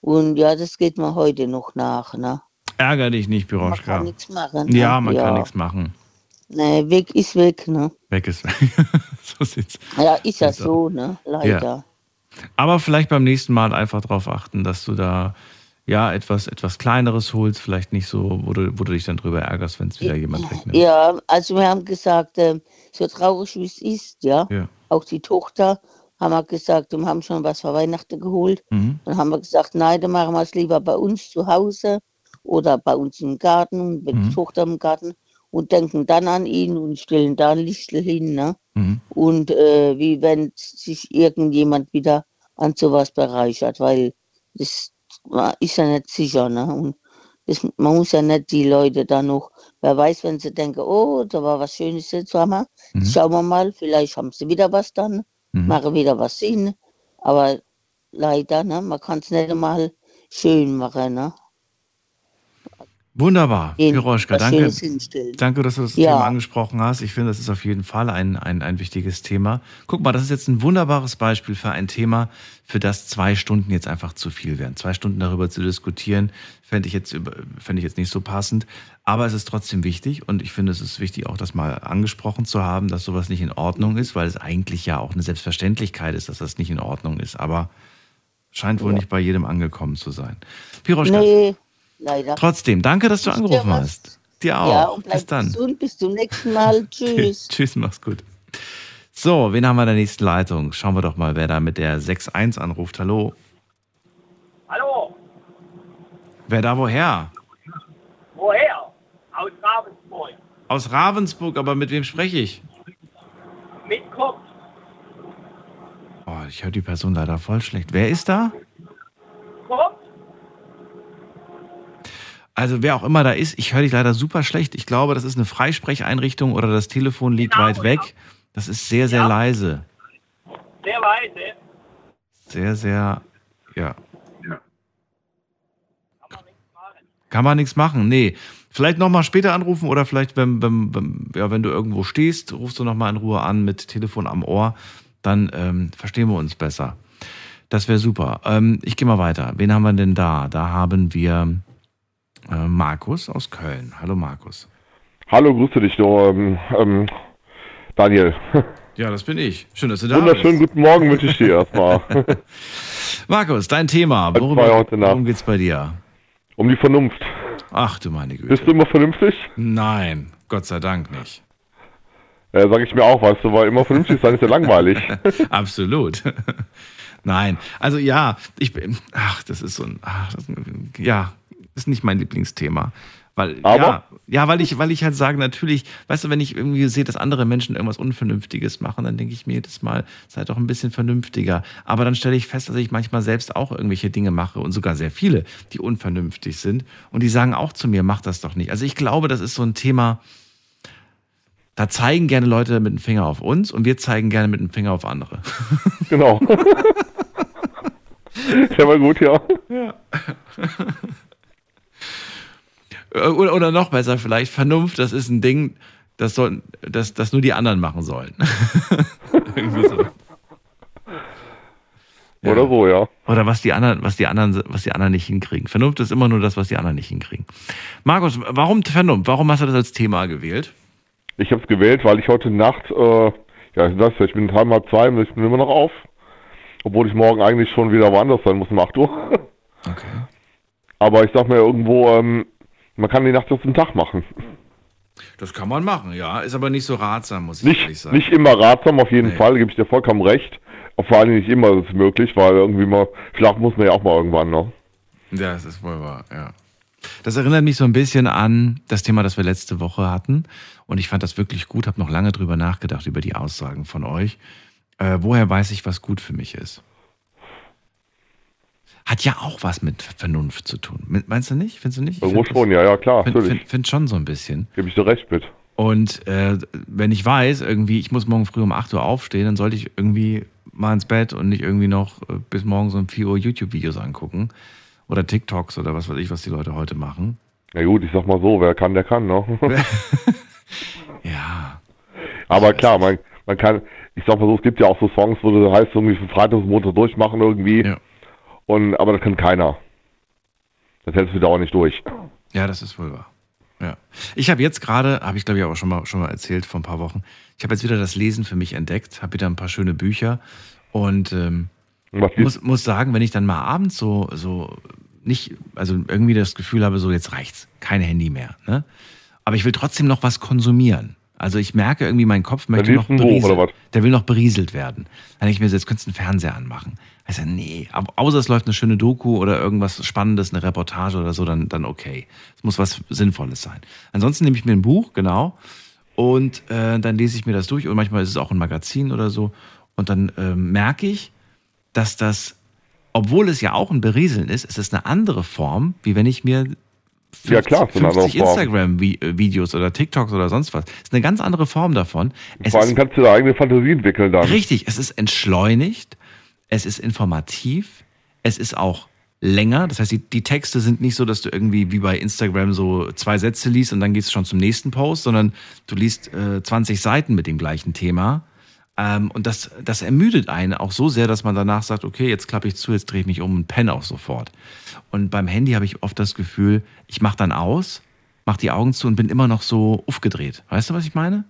Und ja, das geht mir heute noch nach, ne? Ärger dich nicht, Man Piroschka. kann nichts machen. Ne? Ja, man ja. kann nichts machen. Nee, weg ist weg, ne? Weg ist weg. so sieht's. Ja, ist ja so, ne? Leider. Aber vielleicht beim nächsten Mal einfach darauf achten, dass du da ja etwas, etwas Kleineres holst, vielleicht nicht so, wo du, wo du dich dann drüber ärgerst, wenn es wieder jemand wegnimmt. Ja, also wir haben gesagt, ähm, so traurig wie es ist, ja, Ja. auch die Tochter, haben wir gesagt, wir haben schon was für Weihnachten geholt. Mhm. Dann haben wir gesagt, nein, dann machen wir es lieber bei uns zu Hause oder bei uns im Garten, mit Mhm. der Tochter im Garten und denken dann an ihn und stellen da ein Lichtel hin, ne? Mhm. Und äh, wie wenn sich irgendjemand wieder an sowas bereichert, weil das ist ja nicht sicher, ne? Und das, man muss ja nicht die Leute da noch, wer weiß, wenn sie denken, oh, da war was Schönes jetzt, haben wir, Mhm. schauen wir mal, vielleicht haben sie wieder was dann, Mhm. machen wieder was Sinn, aber leider, ne, man kann es nicht einmal schön machen, ne? Wunderbar, Piroschka, danke. Danke, dass du das Ja. Thema angesprochen hast. Ich finde, das ist auf jeden Fall ein, ein, ein wichtiges Thema. Guck mal, das ist jetzt ein wunderbares Beispiel für ein Thema, für das zwei Stunden jetzt einfach zu viel wären. Zwei Stunden darüber zu diskutieren, fände ich, jetzt, fände ich jetzt nicht so passend. Aber es ist trotzdem wichtig und ich finde, es ist wichtig, auch das mal angesprochen zu haben, dass sowas nicht in Ordnung ist, weil es eigentlich ja auch eine Selbstverständlichkeit ist, dass das nicht in Ordnung ist. Aber scheint wohl Ja. nicht bei jedem angekommen zu sein. Piroschka, Nee, leider. trotzdem, danke, dass du angerufen hast. Dir auch. Ja, und Bis dann. gesund, bis zum nächsten Mal. Tschüss. Tschüss, mach's gut. So, wen haben wir in der nächsten Leitung? Schauen wir doch mal, wer da mit der 6.1 anruft. Hallo. Hallo, Wer da woher? woher? Aus Ravensburg. Aus Ravensburg, aber mit wem spreche ich? Mit Kopf. Oh, ich höre die Person leider voll schlecht. Wer ist da? Kopf? Also wer auch immer da ist, ich höre dich leider super schlecht. Ich glaube, das ist eine Freisprecheinrichtung oder das Telefon liegt weit weg. Das ist sehr, sehr leise. Sehr leise. Sehr, sehr, ja. Kann man nichts machen, nee. Vielleicht nochmal später anrufen oder vielleicht, wenn, wenn, wenn, ja, wenn du irgendwo stehst, rufst du nochmal in Ruhe an mit Telefon am Ohr, dann ähm, verstehen wir uns besser. Das wäre super. Ähm, ich gehe mal weiter. Wen haben wir denn da? Da haben wir äh, Markus aus Köln. Hallo Markus. Hallo, grüße dich, du, ähm, ähm, Daniel. Ja, das bin ich. Schön, dass du da Wunderschönen bist. guten Morgen wünsche ich dir erstmal. Markus, dein Thema. Worüber, worum geht's bei dir? Um die Vernunft. Ach du meine Güte. Bist du immer vernünftig? Nein, Gott sei Dank nicht. Ja, sag ich mir auch, weißt du, weil immer vernünftig sein ist ja langweilig. Absolut. Nein, also ja, ich bin, ach, das ist so ein, ach, das, ja, ist nicht mein Lieblingsthema. Weil, ja, Aber? ja, weil ich, weil ich halt sage, natürlich, weißt du, wenn ich irgendwie sehe, dass andere Menschen irgendwas Unvernünftiges machen, dann denke ich mir jedes Mal, seid doch ein bisschen vernünftiger. Aber dann stelle ich fest, dass ich manchmal selbst auch irgendwelche Dinge mache und sogar sehr viele, die unvernünftig sind. Und die sagen auch zu mir, mach das doch nicht. Also ich glaube, das ist so ein Thema, da zeigen gerne Leute mit dem Finger auf uns und wir zeigen gerne mit dem Finger auf andere. Genau. Der war gut, ja. Ja. Oder, oder noch besser vielleicht, Vernunft, das ist ein Ding, das, soll, das, das nur die anderen machen sollen. So. Oder so, ja. Oder was die anderen, was die anderen, was die anderen nicht hinkriegen. Vernunft ist immer nur das, was die anderen nicht hinkriegen. Markus, warum Vernunft? Warum hast du das als Thema gewählt? Ich habe es gewählt, weil ich heute Nacht, äh, ja, ich weiß, ich bin dreimal halb zwei, und ich bin immer noch auf. Obwohl ich morgen eigentlich schon wieder woanders sein muss um 8 Uhr. Okay. Aber ich sag mir irgendwo, ähm, man kann die Nacht aus dem Tag machen. Das kann man machen, ja. Ist aber nicht so ratsam, muss ich ehrlich Nicht, sagen. nicht immer ratsam, auf jeden Nee. Fall, gebe ich dir vollkommen recht. Vor allem nicht immer ist es möglich, weil irgendwie mal, schlafen muss man ja auch mal irgendwann, ne? Ja, das ist wohl wahr, ja. Das erinnert mich so ein bisschen an das Thema, das wir letzte Woche hatten. Und ich fand das wirklich gut, habe noch lange drüber nachgedacht, über die Aussagen von euch. Äh, woher weiß ich, was gut für mich ist? Hat ja auch was mit Vernunft zu tun. Meinst du nicht? Findest du nicht? Ich Irgendwo find schon, ja, ja, klar, Find, natürlich. find, find schon so ein bisschen. Gebe ich dir recht mit. Und äh, wenn ich weiß, irgendwie, ich muss morgen früh um 8 Uhr aufstehen, dann sollte ich irgendwie mal ins Bett und nicht irgendwie noch äh, bis morgen so um 4 Uhr YouTube-Videos angucken. Oder TikToks oder was weiß ich, was die Leute heute machen. Ja gut, ich sag mal so, wer kann, der kann, ne? ja. Aber klar, man, man kann, ich sag mal so, es gibt ja auch so Songs, wo du heißt irgendwie von Freitag bis Montag durchmachen irgendwie. Und, aber das kann keiner. Das hältst du da auch nicht durch. Ja, das ist wohl wahr. Ja. Ich habe jetzt gerade, habe ich glaube ich auch schon mal, schon mal erzählt vor ein paar Wochen, ich habe jetzt wieder das Lesen für mich entdeckt, habe wieder ein paar schöne Bücher und ähm, muss, muss sagen, wenn ich dann mal abends so, so nicht, also irgendwie das Gefühl habe, so jetzt reicht's, kein Handy mehr, ne? Aber ich will trotzdem noch was konsumieren. Also ich merke irgendwie, mein Kopf möchte noch berieselt, der will noch berieselt werden. Dann denke ich mir, so, jetzt könntest du einen Fernseher anmachen. Also nee, außer es läuft eine schöne Doku oder irgendwas Spannendes, eine Reportage oder so, dann, dann okay. Es muss was Sinnvolles sein. Ansonsten nehme ich mir ein Buch, genau, und äh, dann lese ich mir das durch und manchmal ist es auch ein Magazin oder so. Und dann äh, merke ich, dass das, obwohl es ja auch ein Berieseln ist, ist es eine andere Form, wie wenn ich mir 50, Ja, klar, es ist eine andere 50 Form. Instagram-Videos oder TikToks oder sonst was. ist eine ganz andere Form davon. Es Vor ist allem kannst du da eigene Fantasie entwickeln dann. Richtig, es ist entschleunigt, es ist informativ, es ist auch länger. Das heißt, die, die Texte sind nicht so, dass du irgendwie wie bei Instagram so zwei Sätze liest und dann gehst du schon zum nächsten Post, sondern du liest äh, 20 Seiten mit dem gleichen Thema. Ähm, und das, das ermüdet einen auch so sehr, dass man danach sagt, okay, jetzt klappe ich zu, jetzt drehe ich mich um und penne auch sofort. Und beim Handy habe ich oft das Gefühl, ich mache dann aus, mache die Augen zu und bin immer noch so aufgedreht. Weißt du, was ich meine?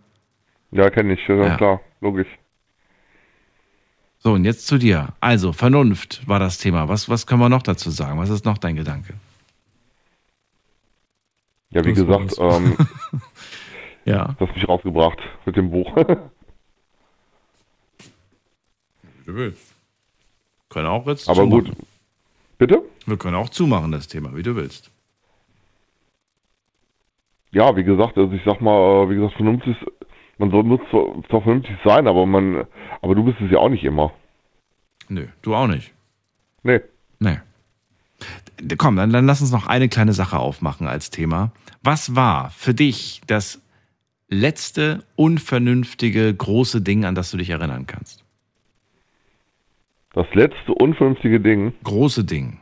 Ja, kenne ich, ja, Ja. klar, logisch. So, und jetzt zu dir. Also, Vernunft war das Thema. Was, was können wir noch dazu sagen? Was ist noch dein Gedanke? Ja, wie Das gesagt, ähm, ja. das hast mich rausgebracht mit dem Buch. Du willst. Können auch jetzt Aber zumachen. gut. Bitte? Wir können auch zumachen, das Thema, wie du willst. Ja, wie gesagt, also ich sag mal, äh, wie gesagt, vernünftig, man soll, muss zwar, zwar vernünftig sein, aber man, aber du bist es ja auch nicht immer. Nö, du auch nicht. Nee. Nee. Komm, dann, dann lass uns noch eine kleine Sache aufmachen als Thema. Was war für dich das letzte unvernünftige große Ding, an das du dich erinnern kannst? Das letzte unvernünftige Ding. Große Ding.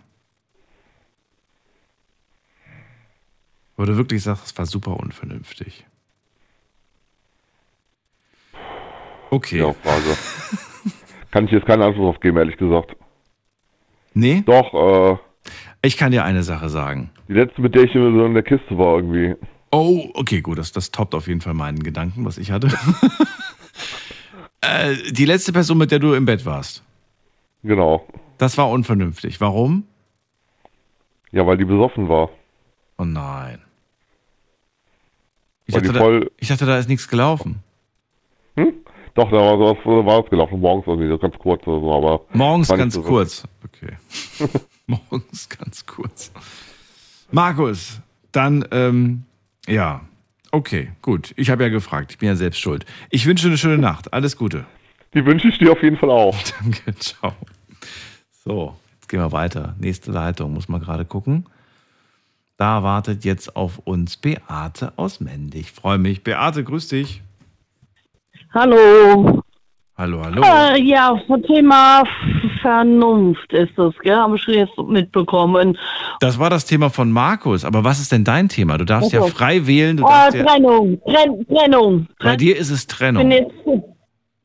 Wo du wirklich sagst, es war super unvernünftig. Okay. Ja, Frage. Kann ich jetzt keinen Anschluss auf geben, ehrlich gesagt. Nee? Doch, äh. Ich kann dir eine Sache sagen. Die letzte, mit der ich so in der Kiste war irgendwie. Oh, okay, gut, das, das toppt auf jeden Fall meinen Gedanken, was ich hatte. äh, die letzte Person, mit der du im Bett warst. Genau. Das war unvernünftig. Warum? Ja, weil die besoffen war. Oh nein. Ich dachte, die da, voll- ich dachte, da ist nichts gelaufen. Doch, da war sowas, war es gelaufen, morgens irgendwie, so ganz kurz oder so, aber. Morgens ganz so- kurz. Okay. Morgens ganz kurz. Markus, dann, ähm, ja. Okay, gut. Ich habe ja gefragt. Ich bin ja selbst schuld. Ich wünsche eine schöne Nacht. Alles Gute. Die wünsche ich dir auf jeden Fall auch. Danke, ciao. So, jetzt gehen wir weiter. Nächste Leitung, muss man gerade gucken. Da wartet jetzt auf uns Beate aus Mendig. Freue mich. Beate, grüß dich. Hallo. Hallo, hallo. Äh, ja, zum Thema Vernunft ist das, gell? Habe ich jetzt mitbekommen. Das war das Thema von Markus. Aber was ist denn dein Thema? Du darfst ja Also, frei wählen. Du oh, darfst ja, Trennung, Trenn, Trennung. bei dir ist es Ich bin Trennung. jetzt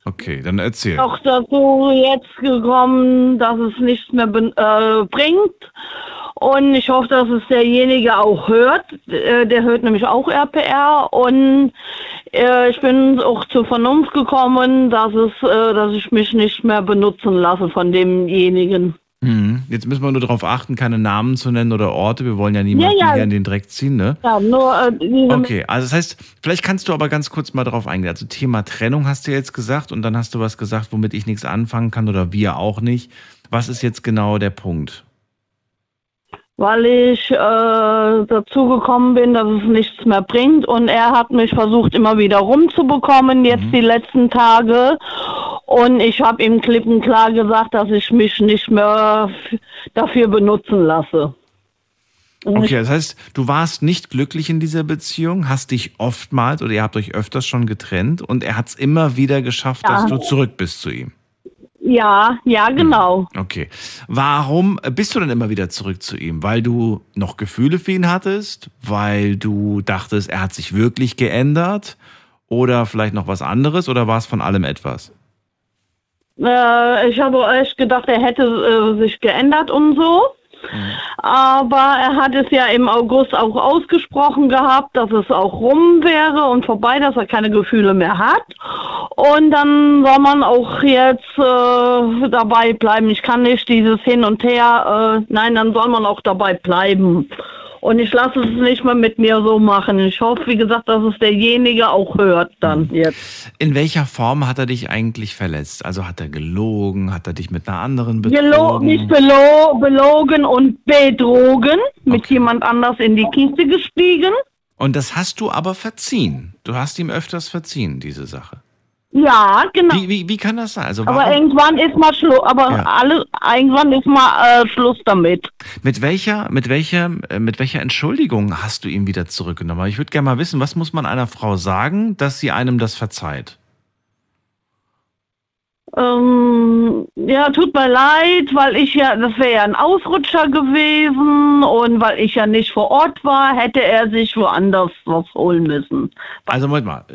Okay, dann erzähl. doch dazu jetzt gekommen, dass es nichts mehr äh, bringt. Und ich hoffe, dass es derjenige auch hört. Äh, der hört nämlich auch RPR. Und äh, ich bin auch zur Vernunft gekommen, dass, es, äh, dass ich mich nicht mehr benutzen lasse von demjenigen. Mhm. Jetzt müssen wir nur darauf achten, keine Namen zu nennen oder Orte. Wir wollen ja niemanden Ja, ja. hier in den Dreck ziehen, ne? Ja, nur äh, Okay, also das heißt, vielleicht kannst du aber ganz kurz mal darauf eingehen. Also Thema Trennung hast du jetzt gesagt und dann hast du was gesagt, womit ich nichts anfangen kann oder wir auch nicht. Was ist jetzt genau der Punkt? Weil ich äh, dazu gekommen bin, dass es nichts mehr bringt und er hat mich versucht immer wieder rumzubekommen jetzt die letzten Tage Und ich habe ihm klipp und klar gesagt, dass ich mich nicht mehr dafür benutzen lasse. Und Okay, das heißt, du warst nicht glücklich in dieser Beziehung, hast dich oftmals oder ihr habt euch öfters schon getrennt und er hat es immer wieder geschafft, Ja. dass du zurück bist zu ihm. Ja, ja, genau. Okay. Warum bist du denn immer wieder zurück zu ihm? Weil du noch Gefühle für ihn hattest? Weil du dachtest, er hat sich wirklich geändert? Oder vielleicht noch was anderes? Oder war es von allem etwas? Äh, ich habe echt gedacht, er hätte äh, sich geändert und so. Aber er hat es ja im August auch ausgesprochen gehabt, dass es auch rum wäre und vorbei, dass er keine Gefühle mehr hat. Und dann soll man auch jetzt äh, dabei bleiben. Ich kann nicht dieses Hin und Her. Äh, nein, dann soll man auch dabei bleiben. Und ich lasse es nicht mehr mit mir so machen. Ich hoffe, wie gesagt, dass es derjenige auch hört dann jetzt. In welcher Form hat er dich eigentlich verletzt? Also hat er gelogen? Hat er dich mit einer anderen Gelo betrogen? nicht belo belogen und betrogen, mit jemand anders in die Kiste gestiegen. Und das hast du aber verziehen. Du hast ihm öfters verziehen, diese Sache. Ja, genau. Wie, wie, wie kann das sein? Also aber irgendwann ist mal Schluss, aber Ja. alle, irgendwann ist mal äh, Schluss damit. mit welcher, mit welcher, äh, mit welcher Entschuldigung hast du ihn wieder zurückgenommen? Ich würde gerne mal wissen, was muss man einer Frau sagen, dass sie einem das verzeiht? Ähm, ja, tut mir leid, weil ich ja, das wäre ja ein Ausrutscher gewesen und weil ich ja nicht vor Ort war, hätte er sich woanders was holen müssen. Also Moment mal,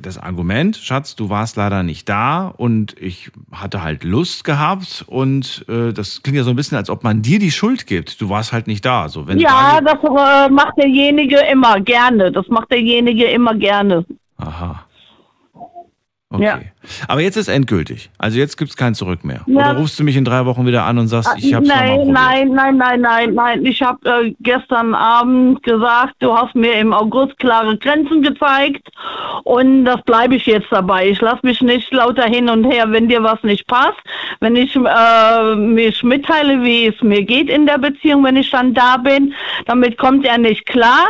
das Argument, Schatz, du warst leider nicht da und ich hatte halt Lust gehabt und äh, das klingt ja so ein bisschen, als ob man dir die Schuld gibt. Du warst halt nicht da. So, wenn ja, das äh, macht derjenige immer gerne. Das macht derjenige immer gerne. Aha. Okay. Ja. Aber jetzt ist endgültig. Also jetzt gibt's kein Zurück mehr. Ja. Oder rufst du mich in drei Wochen wieder an und sagst, ich hab's nochmal nein, nein, nein, nein, nein, nein. Ich habe äh, gestern Abend gesagt, du hast mir im August klare Grenzen gezeigt und das bleibe ich jetzt dabei. Ich lasse mich nicht lauter hin und her, wenn dir was nicht passt. Wenn ich äh, mich mitteile, wie es mir geht in der Beziehung, wenn ich dann da bin, damit kommt er nicht klar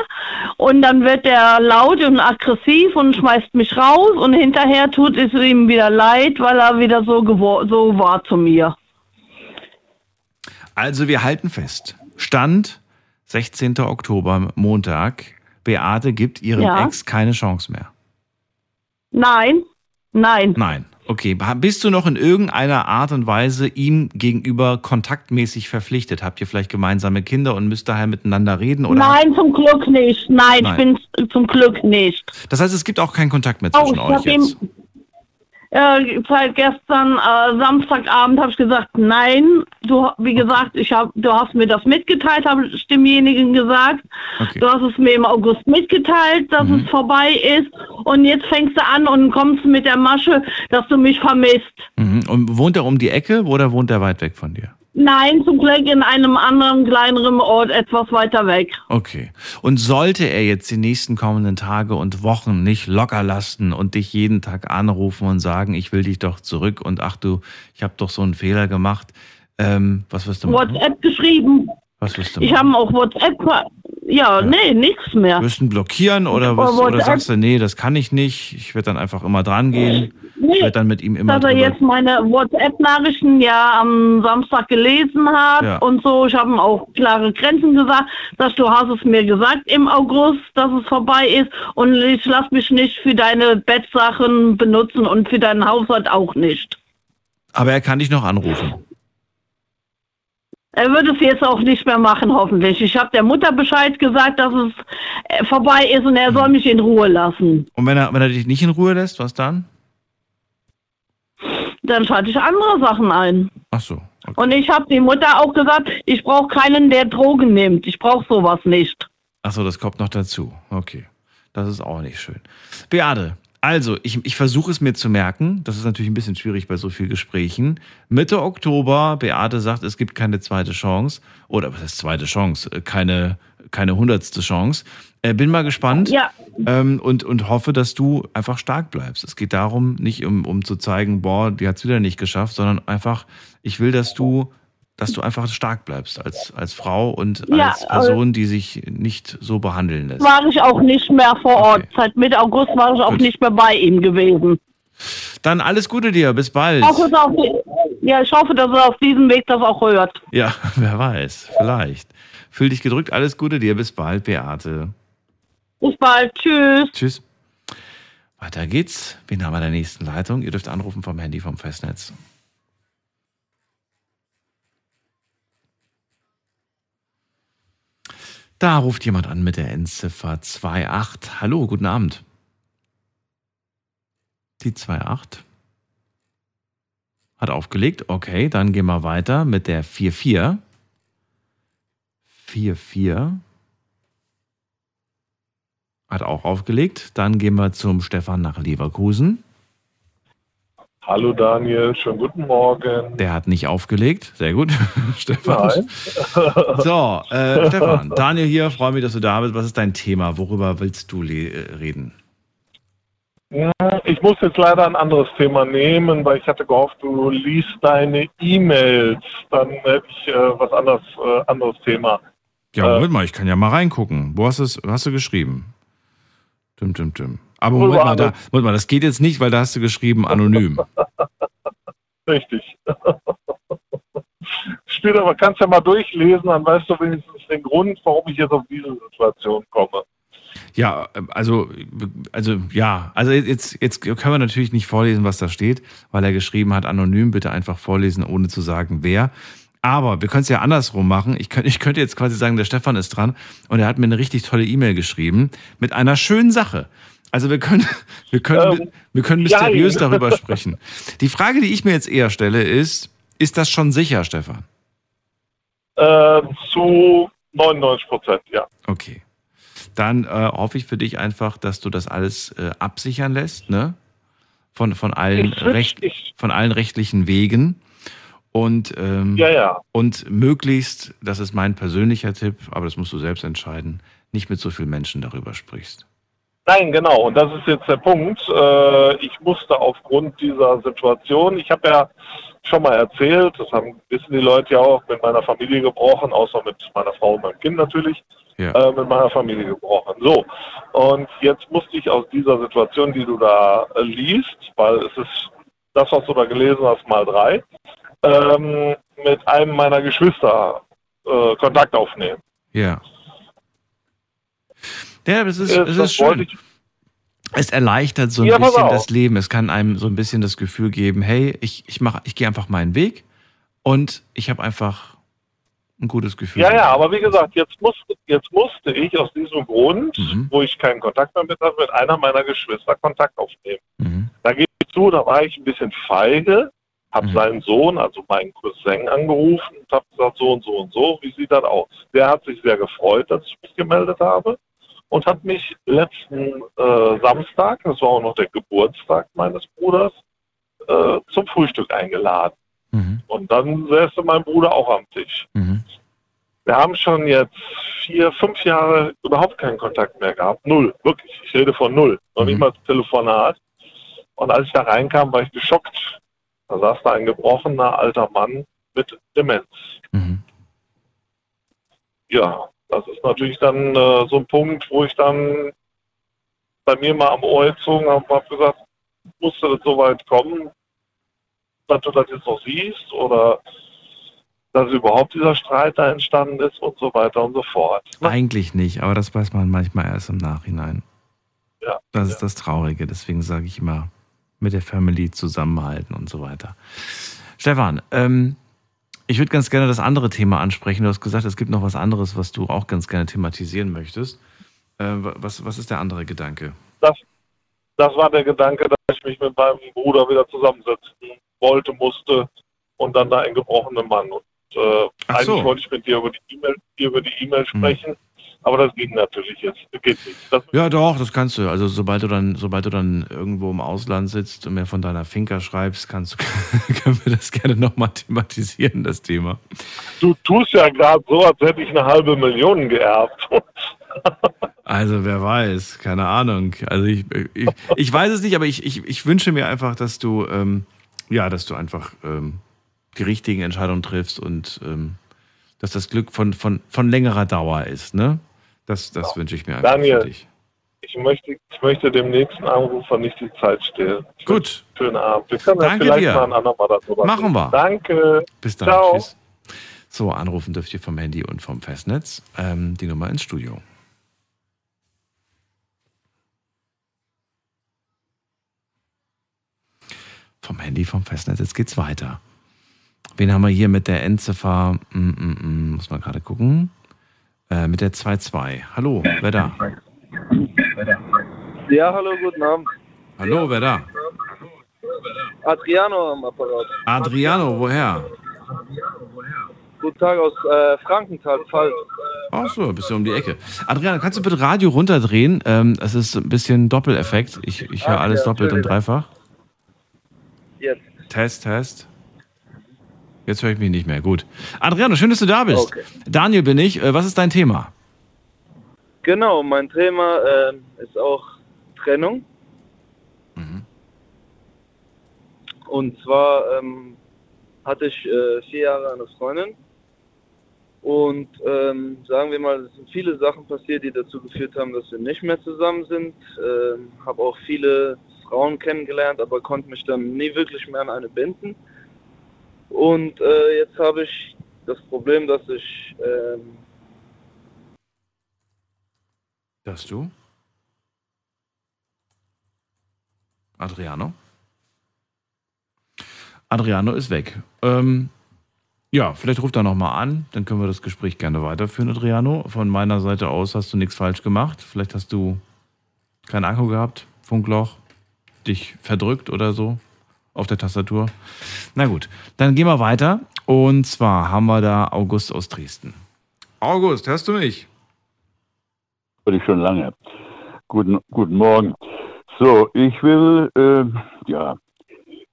und dann wird er laut und aggressiv und schmeißt mich raus und hinterher tut es ihm wieder leid, weil er wieder so, so war zu mir. Also wir halten fest. Stand 16. Oktober, Montag. Beate gibt ihrem Ja. Ex keine Chance mehr. Nein, nein. Nein. Okay. Bist du noch in irgendeiner Art und Weise ihm gegenüber kontaktmäßig verpflichtet? Habt ihr vielleicht gemeinsame Kinder und müsst daher miteinander reden? Oder Nein, zum Glück nicht. Nein, Nein. ich bin zum Glück nicht. Das heißt, es gibt auch keinen Kontakt mehr Oh, zwischen ich euch jetzt. ihm äh, seit gestern äh, Samstagabend habe ich gesagt, nein, du wie gesagt, ich hab, du hast mir das mitgeteilt, habe ich demjenigen gesagt. Du hast es mir im August mitgeteilt, dass es vorbei ist und jetzt fängst du an und kommst mit der Masche, dass du mich vermisst. Mhm. Und wohnt er um die Ecke oder wohnt er weit weg von dir? Nein, zum Glück in einem anderen kleineren Ort etwas weiter weg. Okay. Und sollte er jetzt die nächsten kommenden Tage und Wochen nicht locker lassen und dich jeden Tag anrufen und sagen, ich will dich doch zurück und ach du, ich habe doch so einen Fehler gemacht, ähm, was wirst du machen? WhatsApp geschrieben. Was wirst du Ich machen? habe auch WhatsApp. Ja, nee, nichts mehr. Wirst du blockieren oder, was, oder sagst du, nee, das kann ich nicht, ich werde dann einfach immer dran gehen, Nee, dann mit ihm immer dass er jetzt meine WhatsApp-Nachrichten ja am Samstag gelesen hat Ja. und so. Ich habe ihm auch klare Grenzen gesagt, dass du hast es mir gesagt im August, dass es vorbei ist und ich lasse mich nicht für deine Bettsachen benutzen und für deinen Haushalt auch nicht. Aber er kann dich noch anrufen. Er wird es jetzt auch nicht mehr machen, hoffentlich. Ich habe der Mutter Bescheid gesagt, dass es äh, vorbei ist und er soll mich in Ruhe lassen. Und wenn er, wenn er dich nicht in Ruhe lässt, was dann? Dann schalte ich andere Sachen ein. Ach so. Und ich habe die Mutter auch gesagt, ich brauche keinen, der Drogen nimmt. Ich brauche sowas nicht. Ach so, das kommt noch dazu. Okay. Das ist auch nicht schön. Beate, also, ich, ich versuche es mir zu merken. Das ist natürlich ein bisschen schwierig bei so vielen Gesprächen. Mitte Oktober, Beate sagt, es gibt keine zweite Chance. Oder was heißt zweite Chance? Keine, keine hundertste Chance. Äh, bin mal gespannt. Ja. Ähm, und, und hoffe, dass du einfach stark bleibst. Es geht darum, nicht um, um zu zeigen, boah, die hat es wieder nicht geschafft, sondern einfach, ich will, dass du, dass du einfach stark bleibst als, als Frau und Ja, als Person, die sich nicht so behandeln lässt. War ich auch nicht mehr vor Ort. Seit Mitte August war ich auch nicht mehr bei ihm gewesen. Dann alles Gute dir, bis bald. Ja, ich hoffe, dass er auf diesem Weg das auch hört. Ja, wer weiß, vielleicht. Fühl dich gedrückt, alles Gute dir, bis bald, Beate. Bis bald. Tschüss. Tschüss. Weiter geht's. Wen haben wir in der nächsten Leitung? Ihr dürft anrufen vom Handy vom Festnetz. Da ruft jemand an mit der Endziffer 28. Hallo, guten Abend. Die 28 hat aufgelegt. Okay, dann gehen wir weiter mit der 44. 44 hat auch aufgelegt. Dann gehen wir zum Stefan nach Leverkusen. Hallo Daniel, schönen guten Morgen. Der hat nicht aufgelegt. Sehr gut, Stefan. So, äh, Stefan, Daniel hier, freue mich, dass du da bist. Was ist dein Thema? Worüber willst du le- reden? Ich muss jetzt leider ein anderes Thema nehmen, weil ich hatte gehofft, du liest deine E-Mails. Dann hätte ich äh, was anderes, äh, anderes Thema. Ja, Moment mal, ich kann ja mal reingucken. Wo hast, du's, hast du geschrieben? Tim, tim, tim. Aber Moment mal, da, das? Moment mal, das geht jetzt nicht, weil da hast du geschrieben anonym. Richtig. Spiel aber kannst ja mal durchlesen, dann weißt du wenigstens den Grund, warum ich jetzt auf diese Situation komme. Ja, also, also ja, also jetzt, jetzt können wir natürlich nicht vorlesen, was da steht, weil er geschrieben hat, anonym, bitte einfach vorlesen, ohne zu sagen, wer. Aber wir können es ja andersrum machen. Ich könnte, ich könnte jetzt quasi sagen, der Stefan ist dran und er hat mir eine richtig tolle E-Mail geschrieben mit einer schönen Sache. Also wir können, wir können, wir können mysteriös ja. darüber sprechen. Die Frage, die ich mir jetzt eher stelle, ist, ist das schon sicher, Stefan? Äh, zu 99 Prozent, ja. Okay. Dann äh, hoffe ich für dich einfach, dass du das alles äh, absichern lässt, ne? Von, von, allen Recht, von allen rechtlichen Wegen. Und, ähm, Ja, ja. und möglichst, das ist mein persönlicher Tipp, aber das musst du selbst entscheiden, nicht mit so vielen Menschen darüber sprichst. Nein, genau. Und das ist jetzt der Punkt. Äh, ich musste aufgrund dieser Situation, ich habe ja schon mal erzählt, das haben, wissen die Leute ja auch, mit meiner Familie gebrochen, außer mit meiner Frau und meinem Kind natürlich, Ja. äh, mit meiner Familie gebrochen. So. Und jetzt musste ich aus dieser Situation, die du da äh, liest, weil es ist das, was du da gelesen hast, mal drei, ähm, mit einem meiner Geschwister äh, Kontakt aufnehmen. Ja. Ja, das ist, Äh, es das ist schön. Es erleichtert so ein Ja, bisschen das Leben. Es kann einem so ein bisschen das Gefühl geben, hey, ich, ich, mach, ich gehe einfach meinen Weg und ich habe einfach ein gutes Gefühl. Ja, ja, aber wie gesagt, jetzt musste, jetzt musste ich aus diesem Grund, Mhm. wo ich keinen Kontakt mehr mit hatte, mit einer meiner Geschwister Kontakt aufnehmen. Mhm. Da gebe ich zu, da war ich ein bisschen feige, habe Mhm. seinen Sohn, also meinen Cousin, angerufen und habe gesagt, so und so und so, wie sieht das aus? Der hat sich sehr gefreut, dass ich mich gemeldet habe und hat mich letzten äh, Samstag, das war auch noch der Geburtstag meines Bruders, äh, zum Frühstück eingeladen. Und dann säße mein Bruder auch am Tisch. Wir haben schon jetzt vier, fünf Jahre überhaupt keinen Kontakt mehr gehabt. Null, wirklich. Ich rede von null. Noch nicht mal Telefonat. Und als ich da reinkam, war ich geschockt. Da saß da ein gebrochener alter Mann mit Demenz. Ja, das ist natürlich dann äh, so ein Punkt, wo ich dann bei mir mal am Ohr gezogen habe und habe gesagt, musste das so weit kommen, dass du das jetzt noch siehst oder dass überhaupt dieser Streit da entstanden ist und so weiter und so fort. Eigentlich nicht, aber das weiß man manchmal erst im Nachhinein. Ja, Das ist das Traurige. Deswegen sage ich immer, mit der Family zusammenhalten und so weiter. Stefan, ähm, ich würde ganz gerne das andere Thema ansprechen. Du hast gesagt, es gibt noch was anderes, was du auch ganz gerne thematisieren möchtest. Äh, was, was ist der andere Gedanke? Das, das war der Gedanke, dass ich mich mit meinem Bruder wieder zusammensetzen wollte, musste und dann da ein gebrochener Mann. Und äh, so. eigentlich wollte ich mit dir über die E-Mail über die E-Mail sprechen, aber das ging natürlich jetzt. Geht nicht. Das, Ja, doch, das kannst du. Also sobald du dann, sobald du dann irgendwo im Ausland sitzt und mir von deiner Finca schreibst, kannst du, können wir das gerne nochmal thematisieren, das Thema. du tust ja gerade so, als hätte ich eine halbe Million geerbt. Also wer weiß, keine Ahnung. Also ich, ich, ich weiß es nicht, aber ich, ich, ich wünsche mir einfach, dass du, ähm, ja, dass du einfach ähm, die richtigen Entscheidungen triffst und ähm, dass das Glück von, von, von längerer Dauer ist, ne? Das, das wünsche ich mir einfach Daniel, für dich. Ich möchte, ich möchte dem nächsten Anrufer nicht die Zeit stehlen. Ich Gut. Schönen Abend. Wir können ja Danke vielleicht dir. mal ein andermal darüber Machen wir. Danke. Bis dann. Ciao. Tschüss. So, anrufen dürft ihr vom Handy und vom Festnetz. Ähm, die Nummer ins Studio. Vom Handy, vom Festnetz. Jetzt geht's weiter. Wen haben wir hier mit der Endziffer? Mm, mm, mm, muss man gerade gucken. Äh, mit der 2-2. Hallo, wer da? Ja, hallo, guten Abend. Hallo, wer da? Adriano am Apparat. Adriano, woher? Guten Tag aus äh, Frankenthal, Pfalz. Ach so, bist du um die Ecke. Adriano, kannst du bitte Radio runterdrehen? Ähm, es ist ein bisschen Doppeleffekt. Ich, ich höre Ah, alles ja, doppelt und dreifach. Jetzt. Test, Test. Jetzt höre ich mich nicht mehr. Gut. Adriano, schön, dass du da bist. Okay. Daniel bin ich. Äh, Was ist dein Thema? Genau, mein Thema ähm, ist auch Trennung. Mhm. Und zwar ähm, hatte ich äh, vier Jahre eine Freundin. Und ähm, sagen wir mal, es sind viele Sachen passiert, die dazu geführt haben, dass wir nicht mehr zusammen sind. Ähm, habe auch viele Frauen kennengelernt, aber konnte mich dann nie wirklich mehr an eine binden. Und äh, jetzt habe ich das Problem, dass ich ähm, Dass du? Adriano? Adriano ist weg. Ähm, ja, vielleicht ruft er nochmal an, dann können wir das Gespräch gerne weiterführen, Adriano. Von meiner Seite aus hast du nichts falsch gemacht. Vielleicht hast du keinen Akku gehabt, Funkloch, dich verdrückt oder so auf der Tastatur. Na gut, dann gehen wir weiter. Und zwar haben wir da August aus Dresden. August, hörst du mich? Würde ich schon lange. Guten, guten Morgen. So, ich will äh, ja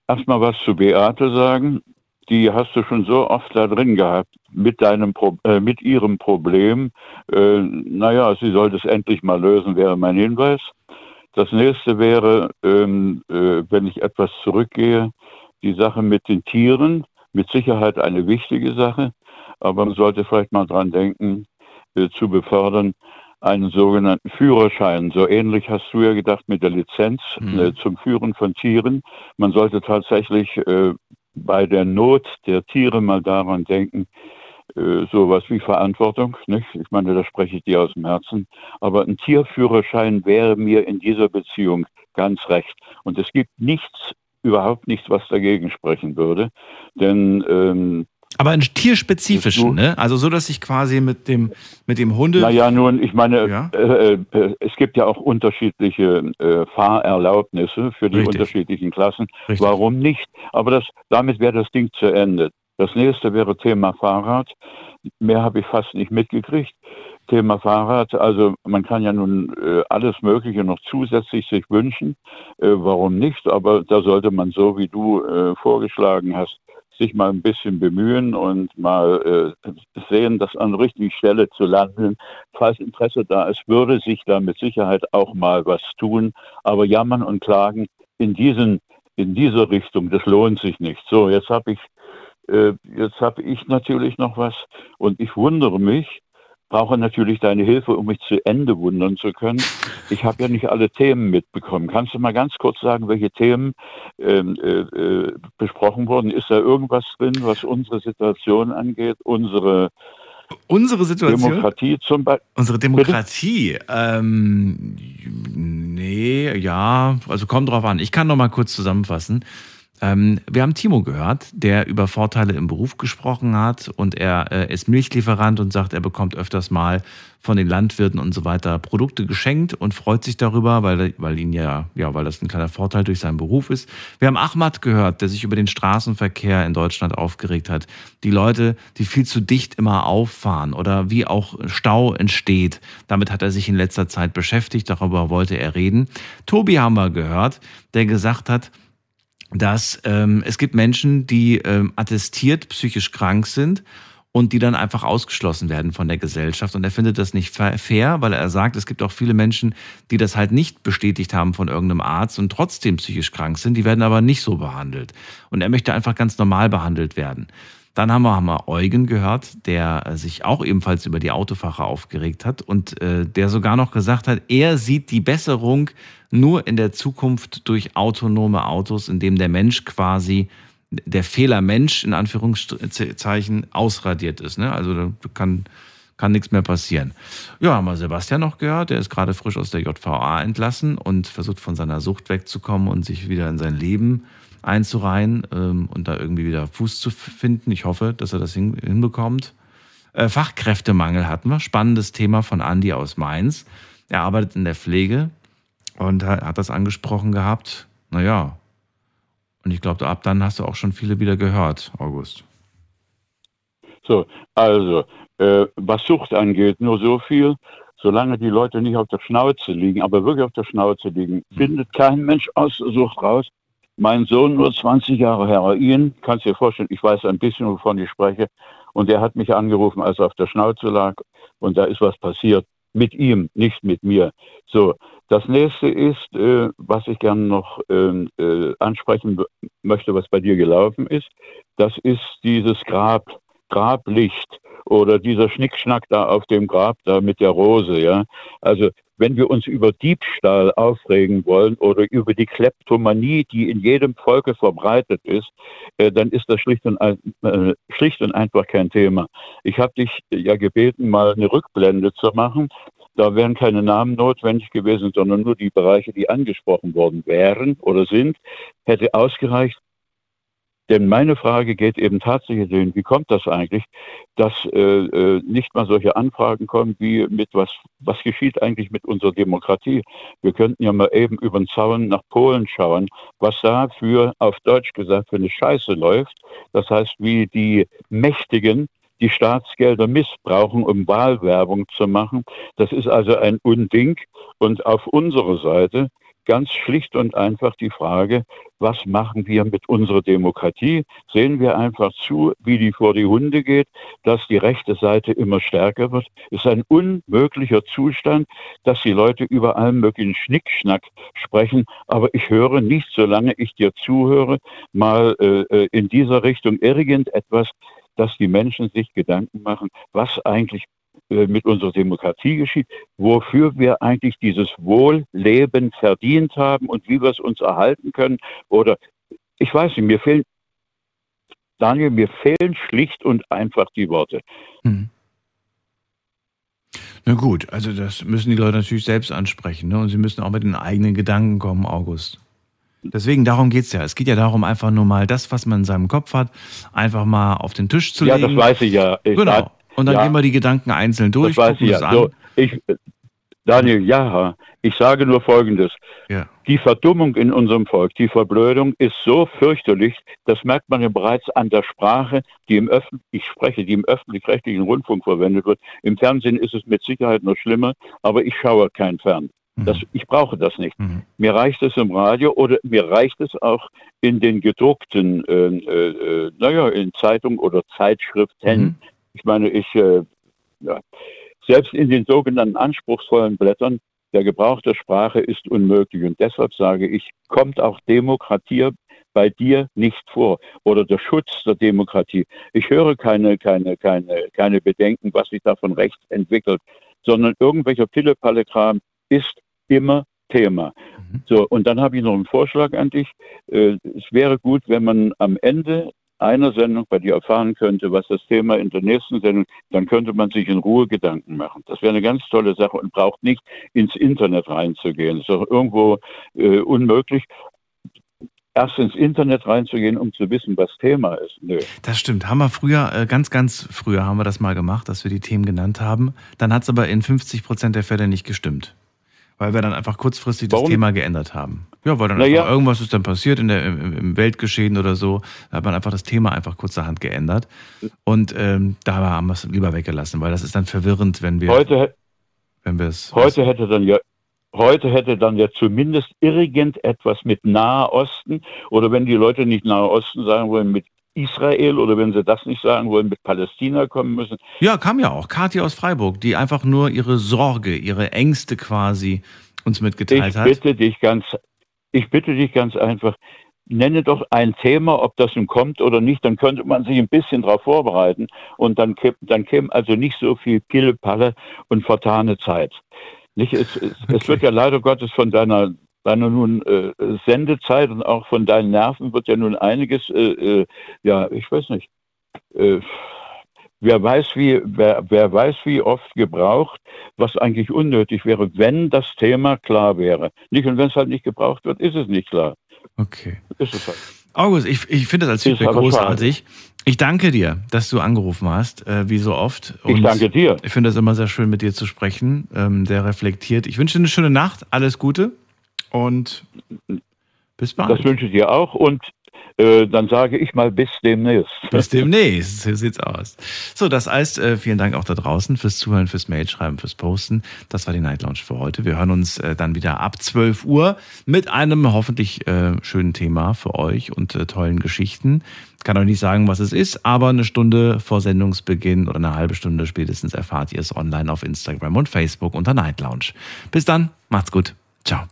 erstmal was zu Beate sagen. Die hast du schon so oft da drin gehabt mit deinem Pro äh, mit ihrem Problem. Äh, naja, sie sollte es endlich mal lösen, wäre mein Hinweis. Das nächste wäre, ähm, äh, wenn ich etwas zurückgehe, die Sache mit den Tieren. Mit Sicherheit eine wichtige Sache, aber man sollte vielleicht mal dran denken, äh, zu befördern, einen sogenannten Führerschein. So ähnlich hast du ja gedacht mit der Lizenz äh, zum Führen von Tieren. Man sollte tatsächlich äh, bei der Not der Tiere mal daran denken, äh, sowas wie Verantwortung. Nicht? Ich meine, da spreche ich dir aus dem Herzen. Aber ein Tierführerschein wäre mir in dieser Beziehung ganz recht. Und es gibt nichts, überhaupt nichts, was dagegen sprechen würde. Denn ähm, Aber einen tierspezifischen, ne? Also so, dass ich quasi mit dem, mit dem Hunde. Naja, nun, ich meine, äh, äh, es gibt ja auch unterschiedliche äh, Fahrerlaubnisse für die Richtig. unterschiedlichen Klassen. Warum nicht? Aber das, damit wäre das Ding zu Ende. Das nächste wäre Thema Fahrrad. Mehr habe ich fast nicht mitgekriegt. Thema Fahrrad, also man kann ja nun äh, alles Mögliche noch zusätzlich sich wünschen. Äh, warum nicht? Aber da sollte man so, wie du äh, vorgeschlagen hast, sich mal ein bisschen bemühen und mal äh, sehen, das an der richtigen Stelle zu landen. Falls Interesse da ist, würde sich da mit Sicherheit auch mal was tun. Aber jammern und klagen in diesen in dieser Richtung, das lohnt sich nicht. So, jetzt habe ich äh, jetzt habe ich natürlich noch was und ich wundere mich, brauche natürlich deine Hilfe, um mich zu Ende wundern zu können. Ich habe ja nicht alle Themen mitbekommen. Kannst du mal ganz kurz sagen, welche Themen ähm, äh, äh, besprochen wurden? Ist da irgendwas drin, was unsere Situation angeht, unsere Unsere Situation? Demokratie zum Beispiel? Unsere Demokratie? Ähm, nee, ja, also kommt drauf an. Ich kann noch mal kurz zusammenfassen. Ähm, wir haben Timo gehört, der über Vorteile im Beruf gesprochen hat und er äh, ist Milchlieferant und sagt, er bekommt öfters mal von den Landwirten und so weiter Produkte geschenkt und freut sich darüber, weil, weil ihn ja, ja, weil das ein kleiner Vorteil durch seinen Beruf ist. Wir haben Ahmad gehört, der sich über den Straßenverkehr in Deutschland aufgeregt hat. Die Leute, die viel zu dicht immer auffahren oder wie auch Stau entsteht. Damit hat er sich in letzter Zeit beschäftigt, darüber wollte er reden. Tobi haben wir gehört, der gesagt hat, dass ähm, es gibt Menschen, die ähm, attestiert psychisch krank sind und die dann einfach ausgeschlossen werden von der Gesellschaft. Und er findet das nicht fair, weil er sagt, es gibt auch viele Menschen, die das halt nicht bestätigt haben von irgendeinem Arzt und trotzdem psychisch krank sind, die werden aber nicht so behandelt. Und er möchte einfach ganz normal behandelt werden. Dann haben wir, haben wir Eugen gehört, der äh, sich auch ebenfalls über die Autofahrer aufgeregt hat und äh, der sogar noch gesagt hat, er sieht die Besserung nur in der Zukunft durch autonome Autos, indem der Mensch quasi, der Fehler Mensch in Anführungszeichen ausradiert ist. Ne? Also da kann, kann nichts mehr passieren. Ja, haben wir Sebastian noch gehört, der ist gerade frisch aus der JVA entlassen und versucht von seiner Sucht wegzukommen und sich wieder in sein Leben zu einzureihen ähm, und da irgendwie wieder Fuß zu finden. Ich hoffe, dass er das hin, hinbekommt. Äh, Fachkräftemangel hatten wir. Spannendes Thema von Andy aus Mainz. Er arbeitet in der Pflege und hat, hat das angesprochen gehabt. Naja, und ich glaube, ab dann hast du auch schon viele wieder gehört, August. So, also, äh, was Sucht angeht, nur so viel. Solange die Leute nicht auf der Schnauze liegen, aber wirklich auf der Schnauze liegen, mhm. findet kein Mensch aus Sucht raus. Mein Sohn nur 20 Jahre Heroin, kannst dir vorstellen, ich weiß ein bisschen, wovon ich spreche. Und der hat mich angerufen, als er auf der Schnauze lag. Und da ist was passiert. Mit ihm, nicht mit mir. So, das nächste ist, äh, was ich gerne noch äh, äh, ansprechen möchte, was bei dir gelaufen ist. Das ist dieses Grab, Grablicht oder dieser Schnickschnack da auf dem Grab da mit der Rose, ja. Also wenn wir uns über Diebstahl aufregen wollen oder über die Kleptomanie, die in jedem Volke verbreitet ist, äh, dann ist das schlicht und, äh, schlicht und einfach kein Thema. Ich habe dich ja gebeten, mal eine Rückblende zu machen. Da wären keine Namen notwendig gewesen, sondern nur die Bereiche, die angesprochen worden wären oder sind, hätte ausgereicht. Denn meine Frage geht eben tatsächlich dahin, wie kommt das eigentlich, dass äh, äh, nicht mal solche Anfragen kommen, wie mit was, was geschieht eigentlich mit unserer Demokratie? Wir könnten ja mal eben über den Zaun nach Polen schauen, was da für, auf Deutsch gesagt, für eine Scheiße läuft. Das heißt, wie die Mächtigen die Staatsgelder missbrauchen, um Wahlwerbung zu machen. Das ist also ein Unding. Und auf unserer Seite ganz schlicht und einfach die Frage, was machen wir mit unserer Demokratie? Sehen wir einfach zu, wie die vor die Hunde geht, dass die rechte Seite immer stärker wird? Ist ein unmöglicher Zustand, dass die Leute über allem möglichen Schnickschnack sprechen. Aber ich höre nicht, solange ich dir zuhöre, mal äh, äh in dieser Richtung irgendetwas, dass die Menschen sich Gedanken machen, was eigentlich mit unserer Demokratie geschieht, wofür wir eigentlich dieses Wohlleben verdient haben und wie wir es uns erhalten können. Oder ich weiß nicht, mir fehlen, Daniel, mir fehlen schlicht und einfach die Worte. Hm. Na gut, also das müssen die Leute natürlich selbst ansprechen. Ne? Und sie müssen auch mit den eigenen Gedanken kommen, August. Deswegen, darum geht es ja. Es geht ja darum, einfach nur mal das, was man in seinem Kopf hat, einfach mal auf den Tisch zu legen. Ja, das weiß ich ja. Ich genau. Und dann ja, gehen wir die Gedanken einzeln durch. Das weiß ich ja. So, ich, Daniel, ja, ich sage nur Folgendes. Ja. Die Verdummung in unserem Volk, die Verblödung ist so fürchterlich, das merkt man ja bereits an der Sprache, die im Öffentlich, ich spreche, die im öffentlich-rechtlichen Rundfunk verwendet wird. Im Fernsehen ist es mit Sicherheit noch schlimmer, aber ich schaue kein Fern. Mhm. Das, ich brauche das nicht. Mhm. Mir reicht es im Radio oder mir reicht es auch in den gedruckten, äh, äh, naja, in Zeitungen oder Zeitschriften. Mhm. Ich meine, ich, äh, ja, selbst in den sogenannten anspruchsvollen Blättern, der Gebrauch der Sprache ist unmöglich. Und deshalb sage ich, kommt auch Demokratie bei dir nicht vor oder der Schutz der Demokratie. Ich höre keine, keine, keine, keine Bedenken, was sich da von rechts entwickelt, sondern irgendwelcher Pille-Palle-Kram ist immer Thema. Mhm. So, und dann habe ich noch einen Vorschlag an dich. Äh, es wäre gut, wenn man am Ende einer Sendung bei dir erfahren könnte, was das Thema in der nächsten Sendung, dann könnte man sich in Ruhe Gedanken machen. Das wäre eine ganz tolle Sache und braucht nicht ins Internet reinzugehen. Das ist auch irgendwo äh, unmöglich erst ins Internet reinzugehen, um zu wissen, was Thema ist. Nö. Das stimmt. Haben wir früher, äh, ganz, ganz früher haben wir das mal gemacht, dass wir die Themen genannt haben. Dann hat es aber in 50 Prozent der Fälle nicht gestimmt. Weil wir dann einfach kurzfristig Warum? das Thema geändert haben. Ja, weil dann naja. einfach irgendwas ist dann passiert in der, im, im, Weltgeschehen oder so. Da hat man einfach das Thema einfach kurzerhand geändert. Und ähm, da haben wir es lieber weggelassen, weil das ist dann verwirrend, wenn wir. Heute, wenn wir es. Heute hätte dann ja. Heute hätte dann ja zumindest irgendetwas mit Nahe Osten oder wenn die Leute nicht Nahe Osten sagen wollen, mit Israel oder wenn sie das nicht sagen wollen, mit Palästina kommen müssen. Ja, kam ja auch. Kathi aus Freiburg, die einfach nur ihre Sorge, ihre Ängste quasi uns mitgeteilt ich hat. Bitte dich ganz, ich bitte dich ganz einfach, nenne doch ein Thema, ob das nun kommt oder nicht, dann könnte man sich ein bisschen darauf vorbereiten und dann, käme, dann käme also nicht so viel Pille-Palle und vertane Zeit. Nicht, es, es, okay. es wird ja leider Gottes von deiner deiner nun äh, Sendezeit und auch von deinen Nerven wird ja nun einiges, äh, äh, ja, ich weiß nicht, äh, wer weiß, wie, wer, wer weiß, wie oft gebraucht, was eigentlich unnötig wäre, wenn das Thema klar wäre. Nicht, und wenn es halt nicht gebraucht wird, ist es nicht klar. Okay. Ist es halt. August, ich, ich finde das als Feedback großartig. Ich danke dir, dass du angerufen hast, äh, wie so oft. Und ich danke dir. Ich finde es immer sehr schön, mit dir zu sprechen, ähm, der reflektiert. Ich wünsche dir eine schöne Nacht, alles Gute und bis bald. Das wünsche ich dir auch und äh, dann sage ich mal bis demnächst. Bis demnächst, so sieht's aus. So, das heißt, äh, vielen Dank auch da draußen fürs Zuhören, fürs Mailschreiben, fürs Posten. Das war die Night Lounge für heute. Wir hören uns äh, dann wieder ab 12 Uhr mit einem hoffentlich schönen Thema für euch und tollen Geschichten. Kann euch nicht sagen, was es ist, aber eine Stunde vor Sendungsbeginn oder eine halbe Stunde spätestens erfahrt ihr es online auf Instagram und Facebook unter Night Lounge. Bis dann, macht's gut. Ciao.